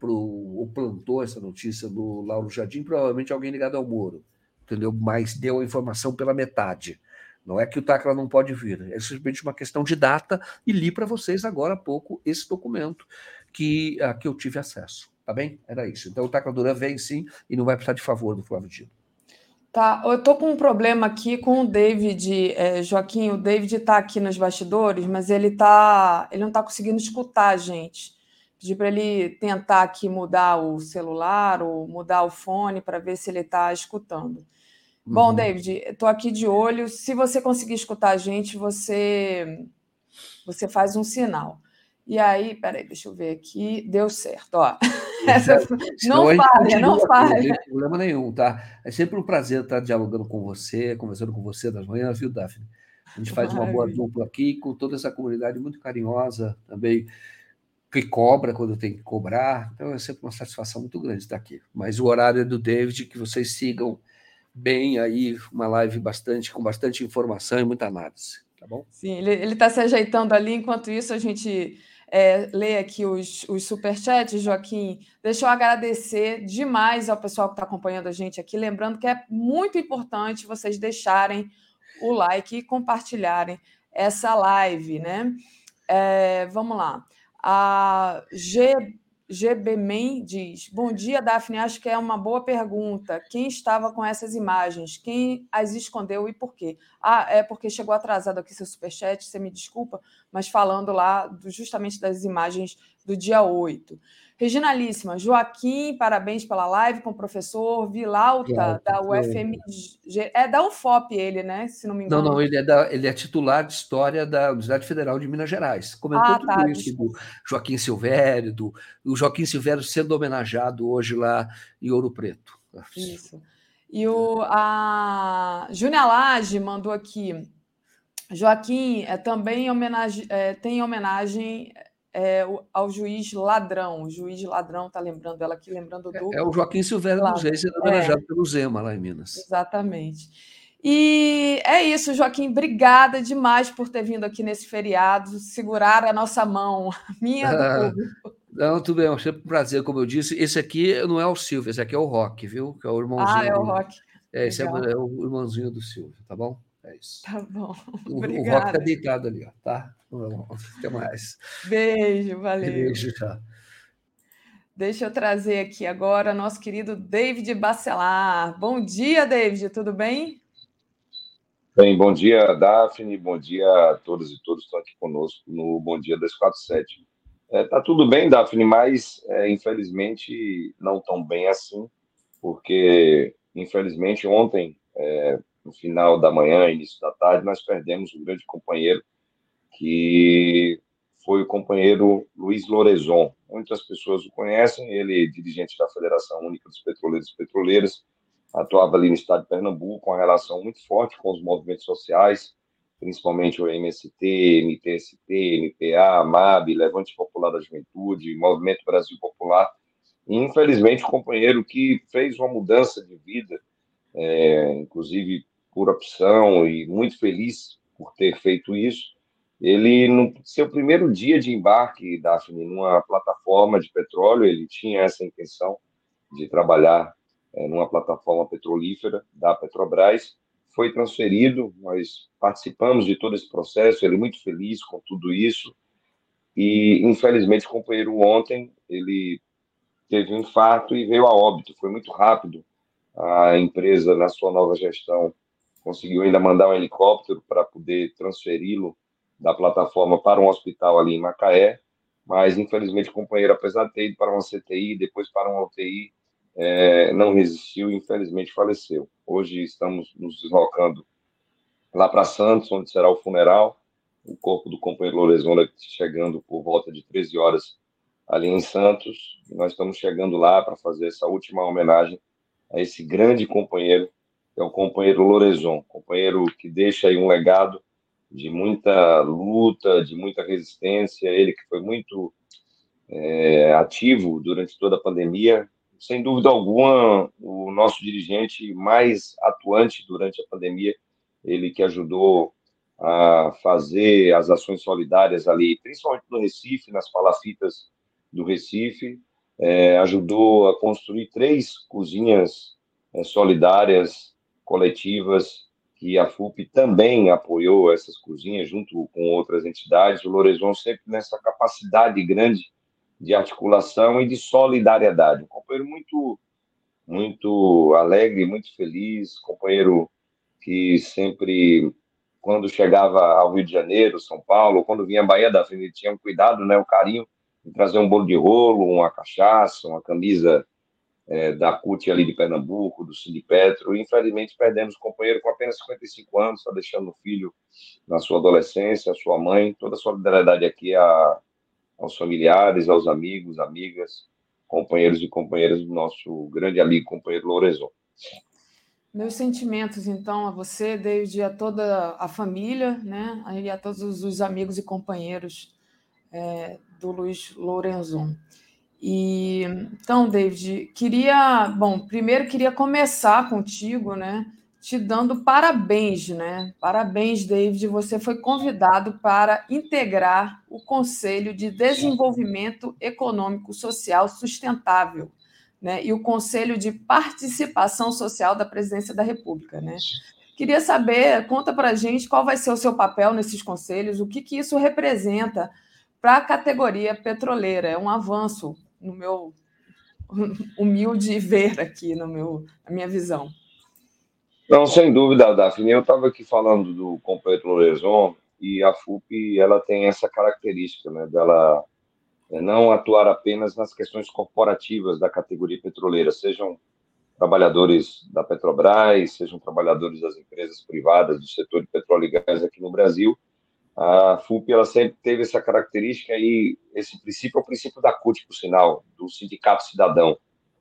I: ou plantou essa notícia do Lauro Jardim, provavelmente alguém ligado ao Moro, entendeu? Mas deu a informação pela metade. Não é que o Tacla não pode vir, é simplesmente uma questão de data e li para vocês agora há pouco esse documento que, a, que eu tive acesso. Tá bem? Era isso. Então o Tacla Duran vem sim e não vai precisar de favor do Flávio Dino.
G: Tá, eu tô com um problema aqui com o David, é, Joaquim. O David está aqui nos bastidores, mas ele tá, ele não está conseguindo escutar a gente. Pedi para ele tentar aqui mudar o celular ou mudar o fone para ver se ele está escutando. Bom, uhum. David, estou aqui de olho. Se você conseguir escutar a gente, você você faz um sinal. E aí, peraí, deixa eu ver aqui. Deu certo, ó. Essa, não falha, não falha. Não tem
I: problema nenhum, tá? É sempre um prazer estar dialogando com você, conversando com você das manhãs, viu, Daphne? A gente faz uma boa dupla aqui com toda essa comunidade muito carinhosa também, que cobra quando tem que cobrar. Então é sempre uma satisfação muito grande estar aqui. Mas o horário é do David, que vocês sigam bem aí, uma live bastante com bastante informação e muita análise, tá bom?
G: Sim, ele está se ajeitando ali, enquanto isso a gente é, lê aqui os, os superchats, Joaquim. Deixa eu agradecer demais ao pessoal que está acompanhando a gente aqui, lembrando que é muito importante vocês deixarem o like e compartilharem essa live, né? É, vamos lá. A G GBMen diz: Bom dia, Daphne. Acho que é uma boa pergunta. Quem estava com essas imagens? Quem as escondeu e por quê? Ah, é porque chegou atrasado aqui seu superchat, você me desculpa, mas falando lá justamente das imagens do dia 8. Reginalíssima, Joaquim, parabéns pela live com o professor Vilauta, da UFMG. É da UFOP ele, né? Se não me engano.
I: Não, não, ele é, da, ele é titular de História da Universidade Federal de Minas Gerais. Comentou ah, tudo tá, isso do Joaquim Silvério, do o Joaquim Silvério sendo homenageado hoje lá em Ouro Preto.
G: Isso. E o, a Júnia Lage mandou aqui. Joaquim é, também homenage, é, tem homenagem é, ao juiz ladrão. O juiz ladrão, está lembrando ela aqui, lembrando do.
I: É, é o Joaquim Silvério dos Reis, sendo homenageado é, pelo Zema, lá em Minas.
G: Exatamente. E é isso, Joaquim. Obrigada demais por ter vindo aqui nesse feriado, segurar a nossa mão, minha do
I: público. Não, tudo bem, é sempre um prazer, como eu disse. Esse aqui não é o Silvio, esse aqui é o Rock, viu? Que é o irmãozinho.
G: Ah, é o Rock.
I: É, esse é, é, o irmãozinho do Silvio, tá bom? É isso.
G: Tá bom.
I: O, o Rock tá deitado ali, ó, tá? Até mais.
G: Beijo, valeu.
I: Beijo, tá.
G: Deixa eu trazer aqui agora nosso querido David Bacelar. Bom dia, David, tudo bem?
J: Bem, bom dia, Daphne, bom dia a todos e todos que estão aqui conosco no Bom Dia 247. É, tá tudo bem, Daphne, mas é, infelizmente não tão bem assim, porque infelizmente ontem, é, no final da manhã, início da tarde, nós perdemos um grande companheiro que foi o companheiro Luiz Lorezon. Muitas pessoas o conhecem, ele é dirigente da Federação Única dos Petroleiros e Petroleiras, atuava ali no estado de Pernambuco, com uma relação muito forte com os movimentos sociais, principalmente o MST, MTST, MPA, MAB, Levante Popular da Juventude, Movimento Brasil Popular. E, infelizmente, o companheiro que fez uma mudança de vida, é, inclusive por opção, e muito feliz por ter feito isso, ele, no seu primeiro dia de embarque, Daphne, numa plataforma de petróleo, ele tinha essa intenção de trabalhar é, numa plataforma petrolífera da Petrobras, foi transferido, nós participamos de todo esse processo, ele muito feliz com tudo isso, e infelizmente companheiro ontem, ele teve um infarto e veio a óbito, foi muito rápido, a empresa, na sua nova gestão, conseguiu ainda mandar um helicóptero para poder transferi-lo da plataforma para um hospital ali em Macaé, mas infelizmente o companheiro, apesar de ter ido para uma CTI, depois para uma UTI, é, não resistiu e infelizmente faleceu. Hoje estamos nos deslocando lá para Santos, onde será o funeral. O corpo do companheiro Lorenzona chegando por volta de 13 horas ali em Santos. Nós estamos chegando lá para fazer essa última homenagem a esse grande companheiro, é o companheiro Lorenzon, companheiro que deixa aí um legado de muita luta, de muita resistência. Ele que foi muito é, ativo durante toda a pandemia, sem dúvida alguma, o nosso dirigente mais atuante durante a pandemia, ele que ajudou a fazer as ações solidárias ali, principalmente no Recife, nas palafitas do Recife, é, ajudou a construir três cozinhas é, solidárias, coletivas, que a FUP também apoiou essas cozinhas junto com outras entidades. O Lorezon sempre nessa capacidade grande de articulação e de solidariedade. Um companheiro muito, muito alegre, muito feliz, companheiro que sempre, quando chegava ao Rio de Janeiro, São Paulo, quando vinha à Bahia da Frente, tinha um cuidado, né, um carinho em trazer um bolo de rolo, uma cachaça, uma camisa é, da CUT ali de Pernambuco, do Sindipetro. Infelizmente, perdemos o companheiro com apenas 55 anos, está deixando o filho na sua adolescência, a sua mãe. Toda a solidariedade aqui a, aos familiares, aos amigos, amigas, companheiros e companheiras do nosso grande amigo, companheiro Lorenzo.
G: Meus sentimentos, então, a você, desde a toda a família, né, e a todos os amigos e companheiros é, do Luiz Lorenzon. E então, David, queria, bom, primeiro queria começar contigo, né, te dando parabéns, né? Parabéns, David, você foi convidado para integrar o Conselho de Desenvolvimento Econômico Social Sustentável, né? E o Conselho de Participação Social da Presidência da República, né? Queria saber, conta para gente qual vai ser o seu papel nesses conselhos, o que, que isso representa para a categoria petroleira. É um avanço no meu humilde ver aqui, no meu, na minha visão.
J: Não, sem dúvida, Daphne. Eu estava aqui falando do Completo Lorenzon e a FUP ela tem essa característica, né, dela é, não atuar apenas nas questões corporativas da categoria petroleira, sejam trabalhadores da Petrobras, sejam trabalhadores das empresas privadas do setor de petróleo e gás aqui no Brasil, a FUP ela sempre teve essa característica e esse princípio é o princípio da CUT, por sinal, do Sindicato Cidadão.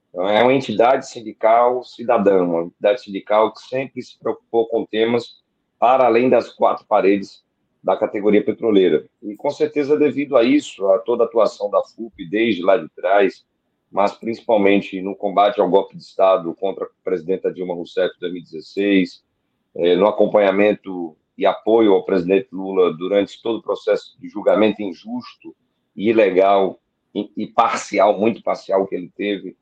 J: Então, é uma entidade sindical cidadã, uma entidade sindical que sempre se preocupou com temas para além das quatro paredes da categoria petroleira. E com certeza devido a isso, a toda a atuação da FUP desde lá de trás, mas principalmente no combate ao golpe de Estado contra a presidenta Dilma Rousseff em 2016, eh, no acompanhamento e apoio ao presidente Lula durante todo o processo de julgamento injusto ilegal e, parcial, muito parcial que ele teve.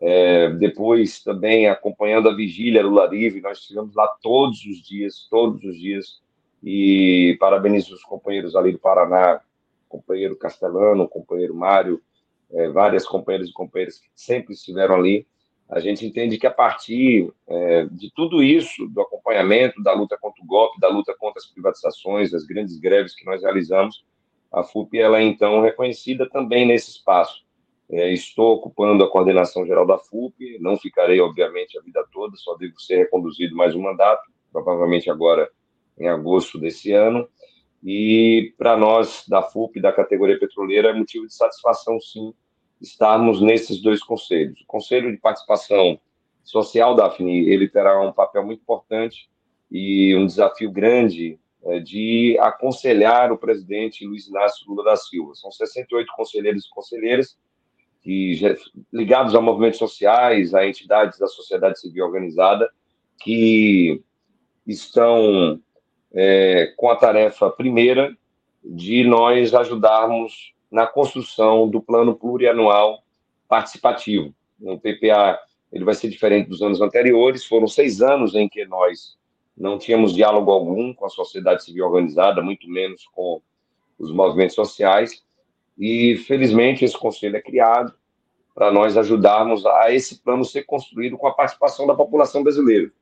J: É, depois também acompanhando a vigília Lula Livre, nós estivemos lá todos os dias, todos os dias, e parabenizo os companheiros ali do Paraná, companheiro Castelano, companheiro Mário, é, várias companheiras e companheiras que sempre estiveram ali, a gente entende que a partir é, de tudo isso, do acompanhamento da luta contra o golpe, da luta contra as privatizações, das grandes greves que nós realizamos, a FUP ela é então reconhecida também nesse espaço. É, estou ocupando a coordenação geral da FUP, não ficarei, obviamente, a vida toda, só devo ser reconduzido mais um mandato, provavelmente agora em agosto desse ano. E para nós, da FUP, da categoria petroleira, é motivo de satisfação, sim, estarmos nesses dois conselhos. O Conselho de Participação Social, Daphne, ele terá um papel muito importante e um desafio grande é, de aconselhar o presidente Luiz Inácio Lula da Silva. São 68 conselheiros e conselheiras que, ligados a movimentos sociais, a entidades da sociedade civil organizada, que estão é, com a tarefa primeira de nós ajudarmos na construção do plano plurianual participativo, um PPA ele vai ser diferente dos anos anteriores. Foram seis anos em que nós não tínhamos diálogo algum com a sociedade civil organizada, muito menos com os movimentos sociais. E, felizmente, esse conselho é criado para nós ajudarmos a esse plano ser construído com a participação da população brasileira.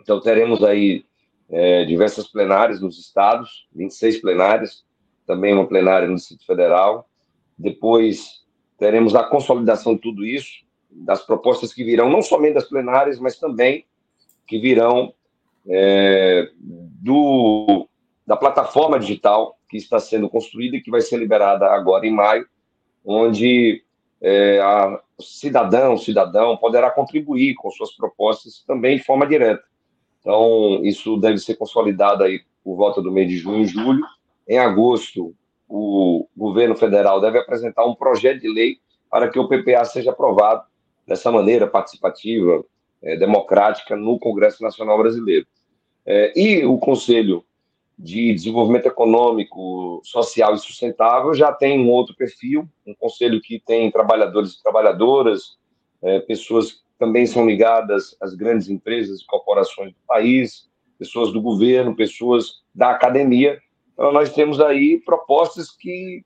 J: Então, teremos aí é, diversas plenárias nos estados, 26 plenárias, também uma plenária no Distrito Federal. Depois, teremos a consolidação de tudo isso, das propostas que virão, não somente das plenárias, mas também que virão é, do, da plataforma digital que está sendo construída e que vai ser liberada agora em maio, onde é, a cidadão, cidadão poderá contribuir com suas propostas também de forma direta. Então, isso deve ser consolidado aí por volta do mês de junho e julho. Em agosto, o governo federal deve apresentar um projeto de lei para que o PPA seja aprovado dessa maneira participativa, é, democrática, no Congresso Nacional Brasileiro. É, e o Conselho de Desenvolvimento Econômico, Social e Sustentável já tem um outro perfil, um conselho que tem trabalhadores e trabalhadoras, é, pessoas que também são ligadas às grandes empresas e corporações do país, pessoas do governo, pessoas da academia. Então, nós temos aí propostas que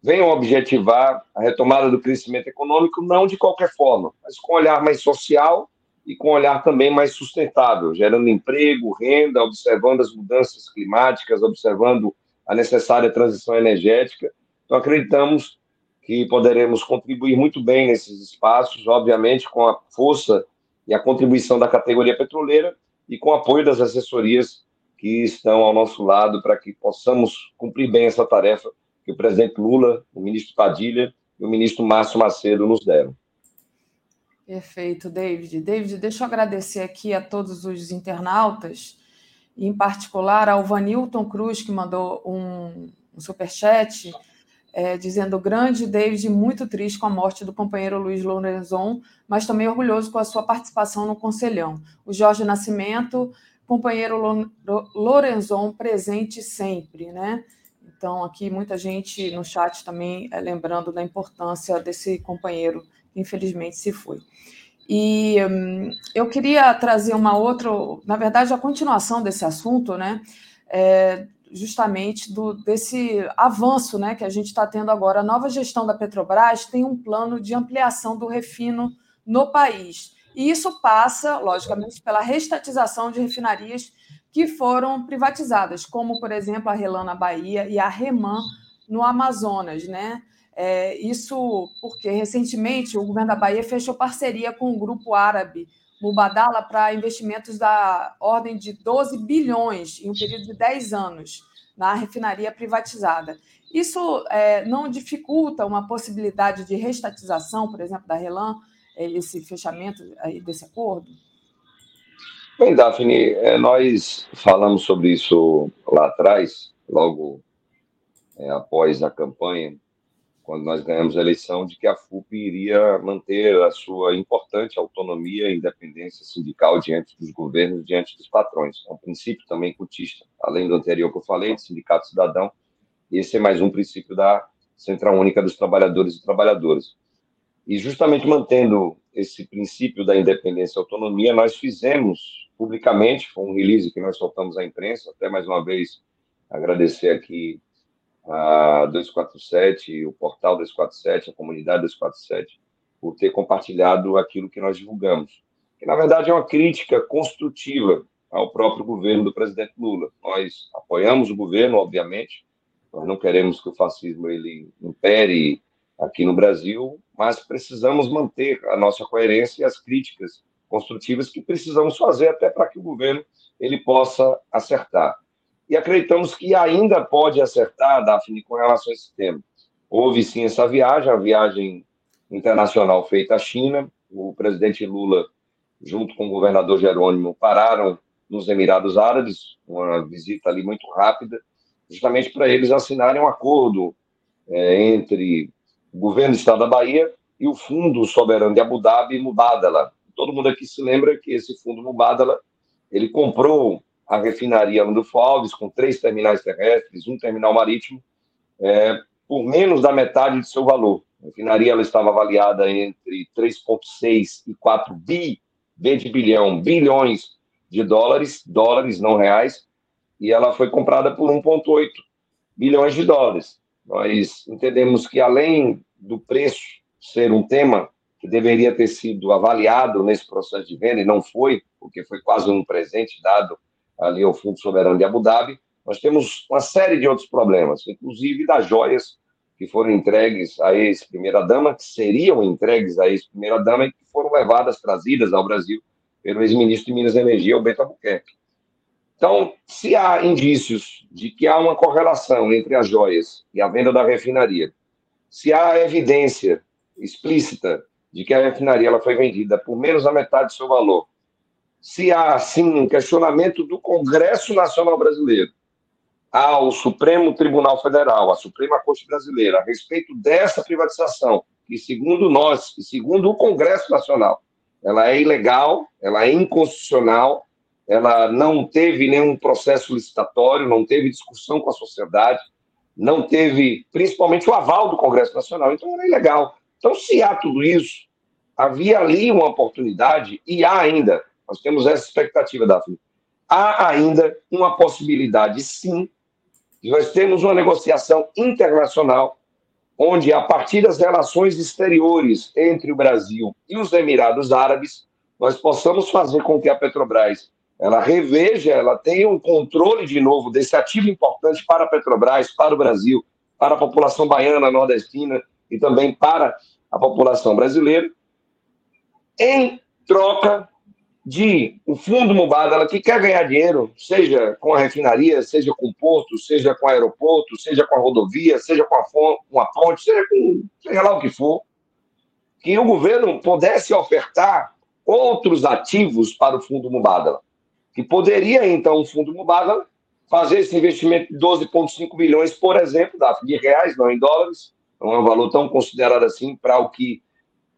J: venham objetivar a retomada do crescimento econômico, não de qualquer forma, mas com um olhar mais social e com um olhar também mais sustentável, gerando emprego, renda, observando as mudanças climáticas, observando a necessária transição energética. Então, acreditamos que poderemos contribuir muito bem nesses espaços, obviamente com a força e a contribuição da categoria petroleira e com o apoio das assessorias que estão ao nosso lado para que possamos cumprir bem essa tarefa que o presidente Lula, o ministro Padilha e o ministro Márcio Macedo nos deram.
G: Perfeito, David. David, deixa eu agradecer aqui a todos os internautas, em particular ao Vanilton Cruz, que mandou um, um superchat, é, dizendo grande David, muito triste com a morte do companheiro Luiz Lorenzon, mas também orgulhoso com a sua participação no Conselhão. O Jorge Nascimento, companheiro Lorenzon, presente sempre, né? Então, aqui muita gente no chat também é, lembrando da importância desse companheiro infelizmente se foi. E hum, eu queria trazer uma outra, na verdade, a continuação desse assunto, né? É, justamente do, desse avanço né, que a gente está tendo agora. A nova gestão da Petrobras tem um plano de ampliação do refino no país. E isso passa, logicamente, pela restatização de refinarias que foram privatizadas, como, por exemplo, a Relan na Bahia e a Reman no Amazonas. Né? É, isso porque recentemente o governo da Bahia fechou parceria com o grupo árabe Mubadala para investimentos da ordem de 12 bilhões em um período de 10 anos na refinaria privatizada. Isso é, não dificulta uma possibilidade de restatização, por exemplo, da Relan, esse fechamento desse acordo?
J: Bem, Daphne, é, nós falamos sobre isso lá atrás, logo é, após a campanha quando nós ganhamos a eleição, de que a FUP iria manter a sua importante autonomia e independência sindical diante dos governos, diante dos patrões. É um princípio também cutista, além do anterior que eu falei, de sindicato cidadão, esse é mais um princípio da Central Única dos Trabalhadores e Trabalhadoras. E justamente mantendo esse princípio da independência e autonomia, nós fizemos publicamente, foi um release que nós soltamos à imprensa, até mais uma vez agradecer aqui a 247, o portal 247, a comunidade 247, por ter compartilhado aquilo que nós divulgamos. Que, na verdade, é uma crítica construtiva ao próprio governo do presidente Lula. Nós apoiamos o governo, obviamente, nós não queremos que o fascismo ele impere aqui no Brasil, mas precisamos manter a nossa coerência e as críticas construtivas que precisamos fazer até para que o governo ele possa acertar e acreditamos que ainda pode acertar, Daphne, com relação a esse tema. Houve sim essa viagem, a viagem internacional feita à China. O presidente Lula, junto com o governador Jerônimo, pararam nos Emirados Árabes, uma visita ali muito rápida, justamente para eles assinarem um acordo é, entre o governo do estado da Bahia e o Fundo Soberano de Abu Dhabi, Mubadala. Todo mundo aqui se lembra que esse fundo Mubadala, ele comprou a refinaria Landulfo Alves, com três terminais terrestres, um terminal marítimo, é, por menos da metade de seu valor. A refinaria ela estava avaliada entre 3,6 e 4 bi, B de bilhão, bilhões de dólares, dólares não reais, e ela foi comprada por 1,8 bilhões de dólares. Nós entendemos que, além do preço ser um tema que deveria ter sido avaliado nesse processo de venda, e não foi, porque foi quase um presente dado ali ao Fundo Soberano de Abu Dhabi, nós temos uma série de outros problemas, inclusive das joias que foram entregues à ex-primeira-dama, que seriam entregues à ex-primeira-dama e que foram levadas, trazidas ao Brasil pelo ex-ministro de Minas e Energia, o Beto Albuquerque. Então, se há indícios de que há uma correlação entre as joias e a venda da refinaria, se há evidência explícita de que a refinaria ela foi vendida por menos da metade do seu valor, se há, sim, um questionamento do Congresso Nacional Brasileiro ao Supremo Tribunal Federal, à Suprema Corte Brasileira, a respeito dessa privatização, que, segundo nós e segundo o Congresso Nacional, ela é ilegal, ela é inconstitucional, ela não teve nenhum processo licitatório, não teve discussão com a sociedade, não teve, principalmente, o aval do Congresso Nacional, então era ilegal. Então, se há tudo isso, havia ali uma oportunidade, e há ainda, nós temos essa expectativa, Daphne, há ainda uma possibilidade, sim, de nós termos uma negociação internacional, onde, a partir das relações exteriores entre o Brasil e os Emirados Árabes, nós possamos fazer com que a Petrobras ela reveja, ela tenha um controle de novo desse ativo importante para a Petrobras, para o Brasil, para a população baiana, nordestina e também para a população brasileira, em troca de o fundo Mubadala que quer ganhar dinheiro, seja com a refinaria, seja com o porto, seja com o aeroporto, seja com a rodovia, seja com a, com a ponte, seja com seja lá o que for, que o governo pudesse ofertar outros ativos para o fundo Mubadala que poderia, então, o Fundo Mubadala fazer esse investimento de 12,5 bilhões, por exemplo, de reais, não em dólares, não é um valor tão considerado assim para o que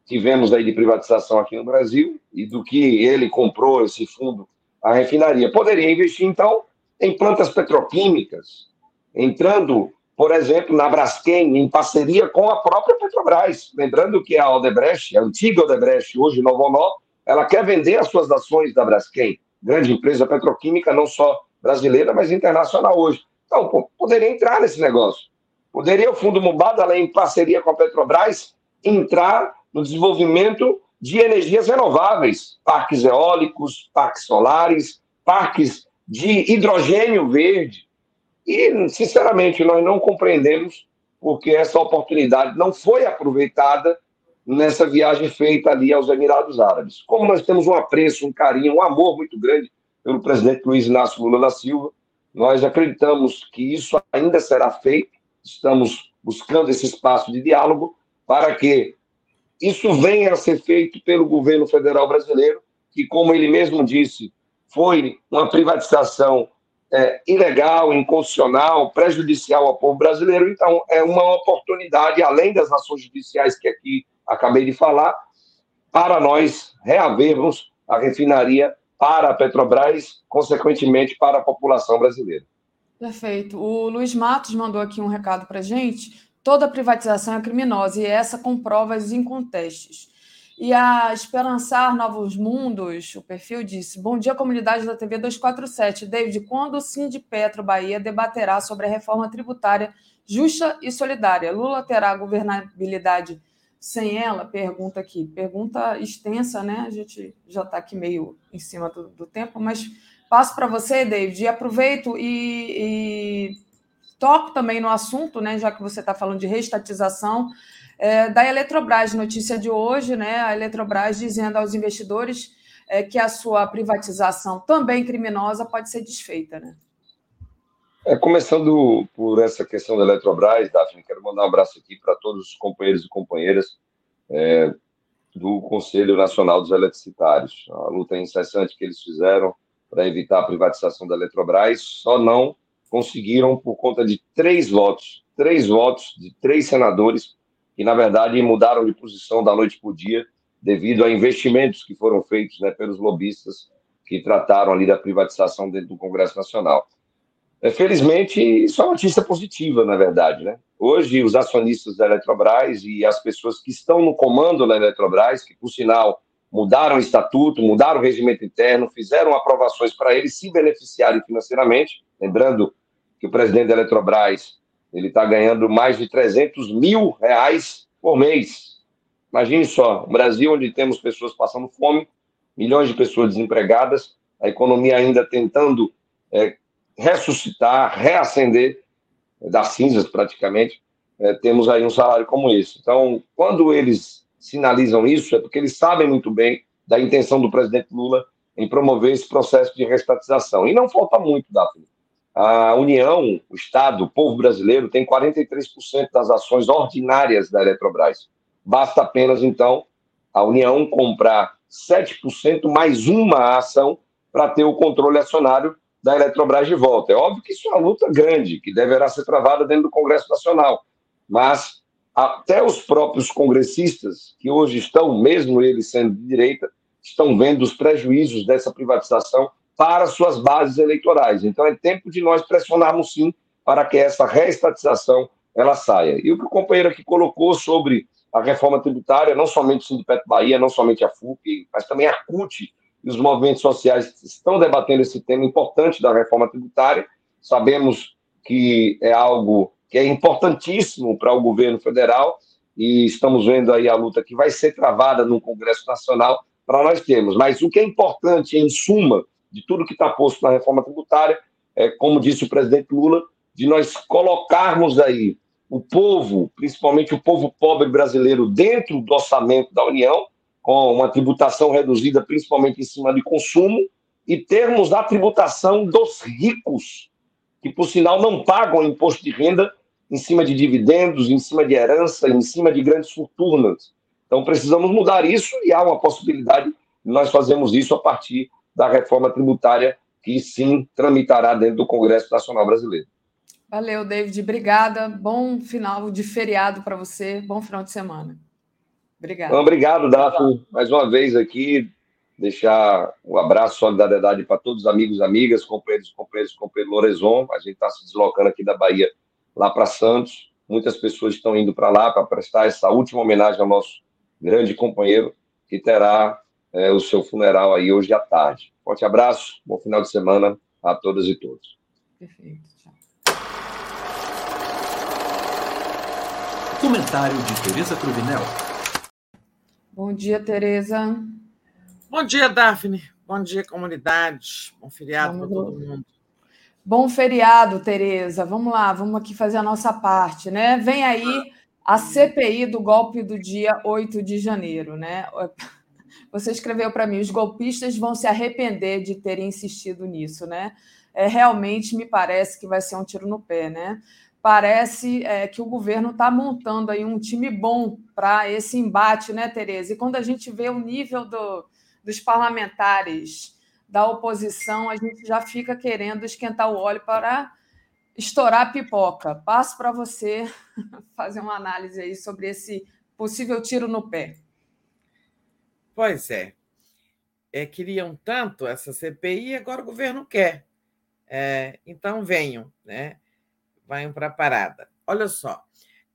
J: tivemos aí de privatização aqui no Brasil e do que ele comprou esse fundo, a refinaria. Poderia investir, então, em plantas petroquímicas, entrando, por exemplo, na Braskem, em parceria com a própria Petrobras. Lembrando que a Odebrecht, a antiga Odebrecht, hoje Novonó, ela quer vender as suas ações da Braskem grande empresa petroquímica, não só brasileira, mas internacional hoje. Então, pô, poderia entrar nesse negócio. Poderia o Fundo Mubada, em parceria com a Petrobras, entrar no desenvolvimento de energias renováveis, parques eólicos, parques solares, parques de hidrogênio verde. E, sinceramente, nós não compreendemos porque essa oportunidade não foi aproveitada nessa viagem feita ali aos Emirados Árabes. Como nós temos um apreço, um carinho, um amor muito grande pelo presidente Luiz Inácio Lula da Silva, nós acreditamos que isso ainda será feito, estamos buscando esse espaço de diálogo para que isso venha a ser feito pelo governo federal brasileiro, que, como ele mesmo disse, foi uma privatização é, ilegal, inconstitucional, prejudicial ao povo brasileiro. Então, é uma oportunidade, além das ações judiciais que aqui acabei de falar, para nós reavermos a refinaria para a Petrobras, consequentemente para a população brasileira.
G: Perfeito. O Luiz Matos mandou aqui um recado para a gente. Toda privatização é criminosa e essa com provas incontestes. E a Esperançar Novos Mundos, o perfil disse: Bom dia, comunidade da TV 247. David, quando o Sim de Petro Bahia debaterá sobre a reforma tributária justa e solidária? Lula terá governabilidade sem ela? Pergunta aqui. Pergunta extensa, né? A gente já está aqui meio em cima do, do tempo, mas passo para você, David, e aproveito e, e, toco também no assunto, né? Já que você está falando de reestatização. É, da Eletrobras, notícia de hoje, né? A Eletrobras dizendo aos investidores é, que a sua privatização, também criminosa, pode ser desfeita, né?
J: É, começando por essa questão da Eletrobras, Daphne, quero mandar um abraço aqui para todos os companheiros e companheiras é, do Conselho Nacional dos Eletricitários. A luta incessante que eles fizeram para evitar a privatização da Eletrobras, só não conseguiram por conta de três votos, três votos de três senadores que, na verdade, mudaram de posição da noite para o dia devido a investimentos que foram feitos né, pelos lobistas que trataram ali da privatização dentro do Congresso Nacional. É, felizmente, isso é uma notícia positiva, na verdade. Né? Hoje, os acionistas da Eletrobras e as pessoas que estão no comando da Eletrobras, que, por sinal, mudaram o estatuto, mudaram o regimento interno, fizeram aprovações para eles se beneficiarem financeiramente. Lembrando que o presidente da Eletrobras ele está ganhando mais de 300 mil reais por mês. Imagine só, o Brasil, onde temos pessoas passando fome, milhões de pessoas desempregadas, a economia ainda tentando é, ressuscitar, reacender das cinzas praticamente, é, temos aí um salário como esse. Então, quando eles sinalizam isso, é porque eles sabem muito bem da intenção do presidente Lula em promover esse processo de restatização. E não falta muito, Daphne. A União, o Estado, o povo brasileiro tem 43% das ações ordinárias da Eletrobras. Basta apenas, então, a União comprar 7% mais uma ação para ter o controle acionário da Eletrobras de volta. É óbvio que isso é uma luta grande, que deverá ser travada dentro do Congresso Nacional. Mas até os próprios congressistas, que hoje estão, mesmo eles sendo de direita, estão vendo os prejuízos dessa privatização para suas bases eleitorais. Então é tempo de nós pressionarmos sim para que essa reestatização ela saia. E o que o companheiro aqui colocou sobre a reforma tributária, não somente o Sindicato Bahia, não somente a FUP, mas também a CUT, e os movimentos sociais estão debatendo esse tema importante da reforma tributária. Sabemos que é algo que é importantíssimo para o governo federal e estamos vendo aí a luta que vai ser travada no Congresso Nacional para nós termos. Mas o que é importante, em suma, de tudo que está posto na reforma tributária, é, como disse o presidente Lula, de nós colocarmos aí o povo, principalmente o povo pobre brasileiro, dentro do orçamento da União, com uma tributação reduzida principalmente em cima de consumo, e termos a tributação dos ricos, que por sinal não pagam imposto de renda em cima de dividendos, em cima de herança, em cima de grandes fortunas. Então precisamos mudar isso e há uma possibilidade de nós fazermos isso a partir da reforma tributária que sim tramitará dentro do Congresso Nacional Brasileiro.
G: Valeu, David. Obrigada. Bom final de feriado para você. Bom final de semana. Obrigado.
J: Obrigado, Daphne. Mais uma vez aqui, deixar um abraço, solidariedade para todos os amigos, amigas, companheiros, companheiros, companheiro Lorezon. A gente está se deslocando aqui da Bahia lá para Santos. Muitas pessoas estão indo para lá para prestar essa última homenagem ao nosso grande companheiro, que terá é, o seu funeral aí hoje à tarde. Forte abraço, bom final de semana a todas e todos. Perfeito. Tchau.
F: Comentário de Tereza Cruvinel.
G: Bom dia, Tereza.
K: Bom dia, Daphne. Bom dia, comunidade. Bom feriado para todo mundo.
G: Bom feriado, Tereza. Vamos lá, vamos aqui fazer a nossa parte, né? Vem aí a CPI do golpe do dia 8 de janeiro, né? Você escreveu para mim, os golpistas vão se arrepender de terem insistido nisso, né? É, realmente me parece que vai ser um tiro no pé, né? Parece é, que o governo está montando aí um time bom para esse embate, né, Tereza? E quando a gente vê o nível do, dos parlamentares da oposição, a gente já fica querendo esquentar o óleo para estourar a pipoca. Passo para você fazer uma análise aí sobre esse possível tiro no pé.
K: Pois é. é queriam tanto essa CPI, agora o governo quer. É, então venham, né? Vão para a parada. Olha só,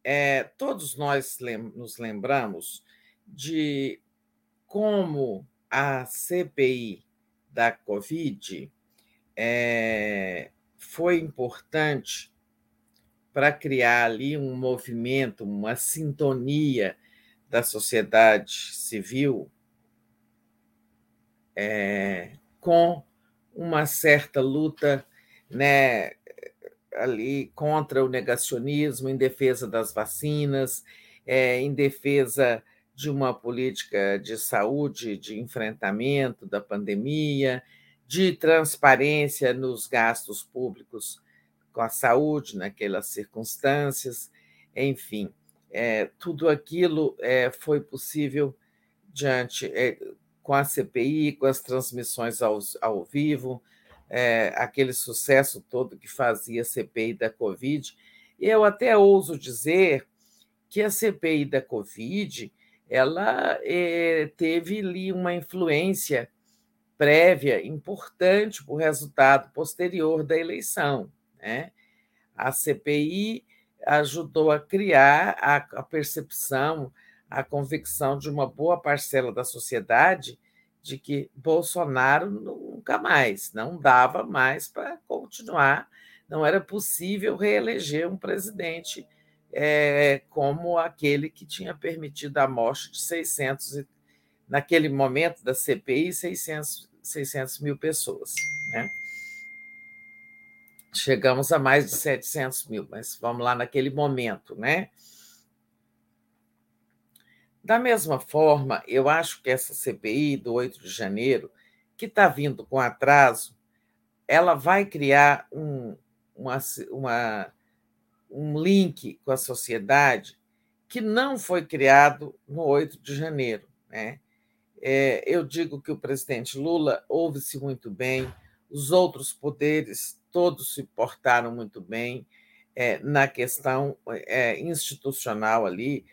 K: é, todos nós lem nos lembramos de como a CPI da Covid é, foi importante para criar ali um movimento, uma sintonia da sociedade civil é, com uma certa luta né, ali contra o negacionismo, em defesa das vacinas, é, em defesa de uma política de saúde, de enfrentamento da pandemia, de transparência nos gastos públicos com a saúde naquelas circunstâncias, enfim, é, tudo aquilo é, foi possível diante é, com a CPI, com as transmissões ao, ao vivo, é, aquele sucesso todo que fazia a CPI da Covid. Eu até ouso dizer que a CPI da Covid ela é, teve ali uma influência prévia importante para o resultado posterior da eleição. Né? A CPI ajudou a criar a, a percepção, a convicção de uma boa parcela da sociedade de que Bolsonaro nunca mais, não dava mais para continuar, não era possível reeleger um presidente é, como aquele que tinha permitido a morte de 600, naquele momento da CPI, 600, 600 mil pessoas. Né? Chegamos a mais de 700 mil, mas vamos lá naquele momento, né? Da mesma forma, eu acho que essa CPI do 8 de janeiro, que está vindo com atraso, ela vai criar um, uma, uma, um link com a sociedade que não foi criado no 8 de janeiro. Né? É, eu digo que o presidente Lula ouve-se muito bem, os outros poderes todos se portaram muito bem é, na questão é, institucional ali,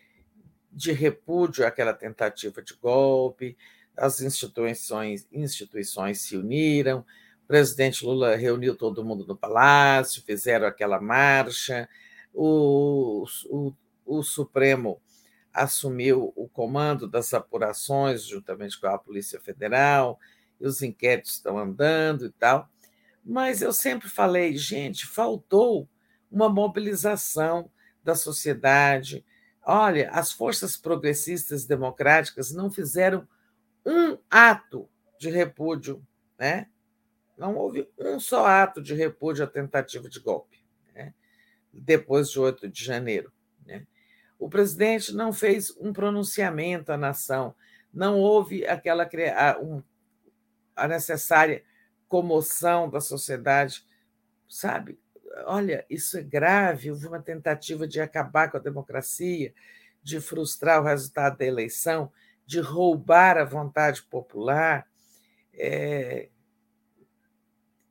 K: de repúdio àquela tentativa de golpe, as instituições, instituições se uniram, o presidente Lula reuniu todo mundo no palácio, fizeram aquela marcha, o, o, o Supremo assumiu o comando das apurações, juntamente com a Polícia Federal, e os inquéritos estão andando e tal. Mas eu sempre falei, gente, faltou uma mobilização da sociedade. Olha, as forças progressistas democráticas não fizeram um ato de repúdio, né? Não houve um só ato de repúdio à tentativa de golpe, né? depois de 8 de janeiro. Né? O presidente não fez um pronunciamento à nação, não houve aquela a, um, a necessária comoção da sociedade, sabe? Olha, isso é grave. Houve uma tentativa de acabar com a democracia, de frustrar o resultado da eleição, de roubar a vontade popular. É...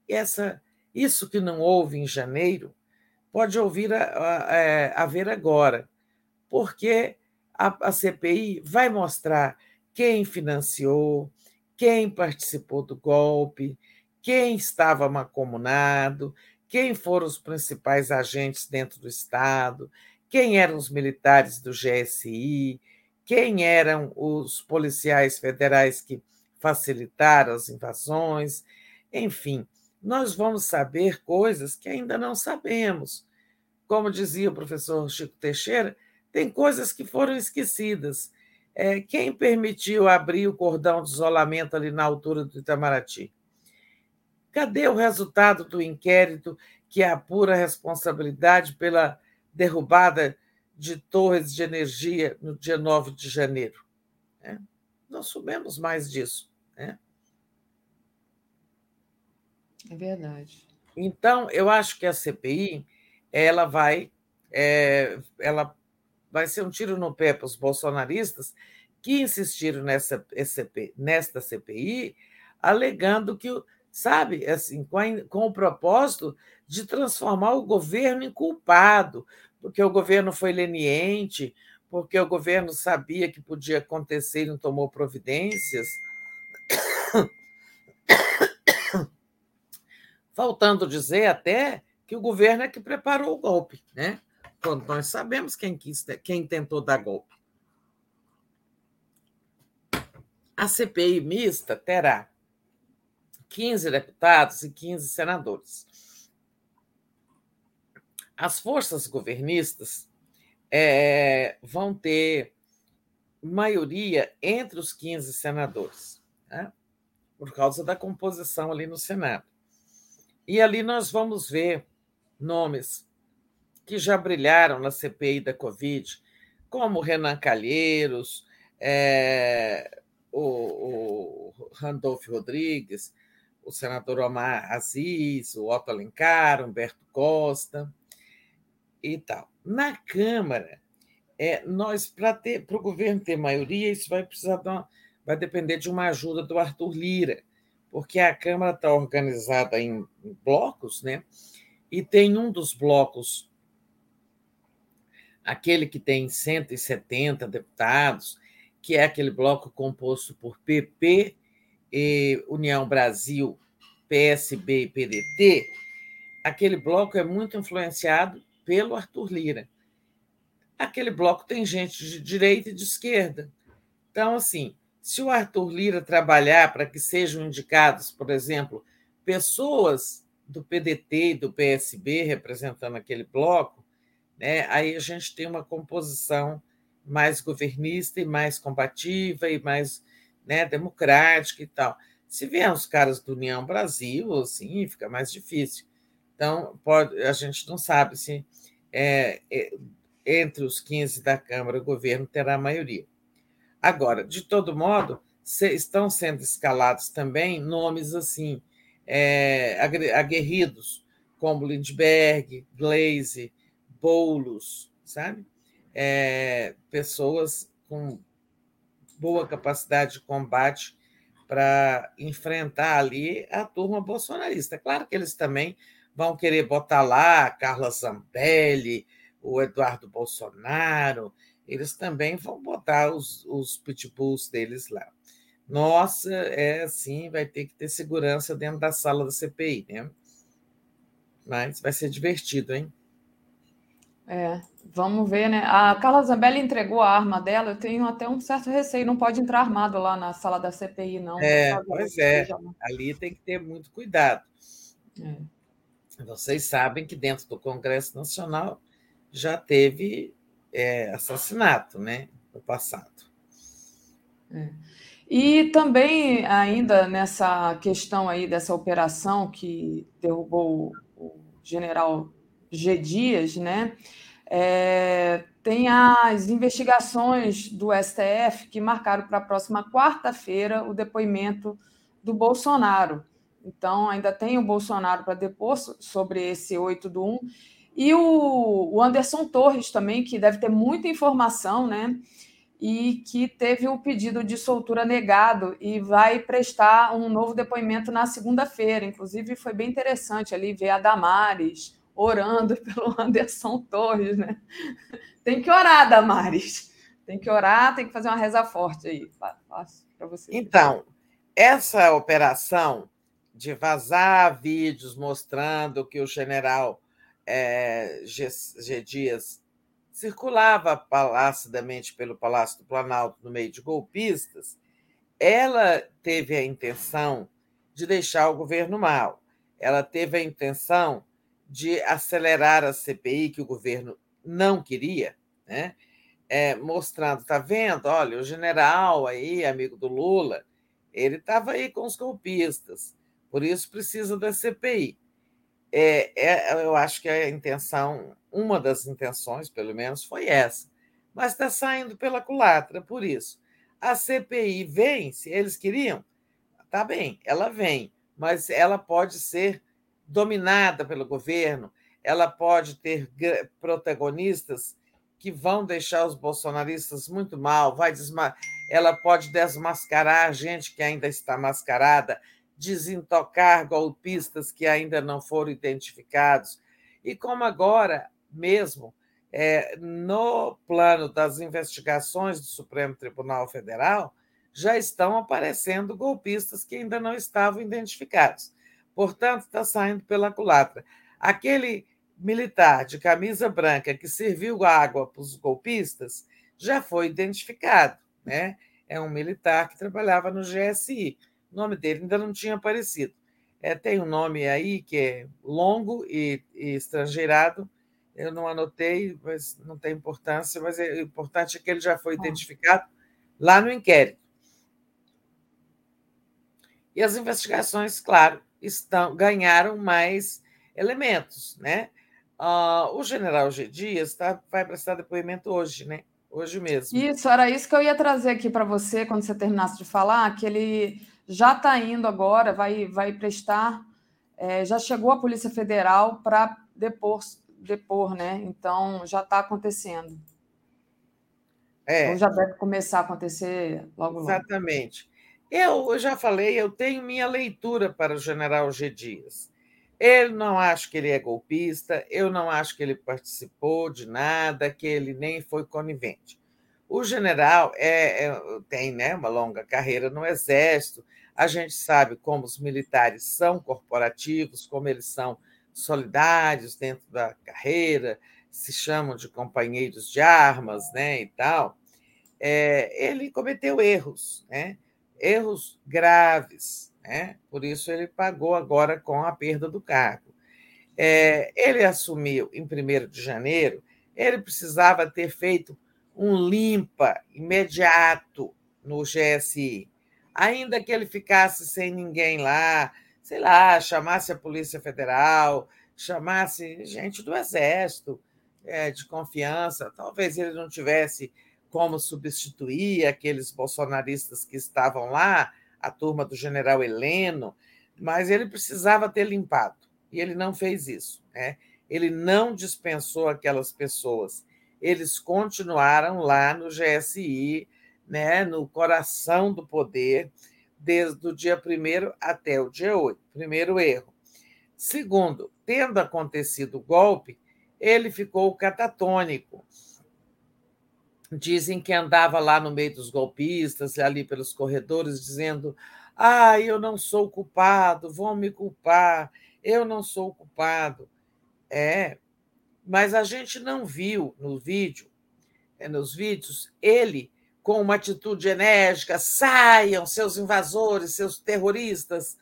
K: Essa, isso que não houve em janeiro pode ouvir a, a, a, haver agora, porque a, a CPI vai mostrar quem financiou, quem participou do golpe, quem estava macomunado, quem foram os principais agentes dentro do Estado, quem eram os militares do GSI, quem eram os policiais federais que facilitaram as invasões, enfim, nós vamos saber coisas que ainda não sabemos. Como dizia o professor Chico Teixeira, tem coisas que foram esquecidas. É, quem permitiu abrir o cordão de isolamento ali na altura do Itamaraty? Cadê o resultado do inquérito que apura a responsabilidade pela derrubada de torres de energia no dia 9 de janeiro? É, não soubemos mais disso. Né?
G: É verdade.
K: Então, eu acho que a CPI ela vai, é, ela vai ser um tiro no pé para os bolsonaristas que insistiram nessa, nesta CPI, alegando que sabe, assim, com, a, com o propósito de transformar o governo em culpado, porque o governo foi leniente, porque o governo sabia que podia acontecer e não tomou providências. Faltando dizer até que o governo é que preparou o golpe, né? Quando nós sabemos quem, quis, quem tentou dar golpe. A CPI mista terá 15 deputados e 15 senadores. As forças governistas é, vão ter maioria entre os 15 senadores, né? por causa da composição ali no Senado. E ali nós vamos ver nomes que já brilharam na CPI da Covid, como Renan Calheiros, é, o, o Randolph Rodrigues, o senador Omar Aziz, o Otto Alencar, Humberto Costa e tal. Na Câmara, é, nós, para o governo ter maioria, isso vai precisar uma, vai depender de uma ajuda do Arthur Lira, porque a Câmara está organizada em, em blocos, né? E tem um dos blocos, aquele que tem 170 deputados, que é aquele bloco composto por PP, União Brasil, PSB e PDT, aquele bloco é muito influenciado pelo Arthur Lira. Aquele bloco tem gente de direita e de esquerda. Então, assim, se o Arthur Lira trabalhar para que sejam indicados, por exemplo, pessoas do PDT e do PSB representando aquele bloco, né, aí a gente tem uma composição mais governista e mais combativa e mais né, democrática e tal. Se vier os caras do União Brasil, assim, fica mais difícil. Então, pode, a gente não sabe se é, é, entre os 15 da Câmara o governo terá maioria. Agora, de todo modo, se, estão sendo escalados também nomes assim, é, aguerridos, como Lindbergh, Glaze, Boulos, sabe? É, pessoas com boa capacidade de combate para enfrentar ali a turma bolsonarista. Claro que eles também vão querer botar lá a Carla Zambelli, o Eduardo Bolsonaro, eles também vão botar os, os pitbulls deles lá. Nossa, é assim, vai ter que ter segurança dentro da sala da CPI, né? Mas vai ser divertido, hein?
G: É, vamos ver, né? A Carla Zambelli entregou a arma dela, eu tenho até um certo receio, não pode entrar armado lá na sala da CPI, não.
K: É, pois é, ali tem que ter muito cuidado. É. Vocês sabem que dentro do Congresso Nacional já teve é, assassinato, né, no passado.
G: É. E também, ainda nessa questão aí dessa operação que derrubou o general G. Dias, né? É, tem as investigações do STF que marcaram para a próxima quarta-feira o depoimento do Bolsonaro. Então, ainda tem o Bolsonaro para depor sobre esse 8 do 1. E o, Anderson Torres também, que deve ter muita informação, né? E que teve o pedido de soltura negado e vai prestar um novo depoimento na segunda-feira. Inclusive, foi bem interessante ali ver a Damares orando pelo Anderson Torres, né? Tem que orar, Damares. Tem que orar, tem que fazer uma reza forte aí. Para você.
K: Então, essa operação de vazar vídeos mostrando que o general é, G, G. Dias circulava palacidamente pelo Palácio do Planalto no meio de golpistas, ela teve a intenção de deixar o governo mal. Ela teve a intenção de acelerar a CPI, que o governo não queria, né? É, mostrando, tá vendo? Olha, o general aí, amigo do Lula, ele estava aí com os golpistas. Por isso precisa da CPI. É, é, eu acho que a intenção, uma das intenções, pelo menos, foi essa. Mas está saindo pela culatra, por isso. A CPI vem, se eles queriam, tá bem, ela vem, mas ela pode ser dominada pelo governo, ela pode ter protagonistas que vão deixar os bolsonaristas muito mal, vai ela pode desmascarar gente que ainda está mascarada, desintocar golpistas que ainda não foram identificados. E como agora mesmo, é, no plano das investigações do Supremo Tribunal Federal, já estão aparecendo golpistas que ainda não estavam identificados. Portanto, está saindo pela culatra. Aquele militar de camisa branca que serviu água para os golpistas já foi identificado. Né? É um militar que trabalhava no GSI. O nome dele ainda não tinha aparecido. É, tem um nome aí que é longo e, e estrangeirado. Eu não anotei, mas não tem importância, mas é, o importante é que ele já foi identificado lá no inquérito. E as investigações, claro, estão, ganharam mais elementos, né? Uh, o general G. Dias tá, vai prestar depoimento hoje, né? Hoje mesmo.
G: Isso, era isso que eu ia trazer aqui para você quando você terminasse de falar, que ele já está indo agora, vai, vai prestar, é, já chegou a Polícia Federal para depor, depor, né? Então já está acontecendo. É. Ou já deve começar a acontecer logo logo.
K: Eu, eu já falei, eu tenho minha leitura para o general G. Dias. Eu não acho que ele é golpista, eu não acho que ele participou de nada, que ele nem foi conivente. O general é, é, tem né, uma longa carreira no Exército, a gente sabe como os militares são corporativos, como eles são solidários dentro da carreira, se chamam de companheiros de armas, né, e tal, é, ele cometeu erros, né, erros graves, né, por isso ele pagou agora com a perda do cargo. É, ele assumiu em 1 de janeiro, ele precisava ter feito um limpa imediato no GSI, ainda que ele ficasse sem ninguém lá, sei lá, chamasse a Polícia Federal, chamasse gente do Exército é, de confiança, talvez ele não tivesse como substituir aqueles bolsonaristas que estavam lá, a turma do general Heleno, mas ele precisava ter limpado, e ele não fez isso. Né? Ele não dispensou aquelas pessoas, eles continuaram lá no GSI, né, no coração do poder, desde o dia 1 até o dia 8. Primeiro erro. Segundo, tendo acontecido o golpe, ele ficou catatônico. Dizem que andava lá no meio dos golpistas, ali pelos corredores, dizendo: Ah, eu não sou culpado, vão me culpar, eu não sou culpado. É, mas a gente não viu no vídeo, é, nos vídeos, ele com uma atitude enérgica, saiam seus invasores, seus terroristas,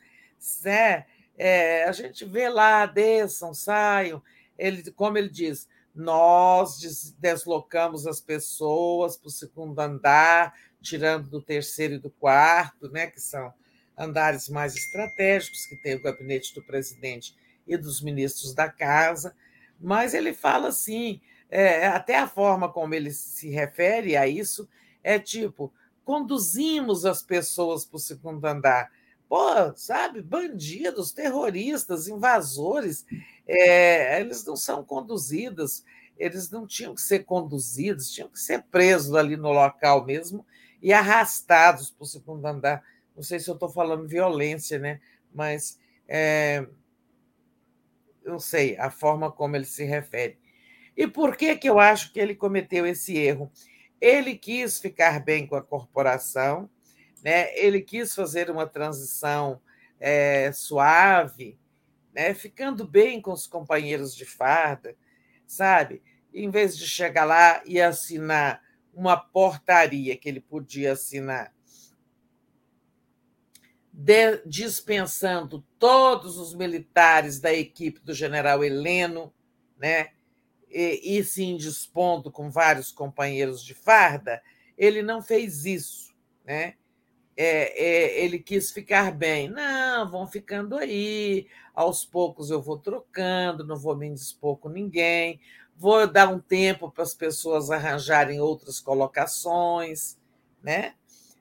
K: né? É, a gente vê lá, desçam, saiam. Ele, como ele diz, nós deslocamos as pessoas para o segundo andar, tirando do terceiro e do quarto, né, que são andares mais estratégicos, que tem o gabinete do presidente e dos ministros da casa. Mas ele fala assim, é, até a forma como ele se refere a isso é tipo, conduzimos as pessoas para o segundo andar. Pô, sabe, bandidos, terroristas, invasores, é, eles não são conduzidos, eles não tinham que ser conduzidos, tinham que ser presos ali no local mesmo e arrastados para o segundo andar. Não sei se eu estou falando violência, né? Mas é, não sei a forma como ele se refere. E por que, que eu acho que ele cometeu esse erro? Ele quis ficar bem com a corporação, né? ele quis fazer uma transição é, suave, né? ficando bem com os companheiros de farda, sabe? Em vez de chegar lá e assinar uma portaria que ele podia assinar, de, dispensando todos os militares da equipe do general Heleno, né? e, e se indispondo com vários companheiros de farda, ele não fez isso. Né? É, é, ele quis ficar bem. Não, vão ficando aí, aos poucos eu vou trocando, não vou me indispor com ninguém, vou dar um tempo para as pessoas arranjarem outras colocações, né?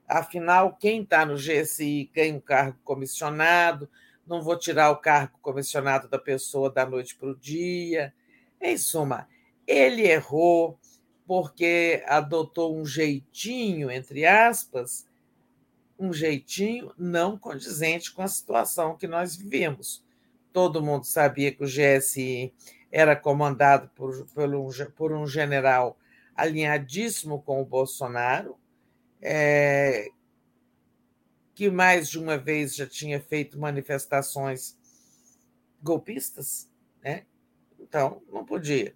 K: Afinal, quem está no GSI ganha um cargo comissionado, não vou tirar o cargo comissionado da pessoa da noite para o dia. Em suma, ele errou porque adotou um jeitinho, entre aspas, um jeitinho não condizente com a situação que nós vivemos. Todo mundo sabia que o GSI era comandado por, por, um, por um general alinhadíssimo com o Bolsonaro, é, que mais de uma vez já tinha feito manifestações golpistas, né? Então, não podia.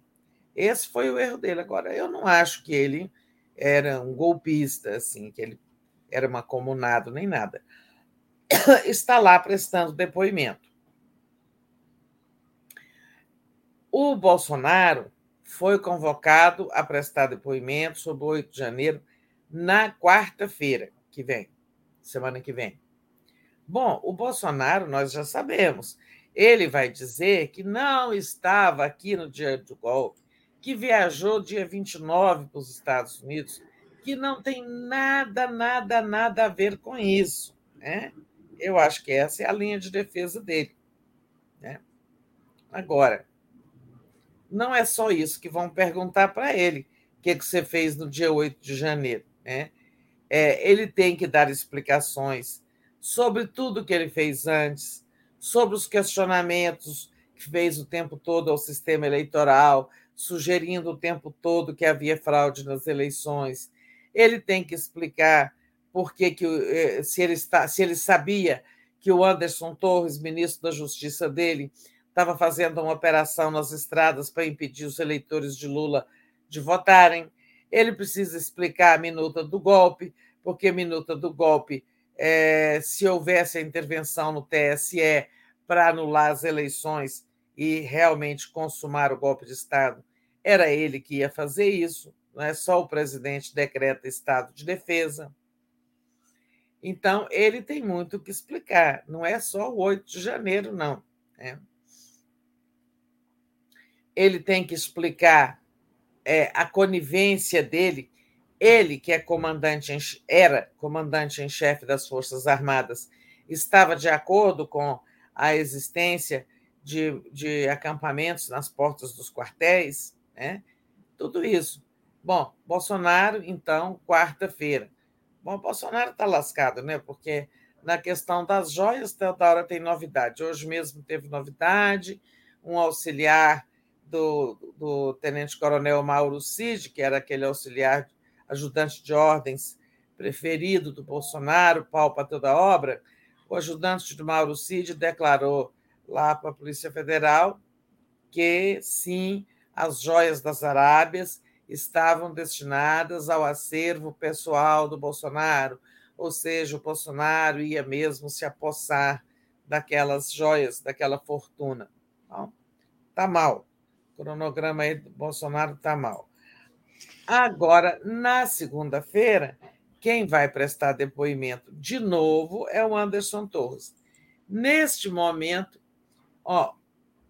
K: Esse foi o erro dele. Agora, eu não acho que ele era um golpista, assim, que ele era comunado nem nada. Está lá prestando depoimento. O Bolsonaro foi convocado a prestar depoimento sobre o 8 de janeiro na quarta-feira que vem, semana que vem. Bom, o Bolsonaro, nós já sabemos, ele vai dizer que não estava aqui no dia do golpe, que viajou dia 29 para os Estados Unidos, que não tem nada, nada, nada a ver com isso. Né? Eu acho que essa é a linha de defesa dele. Né? Agora, não é só isso que vão perguntar para ele. O que, que você fez no dia 8 de janeiro? Né? É, ele tem que dar explicações sobre tudo que ele fez antes, sobre os questionamentos que fez o tempo todo ao sistema eleitoral, sugerindo o tempo todo que havia fraude nas eleições. Ele tem que explicar por que, que se, ele está, se ele sabia que o Anderson Torres, ministro da Justiça dele, estava fazendo uma operação nas estradas para impedir os eleitores de Lula de votarem. Ele precisa explicar a minuta do golpe, porque a minuta do golpe, é, se houvesse a intervenção no TSE para anular as eleições e realmente consumar o golpe de Estado, era ele que ia fazer isso, não é só o presidente decreta estado de defesa. Então, ele tem muito o que explicar, não é só o 8 de janeiro, não. Né? Ele tem que explicar é, a conivência dele, ele que é comandante era comandante em chefe das Forças Armadas, estava de acordo com a existência de, de acampamentos nas portas dos quartéis, né? tudo isso. Bom, Bolsonaro, então, quarta-feira. Bom, Bolsonaro está lascado, né? Porque na questão das joias, toda hora tem novidade. Hoje mesmo teve novidade, um auxiliar do, do tenente-coronel Mauro Cid, que era aquele auxiliar ajudante de ordens preferido do Bolsonaro, pau para toda obra, o ajudante de Mauro Cid declarou lá para a Polícia Federal que sim, as joias das Arábias estavam destinadas ao acervo pessoal do Bolsonaro, ou seja, o Bolsonaro ia mesmo se apossar daquelas joias, daquela fortuna. Então, tá mal. O cronograma aí do Bolsonaro tá mal. Agora, na segunda-feira, quem vai prestar depoimento de novo é o Anderson Torres. Neste momento, ó,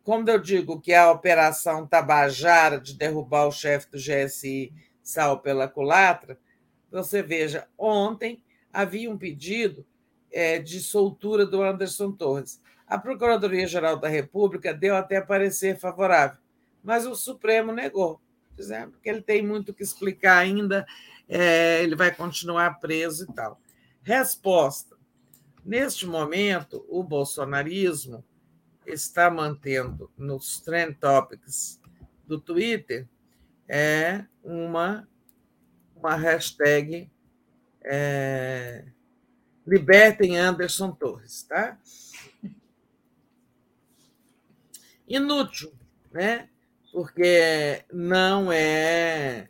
K: como eu digo que a operação Tabajara de derrubar o chefe do GSI saiu pela culatra, você veja, ontem havia um pedido é, de soltura do Anderson Torres. A Procuradoria-Geral da República deu até parecer favorável, mas o Supremo negou, dizendo que ele tem muito que explicar ainda, é, ele vai continuar preso e tal. Resposta: neste momento, o bolsonarismo está mantendo nos trend topics do Twitter é uma, uma hashtag é, Libertem Anderson Torres, tá? Inútil, né? Porque não é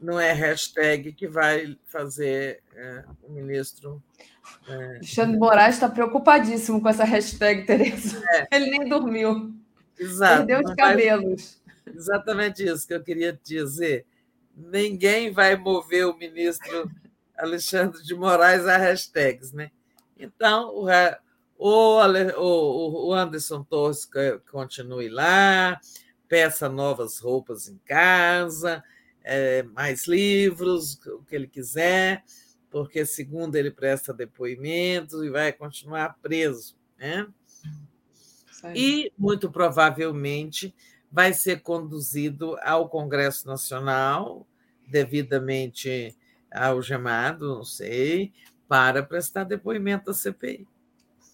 K: não é hashtag que vai fazer é, o ministro
G: é. Alexandre Moraes está preocupadíssimo com essa hashtag, Tereza. É. Ele nem dormiu.
K: Exato.
G: Perdeu os cabelos.
K: Exatamente isso que eu queria dizer. Ninguém vai mover o ministro Alexandre de Moraes a hashtags, né? Então, o, o, o Anderson Torres continue lá, peça novas roupas em casa, é, mais livros, o que ele quiser porque, segundo ele, presta depoimentos e vai continuar preso. Né? E, muito provavelmente, vai ser conduzido ao Congresso Nacional, devidamente algemado, não sei, para prestar depoimento à CPI.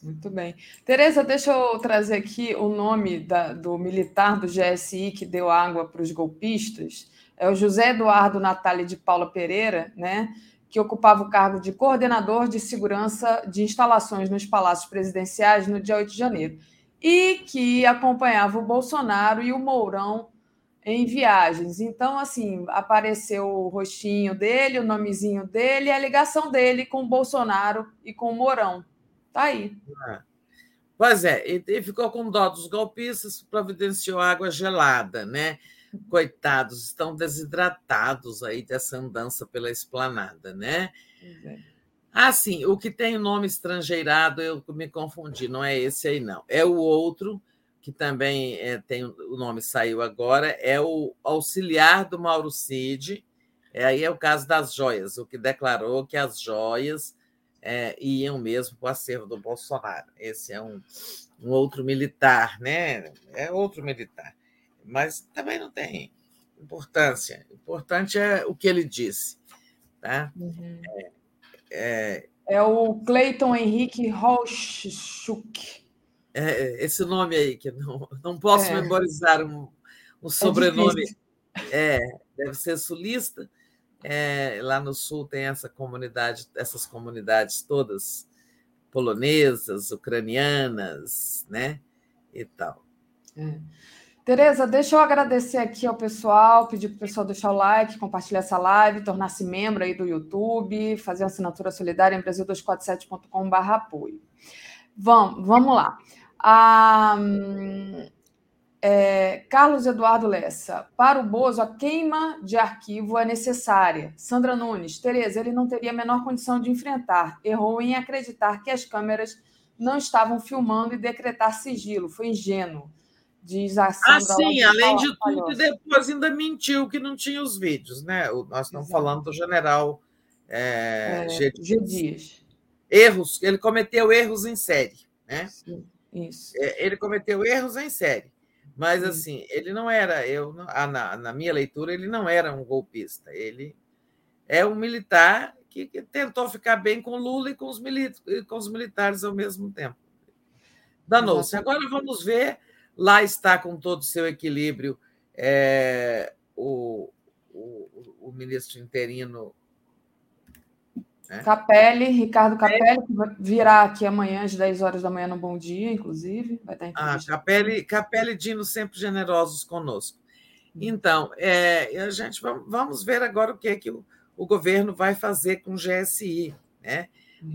G: Muito bem. Tereza, deixa eu trazer aqui o nome da, do militar do GSI que deu água para os golpistas. É o José Eduardo Natália de Paula Pereira, né? Que ocupava o cargo de coordenador de segurança de instalações nos palácios presidenciais no dia 8 de janeiro, e que acompanhava o Bolsonaro e o Mourão em viagens. Então, assim, apareceu o rostinho dele, o nomezinho dele, a ligação dele com o Bolsonaro e com o Mourão. Tá aí.
K: É. Pois é, ele ficou com dó dos golpistas, providenciou água gelada, né? Coitados, estão desidratados aí dessa andança pela esplanada, né? É. Ah, sim, o que tem o nome estrangeirado, eu me confundi, não é esse aí, não. É o outro, que também é, tem o nome saiu agora, é o auxiliar do Mauro Cid, é, aí é o caso das joias, o que declarou que as joias é, iam mesmo para o acervo do Bolsonaro. Esse é um, um outro militar, né? É outro militar mas também não tem importância. O importante é o que ele disse. Tá? Uhum.
G: É, é, é, o Cleiton Henrique Rochuk.
K: É, esse nome aí, que não, não posso é. memorizar um, um é sobrenome. É, deve ser sulista. É, lá no sul tem essa comunidade, essas comunidades todas polonesas, ucranianas, né? E tal.
G: É. Tereza, deixa eu agradecer aqui ao pessoal, pedir para o pessoal deixar o like, compartilhar essa live, tornar-se membro aí do YouTube, fazer uma assinatura solidária em brasil247.com.br apoio. Vamos, vamos lá. Ah, é, Carlos Eduardo Lessa, para o Bozo, a queima de arquivo é necessária. Sandra Nunes, Tereza, ele não teria a menor condição de enfrentar. Errou em acreditar que as câmeras não estavam filmando e decretar sigilo. Foi ingênuo. Diz a ah,
K: Sandra. Ah, sim, além de tudo, e depois ainda mentiu que não tinha os vídeos, né? Nós estamos Exato. falando do general é, é, G. G. Dias. Erros, ele cometeu erros em série, né? Sim, isso. É, ele cometeu erros em série. Mas, assim, ele não era, eu ah, na, na minha leitura, ele não era um golpista. Ele é um militar que, que tentou ficar bem com Lula e com os, com os militares ao mesmo tempo. Danou-se. Agora vamos ver. Lá está com todo o seu equilíbrio é, o, o, o ministro interino
G: né? Capelli, Ricardo Capelli, que virá aqui amanhã às 10 horas da manhã no Bom Dia, inclusive. Vai estar
K: ah, Capelli, Capelli e Dino sempre generosos conosco. Hum. Então, é, a gente vamos ver agora o que é que o, o governo vai fazer com o GSI. Né?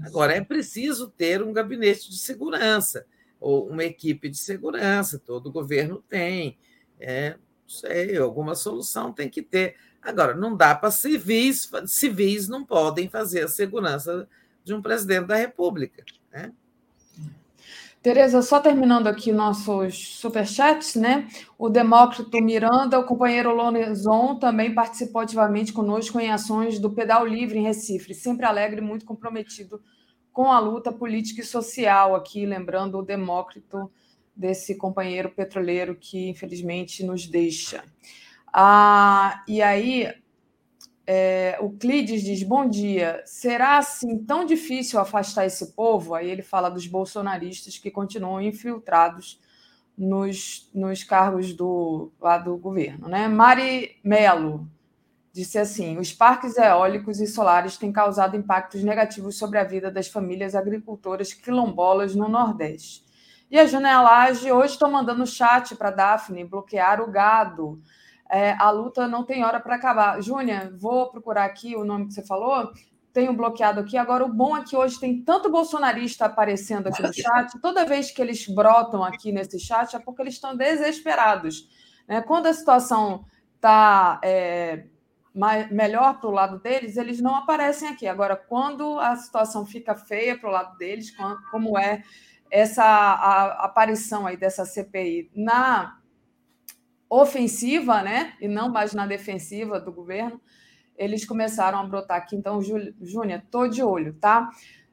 K: Agora, é preciso ter um gabinete de segurança, ou uma equipe de segurança, todo governo tem. É, sei, alguma solução tem que ter. Agora, não dá para civis, civis não podem fazer a segurança de um presidente da República. Né?
G: Tereza, só terminando aqui nossos superchats, né? O Demócrito Miranda, o companheiro Lonezon, também participou ativamente conosco em ações do Pedal Livre em Recife, sempre alegre e muito comprometido com a luta política e social aqui, lembrando o Demócrito desse companheiro petroleiro que infelizmente nos deixa. Ah, e aí é, o Clides diz: Bom dia, será assim tão difícil afastar esse povo? Aí ele fala dos bolsonaristas que continuam infiltrados nos, nos cargos do, lá do governo. Né? Mari Melo disse assim: os parques eólicos e solares têm causado impactos negativos sobre a vida das famílias agricultoras quilombolas no Nordeste. E a Janelage, hoje estou mandando chat para Daphne bloquear o gado é, a luta não tem hora para acabar. Júnia, vou procurar aqui o nome que você falou. Tenho bloqueado aqui. Agora, o bom é que hoje tem tanto bolsonarista aparecendo aqui no chat. Toda vez que eles brotam aqui nesse chat é porque eles estão desesperados. Né? Quando a situação está é, melhor para o lado deles, eles não aparecem aqui. Agora, quando a situação fica feia para o lado deles, como é essa a, aparição aí dessa CPI na ofensiva, né, e não mais na defensiva do governo, eles começaram a brotar aqui. Então, Júnior, tô de olho, tá?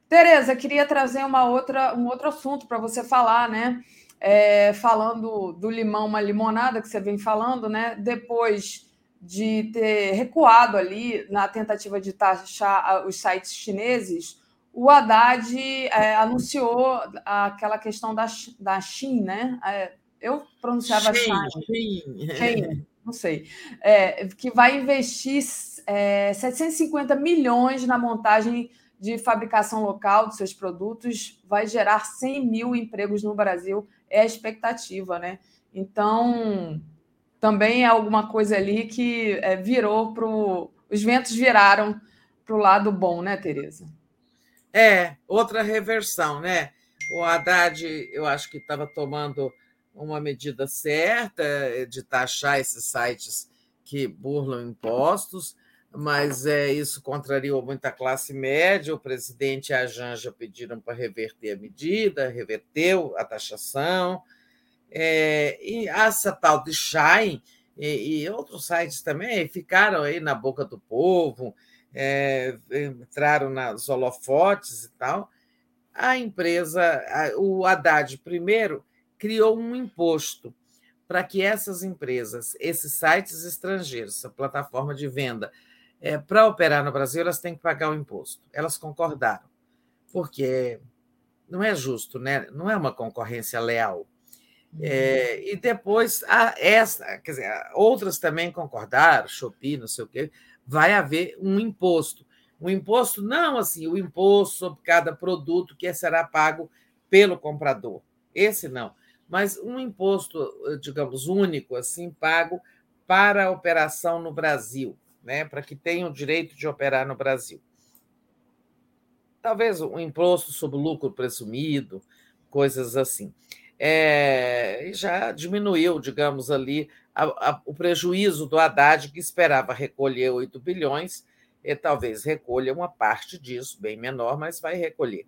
G: Tereza, queria trazer uma outra, um outro assunto para você falar, né? É, falando do limão, uma limonada que você vem falando, né? Depois de ter recuado ali na tentativa de taxar os sites chineses, o Haddad é, anunciou aquela questão da, da Xin, né? É, eu pronunciava Shein, não sei, é, que vai investir é, 750 milhões na montagem de fabricação local dos seus produtos, vai gerar 100 mil empregos no Brasil, é a expectativa, né? Então, também é alguma coisa ali que é, virou para os ventos viraram para o lado bom, né, Tereza?
K: É, outra reversão, né? O Haddad, eu acho que estava tomando uma medida certa de taxar esses sites que burlam impostos, mas é, isso contrariou muito a classe média. O presidente e a Janja pediram para reverter a medida, reverteu a taxação. É, e essa tal de Shine e, e, outros sites também ficaram aí na boca do povo, é, entraram nas holofotes e tal. A empresa, o Haddad, primeiro, criou um imposto para que essas empresas, esses sites estrangeiros, essa plataforma de venda, é, para operar no Brasil, elas têm que pagar o imposto. Elas concordaram, porque não é justo, né? não é uma concorrência leal. É, e depois, a, essa, quer dizer, outras também concordaram, Shopee, não sei o quê, vai haver um imposto. Um imposto, não assim, o imposto sobre cada produto que será pago pelo comprador. Esse não mas um imposto, digamos, único, assim, pago para a operação no Brasil, né? para que tenham o direito de operar no Brasil. Talvez um imposto sobre lucro presumido, coisas assim. É, já diminuiu, digamos, ali a, a, o prejuízo do Haddad, que esperava recolher 8 bilhões, e talvez recolha uma parte disso, bem menor, mas vai recolher.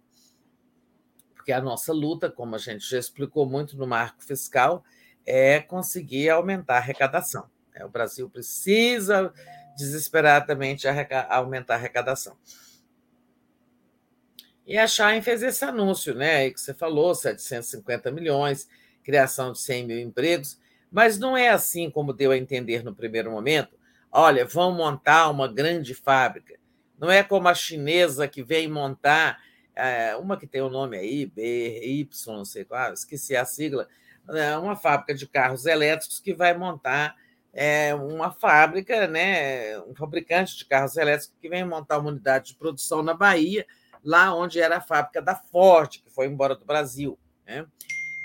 K: Porque a nossa luta, como a gente já explicou muito no marco fiscal, é conseguir aumentar a arrecadação. É, o Brasil precisa desesperadamente aumentar a arrecadação. E a Shine fez esse anúncio, né? Que você falou, 750 milhões, criação de 100 mil empregos, mas não é assim como deu a entender no primeiro momento. Olha, vão montar uma grande fábrica. Não é como a chinesa que vem montar é, uma que tem o um nome aí, BY, não sei qual, esqueci a sigla, é uma fábrica de carros elétricos que vai montar é, uma fábrica, né, um fabricante de carros elétricos que vem montar uma unidade de produção na Bahia lá onde era a fábrica da Ford, que foi embora do Brasil. Né?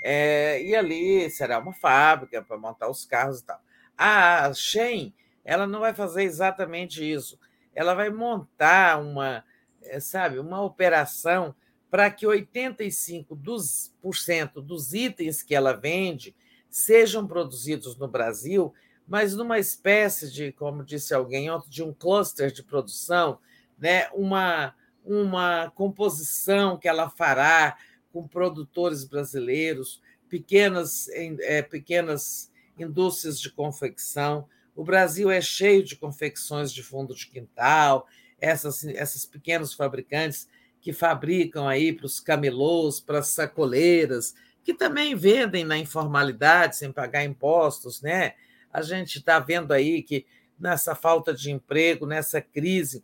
K: É, e ali será uma fábrica para montar os carros e tal. A Shen, ela não vai fazer exatamente isso. Ela vai montar uma, é, sabe, uma operação para que 85% dos, por cento dos itens que ela vende sejam produzidos no Brasil, mas numa espécie de, como disse alguém de um cluster de produção, né? uma, uma composição que ela fará com produtores brasileiros, pequenas, é, pequenas indústrias de confecção. O Brasil é cheio de confecções de fundo de quintal, essas, esses pequenos fabricantes que fabricam aí para os camelôs, para as sacoleiras, que também vendem na informalidade, sem pagar impostos, né? A gente está vendo aí que nessa falta de emprego, nessa crise,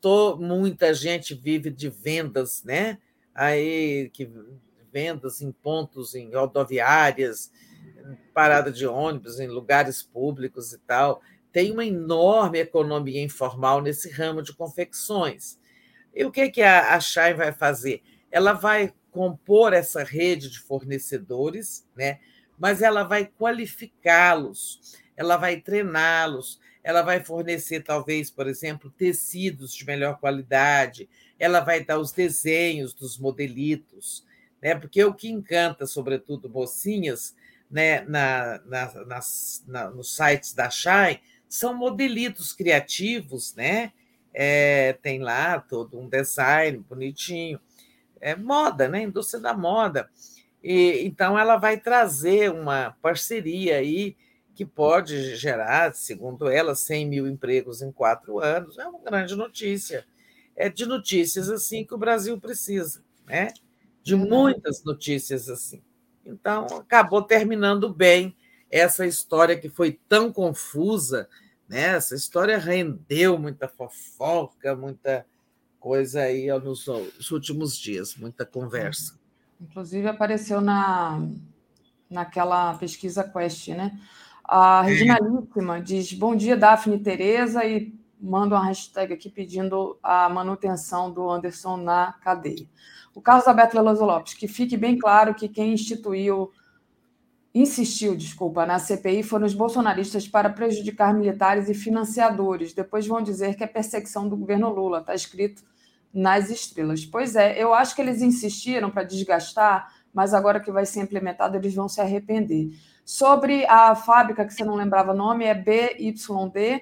K: tô, muita gente vive de vendas, né? Aí que vendas em pontos, em rodoviárias, parada de ônibus, em lugares públicos e tal. Tem uma enorme economia informal nesse ramo de confecções. E o que, que a, a Shine vai fazer? Ela vai compor essa rede de fornecedores, né? mas ela vai qualificá-los, ela vai treiná-los, ela vai fornecer, talvez, por exemplo, tecidos de melhor qualidade, ela vai dar os desenhos dos modelitos, né? porque o que encanta, sobretudo, mocinhas, né, na, na, nas, na, nos sites da Shine, são modelitos criativos, né? É, tem lá todo um design bonitinho. É moda, né? Indústria da moda. E, então, ela vai trazer uma parceria aí que pode gerar, segundo ela, 100 mil empregos em quatro anos. É uma grande notícia. É de notícias assim que o Brasil precisa, né? de muitas notícias assim. Então, acabou terminando bem essa história que foi tão confusa. Né? Essa história rendeu muita fofoca, muita coisa aí nos, nos últimos dias, muita conversa.
G: Inclusive apareceu na, naquela pesquisa Quest, né? A Regina Líppima diz: Bom dia, Daphne e Tereza, e manda uma hashtag aqui pedindo a manutenção do Anderson na cadeia. O Carlos Alberto Veloso Lopes, que fique bem claro que quem instituiu, insistiu, desculpa, na CPI foram os bolsonaristas para prejudicar militares e financiadores. Depois vão dizer que é perseguição do governo Lula, está escrito nas estrelas. Pois é, eu acho que eles insistiram para desgastar, mas agora que vai ser implementado, eles vão se arrepender. Sobre a fábrica, que você não lembrava o nome, é BYD,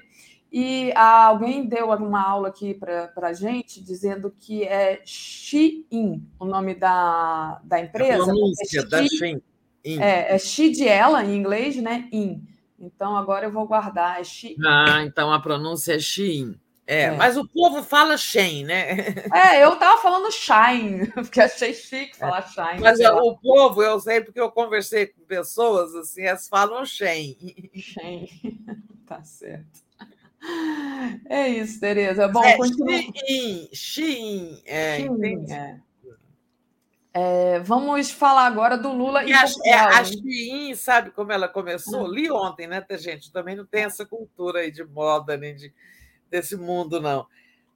G: e alguém deu uma aula aqui para a gente dizendo que é Shein, o nome da, da empresa. A
K: pronúncia é da Shein.
G: É, é She de ela, em inglês, né? In. Então agora eu vou guardar. É Shein.
K: Ah, então a pronúncia é Shein. É, é, mas o povo fala Shen, né?
G: É, eu tava falando Shine, porque achei chique é. falar Shine.
K: Mas o povo, eu sei porque eu conversei com pessoas assim, elas falam Shen.
G: Shen, tá certo. É isso, Tereza. Bom,
K: é, continua. Xin, é,
G: é. É, vamos falar agora do Lula e,
K: e a, é, a Shein, sabe como ela começou? Hum. Li ontem, né, gente? Também não tem essa cultura aí de moda, nem de desse mundo, não.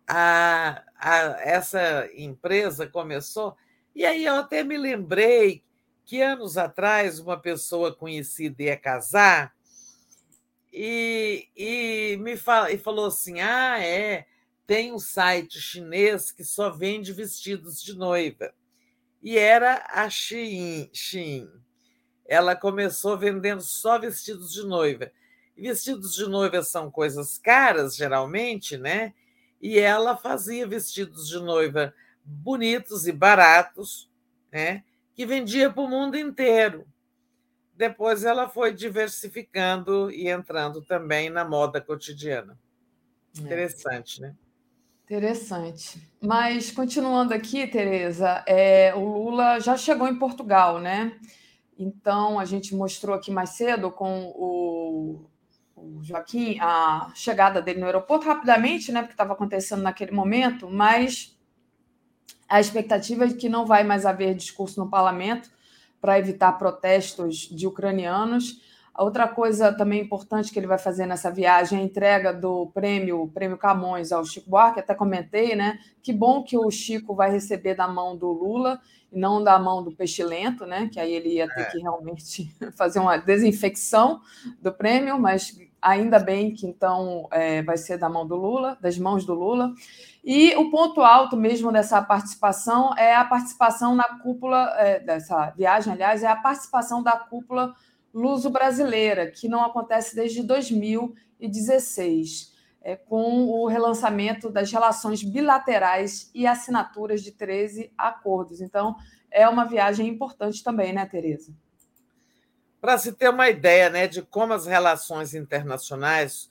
K: A, a, essa empresa começou, e aí eu até me lembrei que anos atrás uma pessoa conhecida ia casar e, e me fala, e falou assim: ah, é, tem um site chinês que só vende vestidos de noiva. E era a Shein. Shein. Ela começou vendendo só vestidos de noiva. Vestidos de noiva são coisas caras, geralmente, né? E ela fazia vestidos de noiva bonitos e baratos, né? Que vendia para o mundo inteiro. Depois ela foi diversificando e entrando também na moda cotidiana. É. Interessante, né?
G: Interessante. Mas continuando aqui, Tereza, é, o Lula já chegou em Portugal, né? Então a gente mostrou aqui mais cedo com o, o Joaquim a chegada dele no aeroporto rapidamente, né? Porque estava acontecendo naquele momento, mas a expectativa é de que não vai mais haver discurso no parlamento para evitar protestos de ucranianos. Outra coisa também importante que ele vai fazer nessa viagem é a entrega do prêmio, prêmio Camões ao Chico Buarque, até comentei, né? Que bom que o Chico vai receber da mão do Lula e não da mão do Peixilento, né? Que aí ele ia ter é. que realmente fazer uma desinfecção do prêmio, mas ainda bem que então é, vai ser da mão do Lula, das mãos do Lula. E o ponto alto mesmo dessa participação é a participação na cúpula, é, dessa viagem, aliás, é a participação da cúpula luso-brasileira, que não acontece desde 2016, é, com o relançamento das relações bilaterais e assinaturas de 13 acordos. Então, é uma viagem importante também, né, Tereza?
K: Para se ter uma ideia né, de como as relações internacionais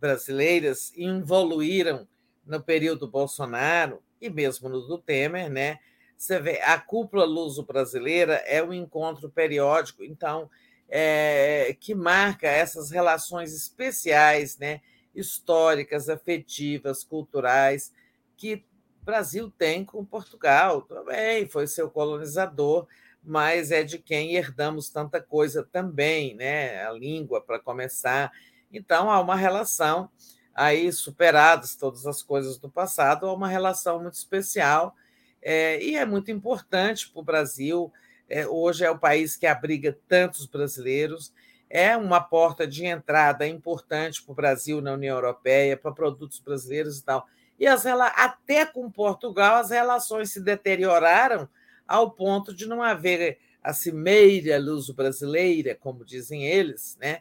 K: brasileiras evoluíram no período Bolsonaro e mesmo no do Temer, né? Você vê, a cúpula luso-brasileira é um encontro periódico, então, é, que marca essas relações especiais, né? históricas, afetivas, culturais, que o Brasil tem com Portugal. Também foi seu colonizador, mas é de quem herdamos tanta coisa também, né? A língua, para começar. Então, há uma relação aí superadas todas as coisas do passado, há uma relação muito especial é, e é muito importante para o Brasil. É, hoje é o país que abriga tantos brasileiros, é uma porta de entrada importante para o Brasil na União Europeia, para produtos brasileiros e tal. E as, até com Portugal as relações se deterioraram ao ponto de não haver a cimeira luso-brasileira, como dizem eles, né?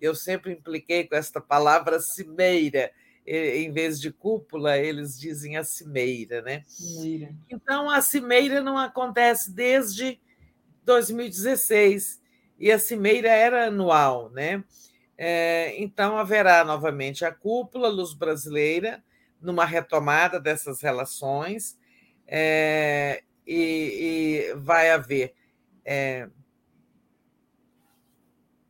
K: eu sempre impliquei com esta palavra cimeira. Em vez de cúpula, eles dizem a cimeira, né? Cimeira. Então, a cimeira não acontece desde 2016 e a cimeira era anual, né? É, então, haverá novamente a cúpula luz brasileira numa retomada dessas relações é, e, e, vai haver é,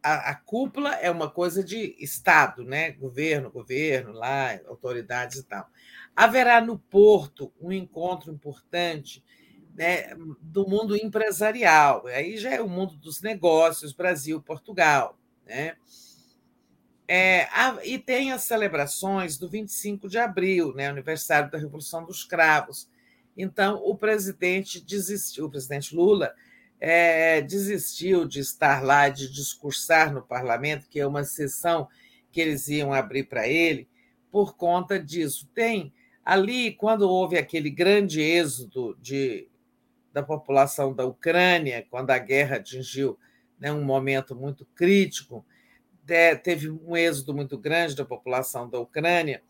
K: a, a, cúpula é uma coisa de Estado, né? governo, governo, lá, autoridades e tal. Haverá no Porto um encontro importante né, do mundo empresarial, aí já é o mundo dos negócios, Brasil, Portugal. Né? É, e tem as celebrações do 25 de abril, né, aniversário da Revolução dos Cravos. Então, o presidente desistiu, o presidente Lula é, desistiu de estar lá, de discursar no parlamento, que é uma sessão que eles iam abrir para ele, por conta disso. Tem ali, quando houve aquele grande êxodo de, da população da Ucrânia, quando a guerra atingiu né, um momento muito crítico, teve um êxodo muito grande da população da Ucrânia.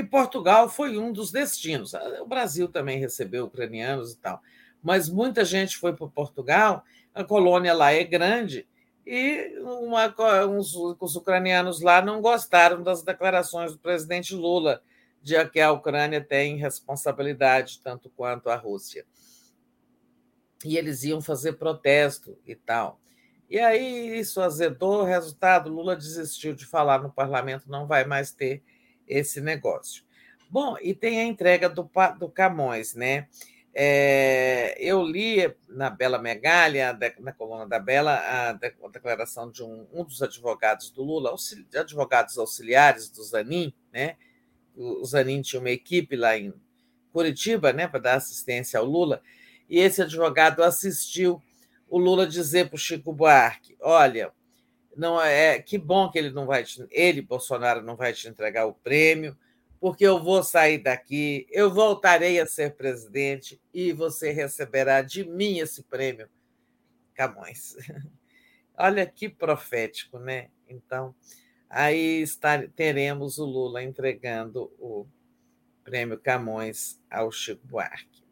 K: E Portugal foi um dos destinos. O Brasil também recebeu ucranianos e tal mas muita gente foi para Portugal, a colônia lá é grande, e uma, uns, os ucranianos lá não gostaram das declarações do presidente Lula de que a Ucrânia tem responsabilidade tanto quanto a Rússia. E eles iam fazer protesto e tal. E aí isso azedou, resultado, Lula desistiu de falar no parlamento, não vai mais ter esse negócio. Bom, e tem a entrega do, do Camões, né? É, eu li na Bela Megalha, na coluna da Bela, a declaração de um, um dos advogados do Lula, advogados auxiliares do Zanin, né? O Zanin tinha uma equipe lá em Curitiba, né, para dar assistência ao Lula, e esse advogado assistiu o Lula dizer para o Chico Buarque: olha, não é que bom que ele não vai te, ele Bolsonaro não vai te entregar o prêmio, porque eu vou sair daqui, eu voltarei a ser presidente e você receberá de mim esse prêmio, Camões. Olha que profético, né? Então, aí está, teremos o Lula entregando o prêmio Camões ao Chico Buarque.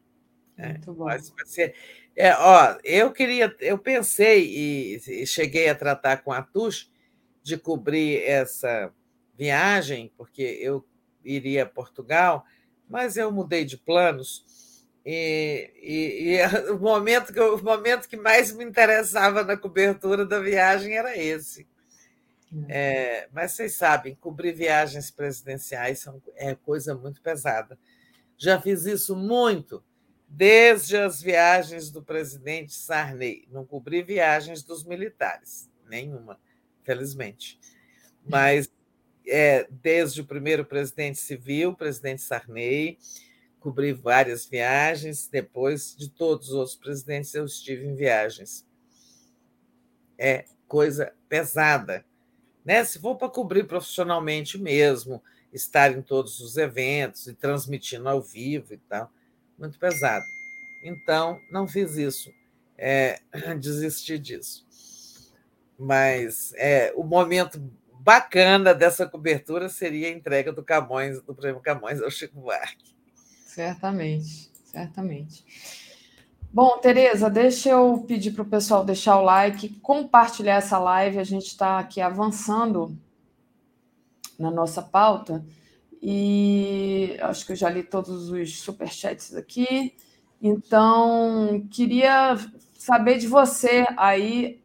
G: Né? Muito bom.
K: Mas vai ser, é, ó, eu queria, eu pensei e, e cheguei a tratar com a Tush de cobrir essa viagem, porque eu iria a Portugal, mas eu mudei de planos. E, e, e o, momento que, o momento que mais me interessava na cobertura da viagem era esse. É, mas vocês sabem, cobrir viagens presidenciais são, é coisa muito pesada. Já fiz isso muito, desde as viagens do presidente Sarney. Não cobri viagens dos militares, nenhuma, felizmente. Mas é, desde o primeiro presidente civil, presidente Sarney, cobri várias viagens. Depois de todos os outros presidentes, eu estive em viagens. É coisa pesada né? Se for para cobrir profissionalmente mesmo, estar em todos os eventos e transmitindo ao vivo e tal, muito pesado. Então, não fiz isso, é, desisti disso. Mas é, o momento bacana dessa cobertura seria a entrega do Camões, do prêmio Camões ao Chico Buarque.
G: Certamente, certamente. Bom, Tereza, deixa eu pedir para o pessoal deixar o like, compartilhar essa live. A gente está aqui avançando na nossa pauta e acho que eu já li todos os superchats aqui. Então, queria saber de você aí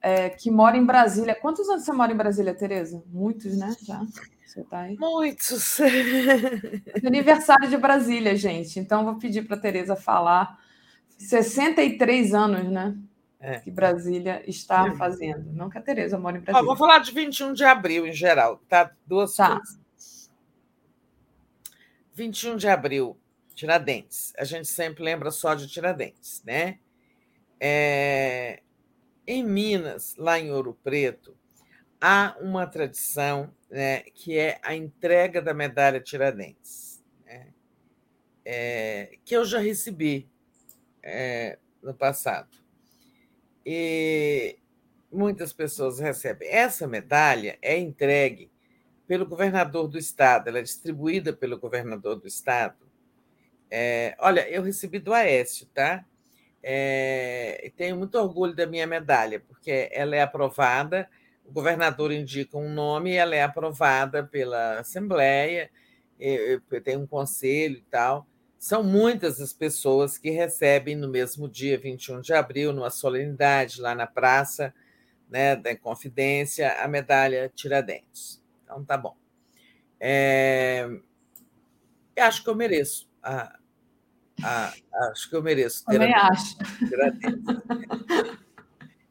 G: é, que mora em Brasília. Quantos anos você mora em Brasília, Tereza? Muitos, né? Já. Você tá aí?
K: Muitos.
G: Aniversário de Brasília, gente. Então, vou pedir para a Tereza falar 63 anos, né? É. Que Brasília está é. fazendo. Não que a Tereza mora em Brasília.
K: Ó, vou falar de 21 de abril em geral, tá? Duas tá. coisas. 21 de abril, Tiradentes. A gente sempre lembra só de Tiradentes, né? É... Em Minas, lá em Ouro Preto, há uma tradição né, que é a entrega da medalha Tiradentes, né? é... que eu já recebi é, no passado. E muitas pessoas recebem. Essa medalha é entregue pelo governador do estado, ela é distribuída pelo governador do estado. É, olha, eu recebi do Aécio, tá? É, tenho muito orgulho da minha medalha, porque ela é aprovada, o governador indica um nome e ela é aprovada pela Assembleia, tem um conselho e tal. São muitas as pessoas que recebem no mesmo dia, 21 de abril, numa solenidade lá na praça né, da Confidência, a medalha Tiradentes. Então, tá bom. É... Eu acho que eu mereço. A... A... Acho que eu mereço.
G: Também acho.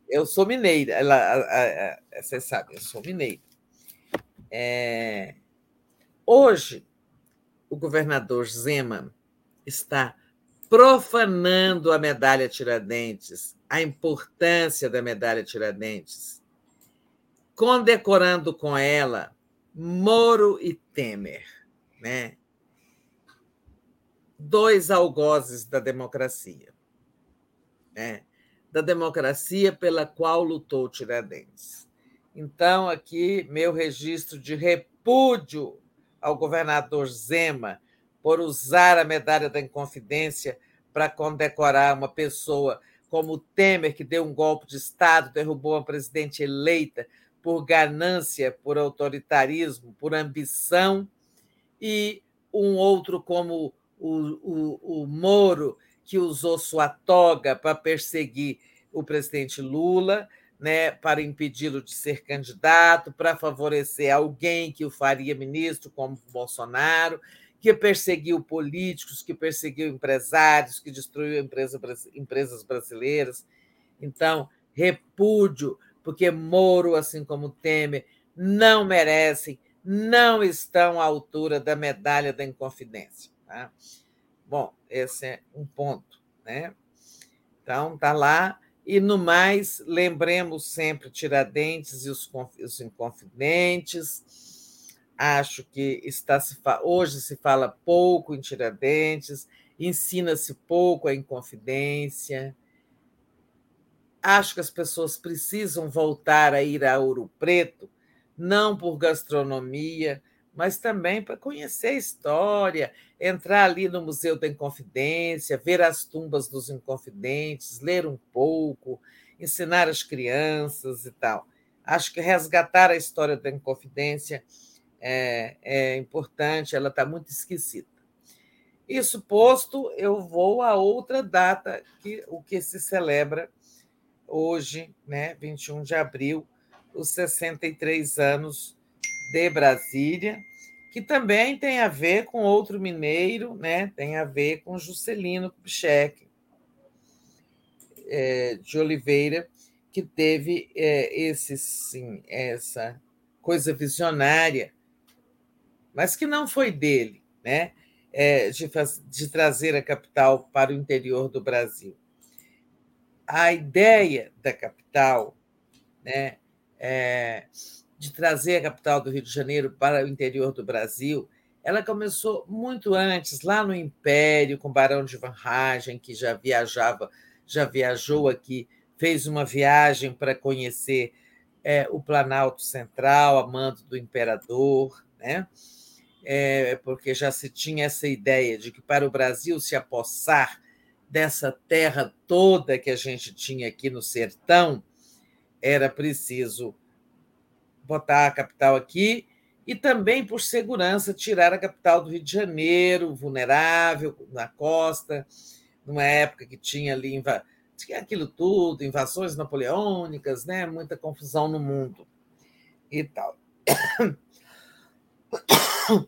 K: Eu sou mineira, ela, a, a, vocês sabem, eu sou mineira. É... Hoje, o governador Zema está profanando a medalha Tiradentes, a importância da medalha Tiradentes, condecorando com ela Moro e Temer, né? dois algozes da democracia, né? da democracia pela qual lutou Tiradentes. Então, aqui, meu registro de repúdio ao governador Zema por usar a medalha da Inconfidência para condecorar uma pessoa como Temer, que deu um golpe de Estado, derrubou uma presidente eleita por ganância, por autoritarismo, por ambição, e um outro como o, o, o Moro, que usou sua toga para perseguir o presidente Lula, né, para impedi-lo de ser candidato, para favorecer alguém que o faria ministro, como Bolsonaro que perseguiu políticos, que perseguiu empresários, que destruiu empresa, empresas brasileiras. Então, repúdio, porque Moro, assim como Temer, não merecem, não estão à altura da medalha da Inconfidência. Tá? Bom, esse é um ponto. Né? Então, está lá. E, no mais, lembremos sempre Tiradentes e os, os Inconfidentes. Acho que está se hoje se fala pouco em Tiradentes, ensina-se pouco a Inconfidência. Acho que as pessoas precisam voltar a ir a Ouro Preto, não por gastronomia, mas também para conhecer a história, entrar ali no Museu da Inconfidência, ver as tumbas dos Inconfidentes, ler um pouco, ensinar as crianças e tal. Acho que resgatar a história da Inconfidência é, é importante, ela está muito esquecida. Isso posto, eu vou a outra data que o que se celebra hoje, né, 21 de abril, os 63 anos de Brasília, que também tem a ver com outro mineiro, né? tem a ver com Juscelino Kubitschek é, de Oliveira, que teve é, esse, sim, essa coisa visionária, mas que não foi dele, né? É, de, de trazer a capital para o interior do Brasil. A ideia da capital né, é, de trazer a capital do Rio de Janeiro para o interior do Brasil, ela começou muito antes, lá no Império, com o Barão de Van Hagen, que já viajava, já viajou aqui, fez uma viagem para conhecer é, o Planalto Central, a mando do imperador, né? É, porque já se tinha essa ideia de que para o Brasil se apossar dessa terra toda que a gente tinha aqui no sertão, era preciso botar a capital aqui e também por segurança tirar a capital do Rio de Janeiro, vulnerável na costa, numa época que tinha ali tinha aquilo tudo, invasões napoleônicas, né, muita confusão no mundo e tal.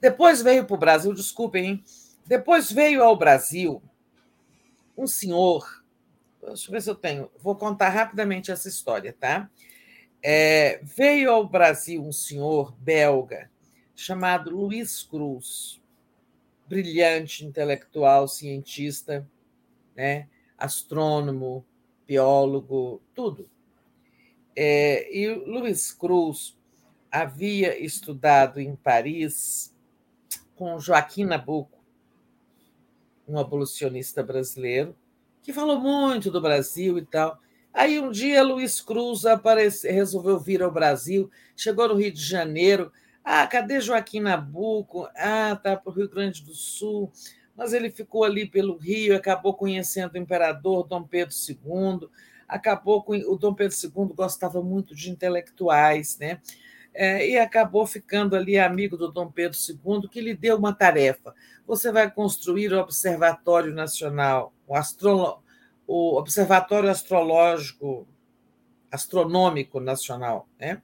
K: Depois veio para o Brasil, desculpem, hein? Depois veio ao Brasil um senhor Deixa eu ver se eu tenho. Vou contar rapidamente essa história, tá? É, veio ao Brasil um senhor belga chamado Luiz Cruz, brilhante intelectual, cientista, né? astrônomo, biólogo, tudo. É, e Luiz Cruz havia estudado em Paris com Joaquim Nabuco, um abolicionista brasileiro, que falou muito do Brasil e tal. Aí um dia Luiz Cruz apareceu, resolveu vir ao Brasil, chegou no Rio de Janeiro. Ah, cadê Joaquim Nabuco? Ah, tá para o Rio Grande do Sul. Mas ele ficou ali pelo Rio, acabou conhecendo o imperador Dom Pedro II. Acabou com o Dom Pedro II gostava muito de intelectuais, né? É, e acabou ficando ali amigo do Dom Pedro II, que lhe deu uma tarefa. Você vai construir o Observatório Nacional o, astro, o Observatório Astrológico Astronômico Nacional, né?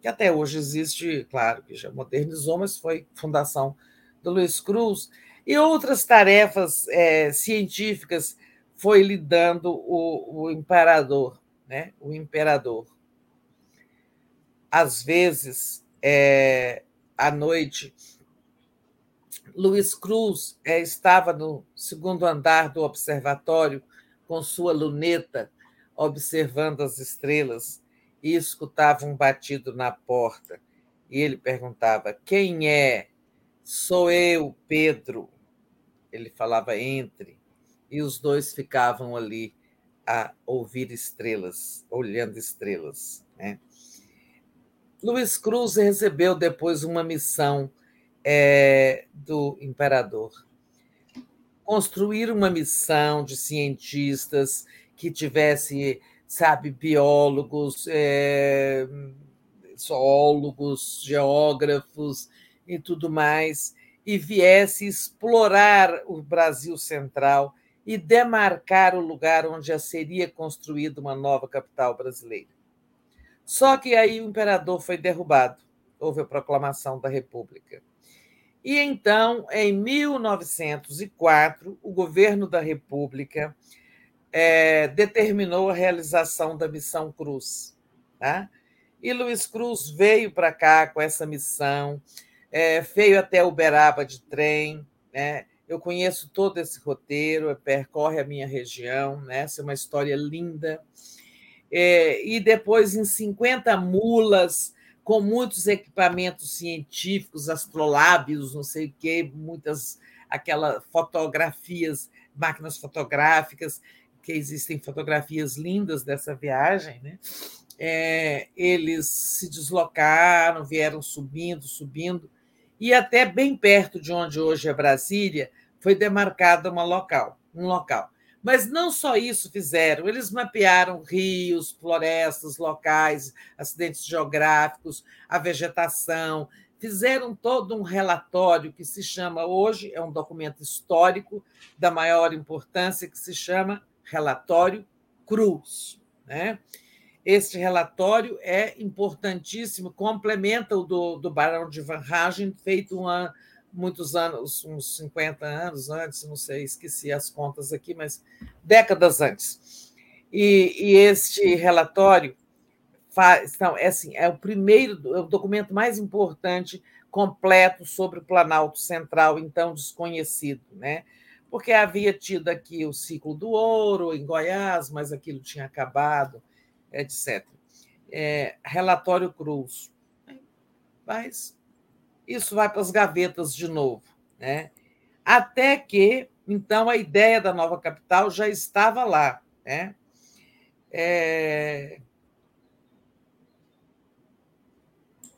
K: que até hoje existe, claro, que já modernizou, mas foi fundação do Luiz Cruz, e outras tarefas é, científicas foi lhe dando o, o imperador, né? o imperador. Às vezes, é, à noite, Luiz Cruz é, estava no segundo andar do observatório com sua luneta, observando as estrelas, e escutava um batido na porta. E ele perguntava: Quem é? Sou eu, Pedro. Ele falava entre, e os dois ficavam ali a ouvir estrelas, olhando estrelas. Né? Luiz Cruz recebeu depois uma missão é, do imperador. Construir uma missão de cientistas que tivesse, sabe, biólogos, é, zoólogos, geógrafos e tudo mais, e viesse explorar o Brasil Central e demarcar o lugar onde já seria construída uma nova capital brasileira. Só que aí o imperador foi derrubado, houve a proclamação da República. E então, em 1904, o governo da República é, determinou a realização da Missão Cruz. Tá? E Luiz Cruz veio para cá com essa missão, é, veio até Uberaba de trem, né? Eu conheço todo esse roteiro, percorre a minha região, né? essa é uma história linda. É, e depois, em 50 mulas, com muitos equipamentos científicos, astrolábios, não sei o quê, muitas aquelas fotografias, máquinas fotográficas, que existem fotografias lindas dessa viagem, né? É, eles se deslocaram, vieram subindo, subindo, e até bem perto de onde hoje é Brasília, foi demarcado uma local, um local. Mas não só isso fizeram, eles mapearam rios, florestas, locais, acidentes geográficos, a vegetação, fizeram todo um relatório que se chama hoje, é um documento histórico da maior importância, que se chama Relatório Cruz. Né? Este relatório é importantíssimo, complementa o do, do Barão de Van Hagen, feito uma, muitos anos, uns 50 anos antes, não sei, esqueci as contas aqui, mas décadas antes. E, e este relatório faz, então, é, assim, é o primeiro, é o documento mais importante completo sobre o Planalto Central, então desconhecido, né? Porque havia tido aqui o ciclo do ouro em Goiás, mas aquilo tinha acabado, etc. É, relatório Cruz. Mas isso vai para as gavetas de novo. Né? Até que, então, a ideia da nova capital já estava lá. Né? É...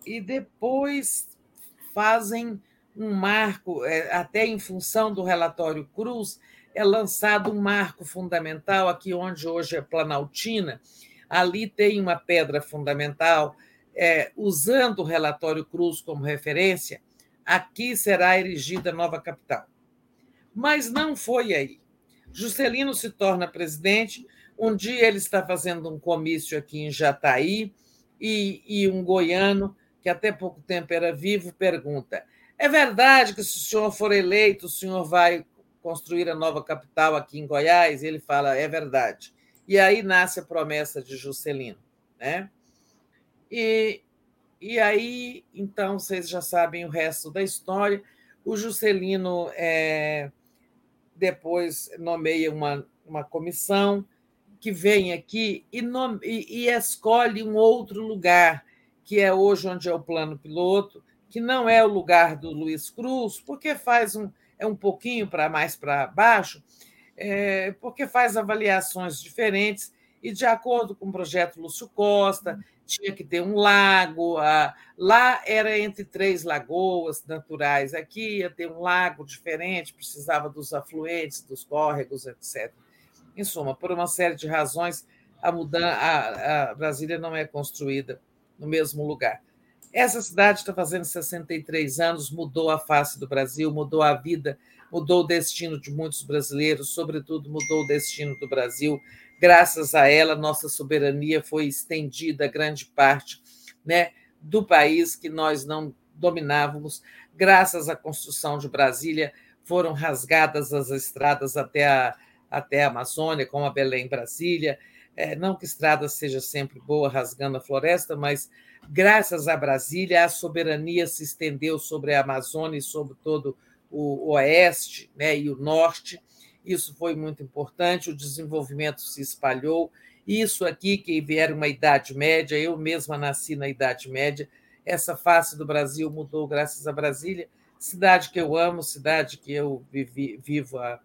K: E depois fazem um marco, é, até em função do relatório Cruz, é lançado um marco fundamental aqui onde hoje é Planaltina. Ali tem uma pedra fundamental é, usando o relatório Cruz como referência, aqui será erigida a nova capital. Mas não foi aí. Juscelino se torna presidente. Um dia ele está fazendo um comício aqui em Jataí e, e um goiano, que até pouco tempo era vivo, pergunta: É verdade que se o senhor for eleito, o senhor vai construir a nova capital aqui em Goiás? E ele fala: É verdade. E aí nasce a promessa de Juscelino. Né? E, e aí, então, vocês já sabem o resto da história. O Juscelino é, depois nomeia uma, uma comissão que vem aqui e, nome, e, e escolhe um outro lugar, que é hoje onde é o plano piloto, que não é o lugar do Luiz Cruz, porque faz um, é um pouquinho para mais para baixo, é, porque faz avaliações diferentes e, de acordo com o projeto Lúcio Costa, tinha que ter um lago. Lá era entre três lagoas naturais, aqui ia ter um lago diferente, precisava dos afluentes, dos córregos, etc. Em suma, por uma série de razões, a, mudança, a, a Brasília não é construída no mesmo lugar. Essa cidade está fazendo 63 anos, mudou a face do Brasil, mudou a vida, mudou o destino de muitos brasileiros, sobretudo mudou o destino do Brasil graças a ela, nossa soberania foi estendida a grande parte né, do país que nós não dominávamos. Graças à construção de Brasília, foram rasgadas as estradas até a, até a Amazônia, como a Belém Brasília. É, não que estrada seja sempre boa, rasgando a floresta, mas graças a Brasília, a soberania se estendeu sobre a Amazônia e sobre todo o oeste né, e o norte isso foi muito importante, o desenvolvimento se espalhou. Isso aqui, que vier uma Idade Média, eu mesma nasci na Idade Média, essa face do Brasil mudou graças a Brasília, cidade que eu amo, cidade que eu vivi, vivo há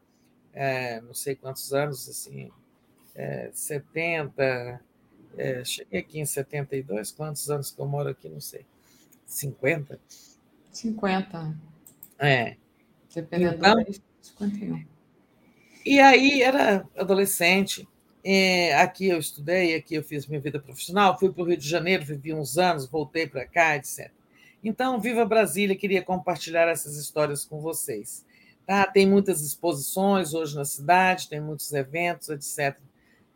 K: é, não sei quantos anos, assim, é, 70, é, cheguei aqui em 72, quantos anos que eu moro aqui, não sei, 50?
G: 50.
K: É.
G: Dependendo então, do 51.
K: E aí era adolescente. É, aqui eu estudei, aqui eu fiz minha vida profissional, fui para o Rio de Janeiro, vivi uns anos, voltei para cá, etc. Então, Viva Brasília, queria compartilhar essas histórias com vocês. Tá? Tem muitas exposições hoje na cidade, tem muitos eventos, etc.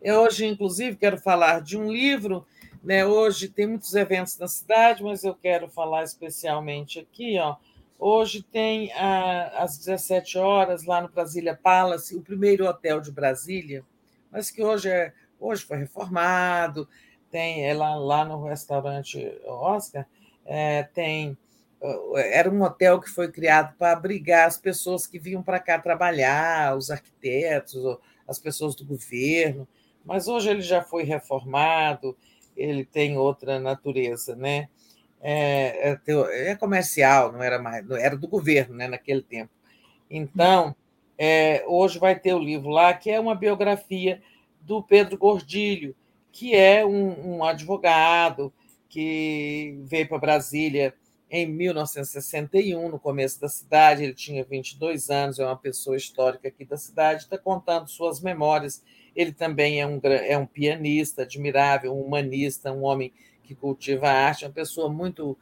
K: Eu hoje, inclusive, quero falar de um livro. Né? Hoje tem muitos eventos na cidade, mas eu quero falar especialmente aqui, ó, Hoje tem às 17 horas, lá no Brasília Palace, o primeiro hotel de Brasília, mas que hoje, é, hoje foi reformado, tem é lá, lá no restaurante Oscar, é, tem era um hotel que foi criado para abrigar as pessoas que vinham para cá trabalhar, os arquitetos, as pessoas do governo, mas hoje ele já foi reformado, ele tem outra natureza, né? É, é, é comercial, não era mais, era do governo, né, naquele tempo. Então, é, hoje vai ter o livro lá que é uma biografia do Pedro Gordilho, que é um, um advogado que veio para Brasília em 1961, no começo da cidade. Ele tinha 22 anos, é uma pessoa histórica aqui da cidade, está contando suas memórias. Ele também é um, é um pianista admirável, um humanista, um homem que cultiva a arte, uma pessoa muito,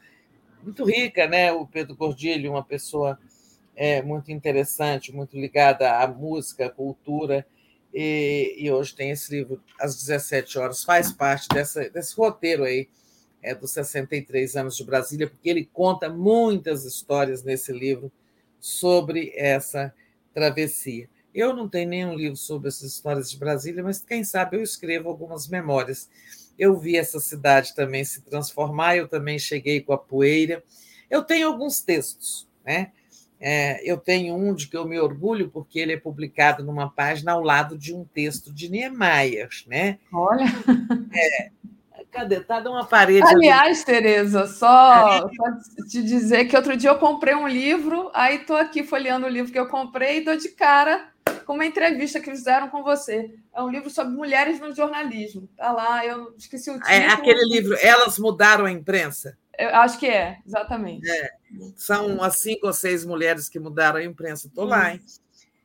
K: muito rica, né? O Pedro Gordilho, uma pessoa é, muito interessante, muito ligada à música, à cultura. E, e, hoje tem esse livro, às 17 horas, faz parte dessa, desse roteiro aí é, dos 63 anos de Brasília, porque ele conta muitas histórias nesse livro sobre essa travessia. Eu não tenho nenhum livro sobre essas histórias de Brasília, mas quem sabe eu escrevo algumas memórias. Eu vi essa cidade também se transformar, eu também cheguei com a poeira. Eu tenho alguns textos, né? É, eu tenho um de que eu me orgulho, porque ele é publicado numa página ao lado de um texto de Niemeyer, né?
G: Olha!
K: É, Cadê? Tá uma parede.
G: Aliás, ali. Tereza, só, só te dizer que outro dia eu comprei um livro, aí estou aqui folheando o livro que eu comprei e dou de cara com uma entrevista que fizeram com você. É um livro sobre mulheres no jornalismo. Tá lá, eu esqueci o é título.
K: É aquele livro, Elas Mudaram a Imprensa?
G: Eu acho que é, exatamente.
K: É, são as cinco ou seis mulheres que mudaram a imprensa. Estou lá, hein?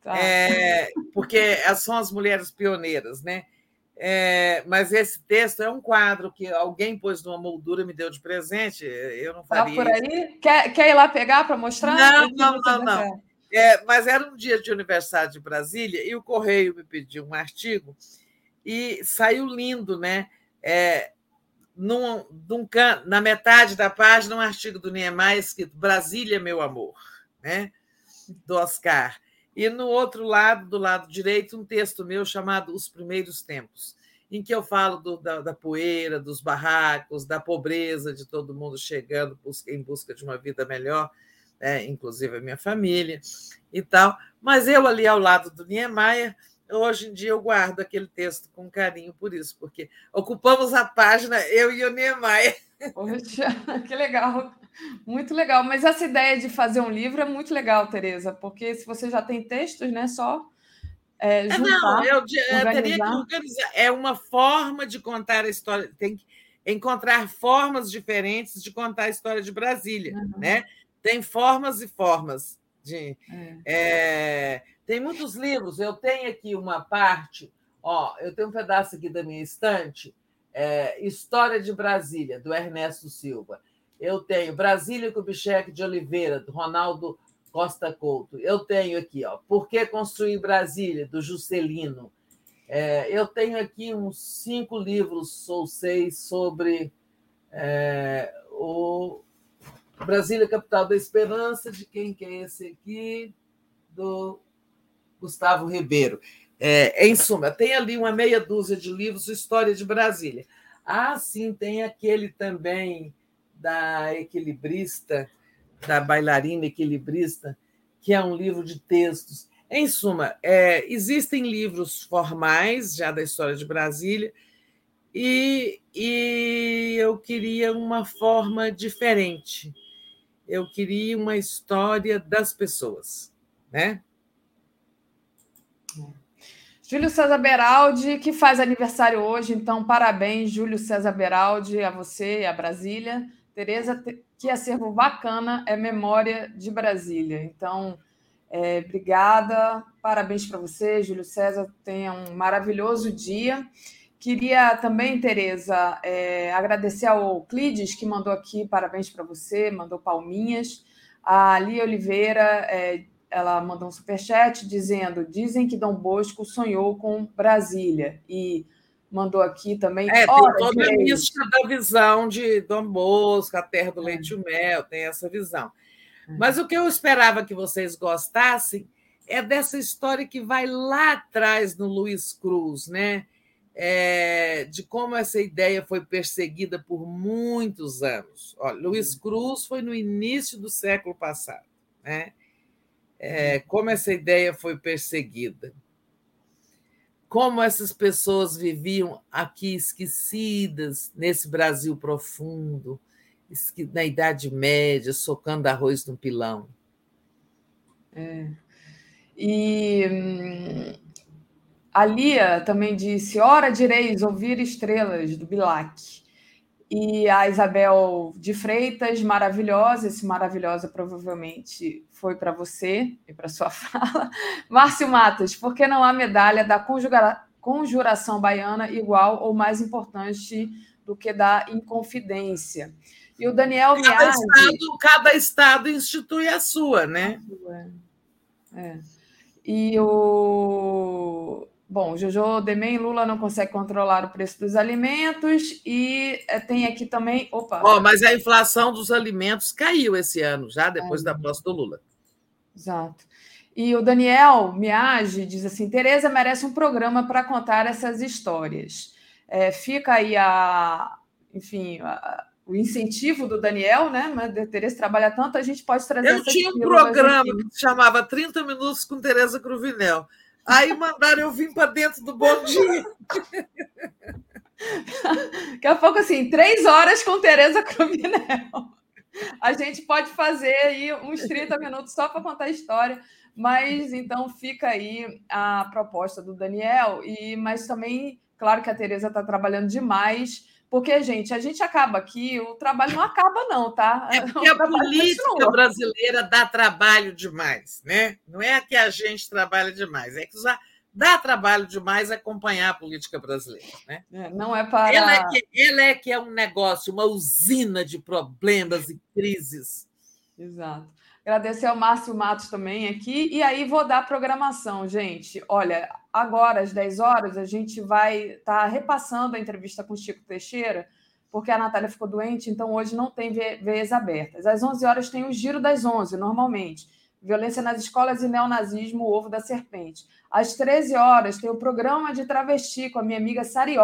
K: Tá. É, porque são as mulheres pioneiras, né? É, mas esse texto é um quadro que alguém pôs numa moldura e me deu de presente. Eu não faria.
G: Tá por aí? Quer, quer ir lá pegar para mostrar?
K: Não, não, não, não. É, mas era um dia de aniversário de Brasília e o Correio me pediu um artigo e saiu lindo, né? É, num, num, na metade da página, um artigo do Niemeyer escrito Brasília, meu amor, né? do Oscar. E no outro lado, do lado direito, um texto meu chamado Os Primeiros Tempos, em que eu falo do, da, da, poeira, dos barracos, da pobreza de todo mundo chegando em busca de uma vida melhor, né? inclusive a minha família e tal. Mas eu ali ao lado do Niemeyer, hoje em dia eu guardo aquele texto com carinho por isso, porque ocupamos a página, eu e o Niemeyer.
G: Poxa, que legal. Muito legal. Mas essa ideia de fazer um livro é muito legal, Tereza, porque se você já tem textos, né, só é, juntar,
K: Não, eu, eu teria que organizar. É uma forma de contar a história. Tem que encontrar formas diferentes de contar a história de Brasília, uhum. né? Tem formas e formas. De, é. É, tem muitos livros. Eu tenho aqui uma parte. Ó, eu tenho um pedaço aqui da minha estante. É, História de Brasília, do Ernesto Silva. Eu tenho Brasília Kubitschek de Oliveira, do Ronaldo Costa Couto. Eu tenho aqui, ó, Por que Construir Brasília, do Juscelino. É, eu tenho aqui uns cinco livros ou seis sobre é, o Brasília, Capital da Esperança, de quem que é esse aqui? Do Gustavo Ribeiro. É, em suma, tem ali uma meia dúzia de livros História de Brasília. Ah, sim, tem aquele também da equilibrista, da bailarina equilibrista, que é um livro de textos. Em suma, é, existem livros formais já da história de Brasília, e, e eu queria uma forma diferente. Eu queria uma história das pessoas, né?
G: Júlio César Beraldi, que faz aniversário hoje, então parabéns, Júlio César Beraldi, a você e a Brasília. Tereza, que acervo bacana é Memória de Brasília. Então, é, obrigada, parabéns para você, Júlio César, tenha um maravilhoso dia. Queria também, Tereza, é, agradecer ao Clides, que mandou aqui parabéns para você, mandou palminhas. A Lia Oliveira, é, ela mandou um superchat dizendo: dizem que Dom Bosco sonhou com Brasília. E mandou aqui também.
K: É, tem toda a mística da visão de Dom Bosco, a terra do é. leite e o mel, tem essa visão. É. Mas o que eu esperava que vocês gostassem é dessa história que vai lá atrás no Luiz Cruz, né? É, de como essa ideia foi perseguida por muitos anos. Olha, Luiz Cruz foi no início do século passado, né? É, como essa ideia foi perseguida, como essas pessoas viviam aqui esquecidas nesse Brasil profundo, na Idade Média, socando arroz no pilão.
G: É. E hum, a Lia também disse: Ora direis ouvir estrelas do Bilac. E a Isabel de Freitas, maravilhosa, esse maravilhosa provavelmente foi para você e para sua fala. Márcio Matos, por que não há medalha da conjura... conjuração baiana igual ou mais importante do que da Inconfidência? E o Daniel
K: cada Estado, cada estado institui a sua, né?
G: É. é. E o Bom, Jojo Demen, Lula não consegue controlar o preço dos alimentos e eh, tem aqui também. Opa!
K: Oh, mas a inflação dos alimentos caiu esse ano, já depois é. da posse do Lula.
G: Exato. E o Daniel Miage diz assim: Tereza merece um programa para contar essas histórias. É, fica aí a, enfim, a, o incentivo do Daniel, né? Mas a Tereza trabalha tanto, a gente pode trazer.
K: Eu tinha um programa que se chamava 30 Minutos com Tereza Cruvinel. Aí mandaram eu vir para dentro do bom dia.
G: Daqui a pouco, assim, três horas com Tereza Cruvinel. A gente pode fazer aí uns 30 minutos só para contar a história, mas então fica aí a proposta do Daniel, e mas também, claro que a Tereza está trabalhando demais porque, gente, a gente acaba aqui, o trabalho não acaba, não, tá?
K: É porque a política continua. brasileira dá trabalho demais, né? Não é que a gente trabalha demais, é que já dá trabalho demais acompanhar a política brasileira, né?
G: É, não é para.
K: Ela é, que, ela é que é um negócio, uma usina de problemas e crises.
G: Exato. Agradecer ao Márcio Matos também aqui. E aí vou dar a programação, gente. Olha, agora às 10 horas a gente vai estar tá repassando a entrevista com o Chico Teixeira, porque a Natália ficou doente, então hoje não tem veias abertas. Às 11 horas tem o Giro das 11, normalmente. Violência nas escolas e neonazismo, o ovo da serpente. Às 13 horas tem o programa de travesti com a minha amiga Sari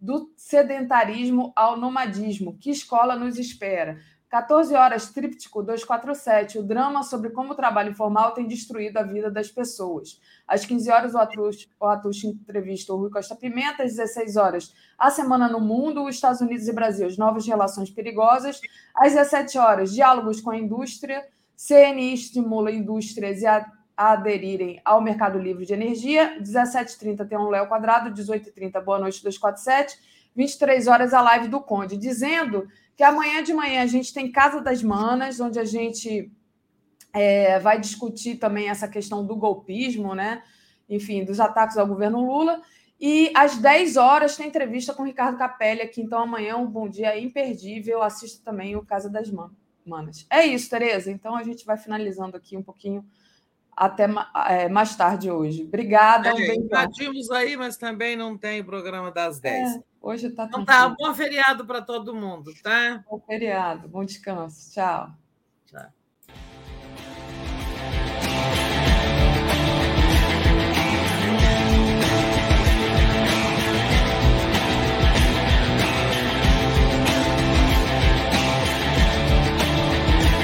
G: do sedentarismo ao nomadismo. Que escola nos espera? 14 horas, Tríptico 247, o drama sobre como o trabalho informal tem destruído a vida das pessoas. Às 15 horas, o Atush, o entrevista o Rui Costa Pimenta. Às 16 horas, a Semana no Mundo, os Estados Unidos e Brasil, as novas relações perigosas. Às 17 horas, diálogos com a indústria. CNI estimula indústrias a, a aderirem ao mercado livre de energia. 17h30 tem um Léo Quadrado, 18h30, Boa Noite 247. 23 horas, a live do Conde, dizendo que amanhã de manhã a gente tem Casa das Manas, onde a gente é, vai discutir também essa questão do golpismo, né? Enfim, dos ataques ao governo Lula. E às 10 horas tem entrevista com o Ricardo Capelli aqui. Então, amanhã um bom dia imperdível. Assista também o Casa das Manas. É isso, Tereza. Então, a gente vai finalizando aqui um pouquinho até é, mais tarde hoje. Obrigada.
K: É, um invadimos aí, mas também não tem programa das 10. É,
G: hoje está
K: Então tá, bom feriado para todo mundo, tá?
G: Bom feriado, bom descanso. Tchau.
K: Tchau.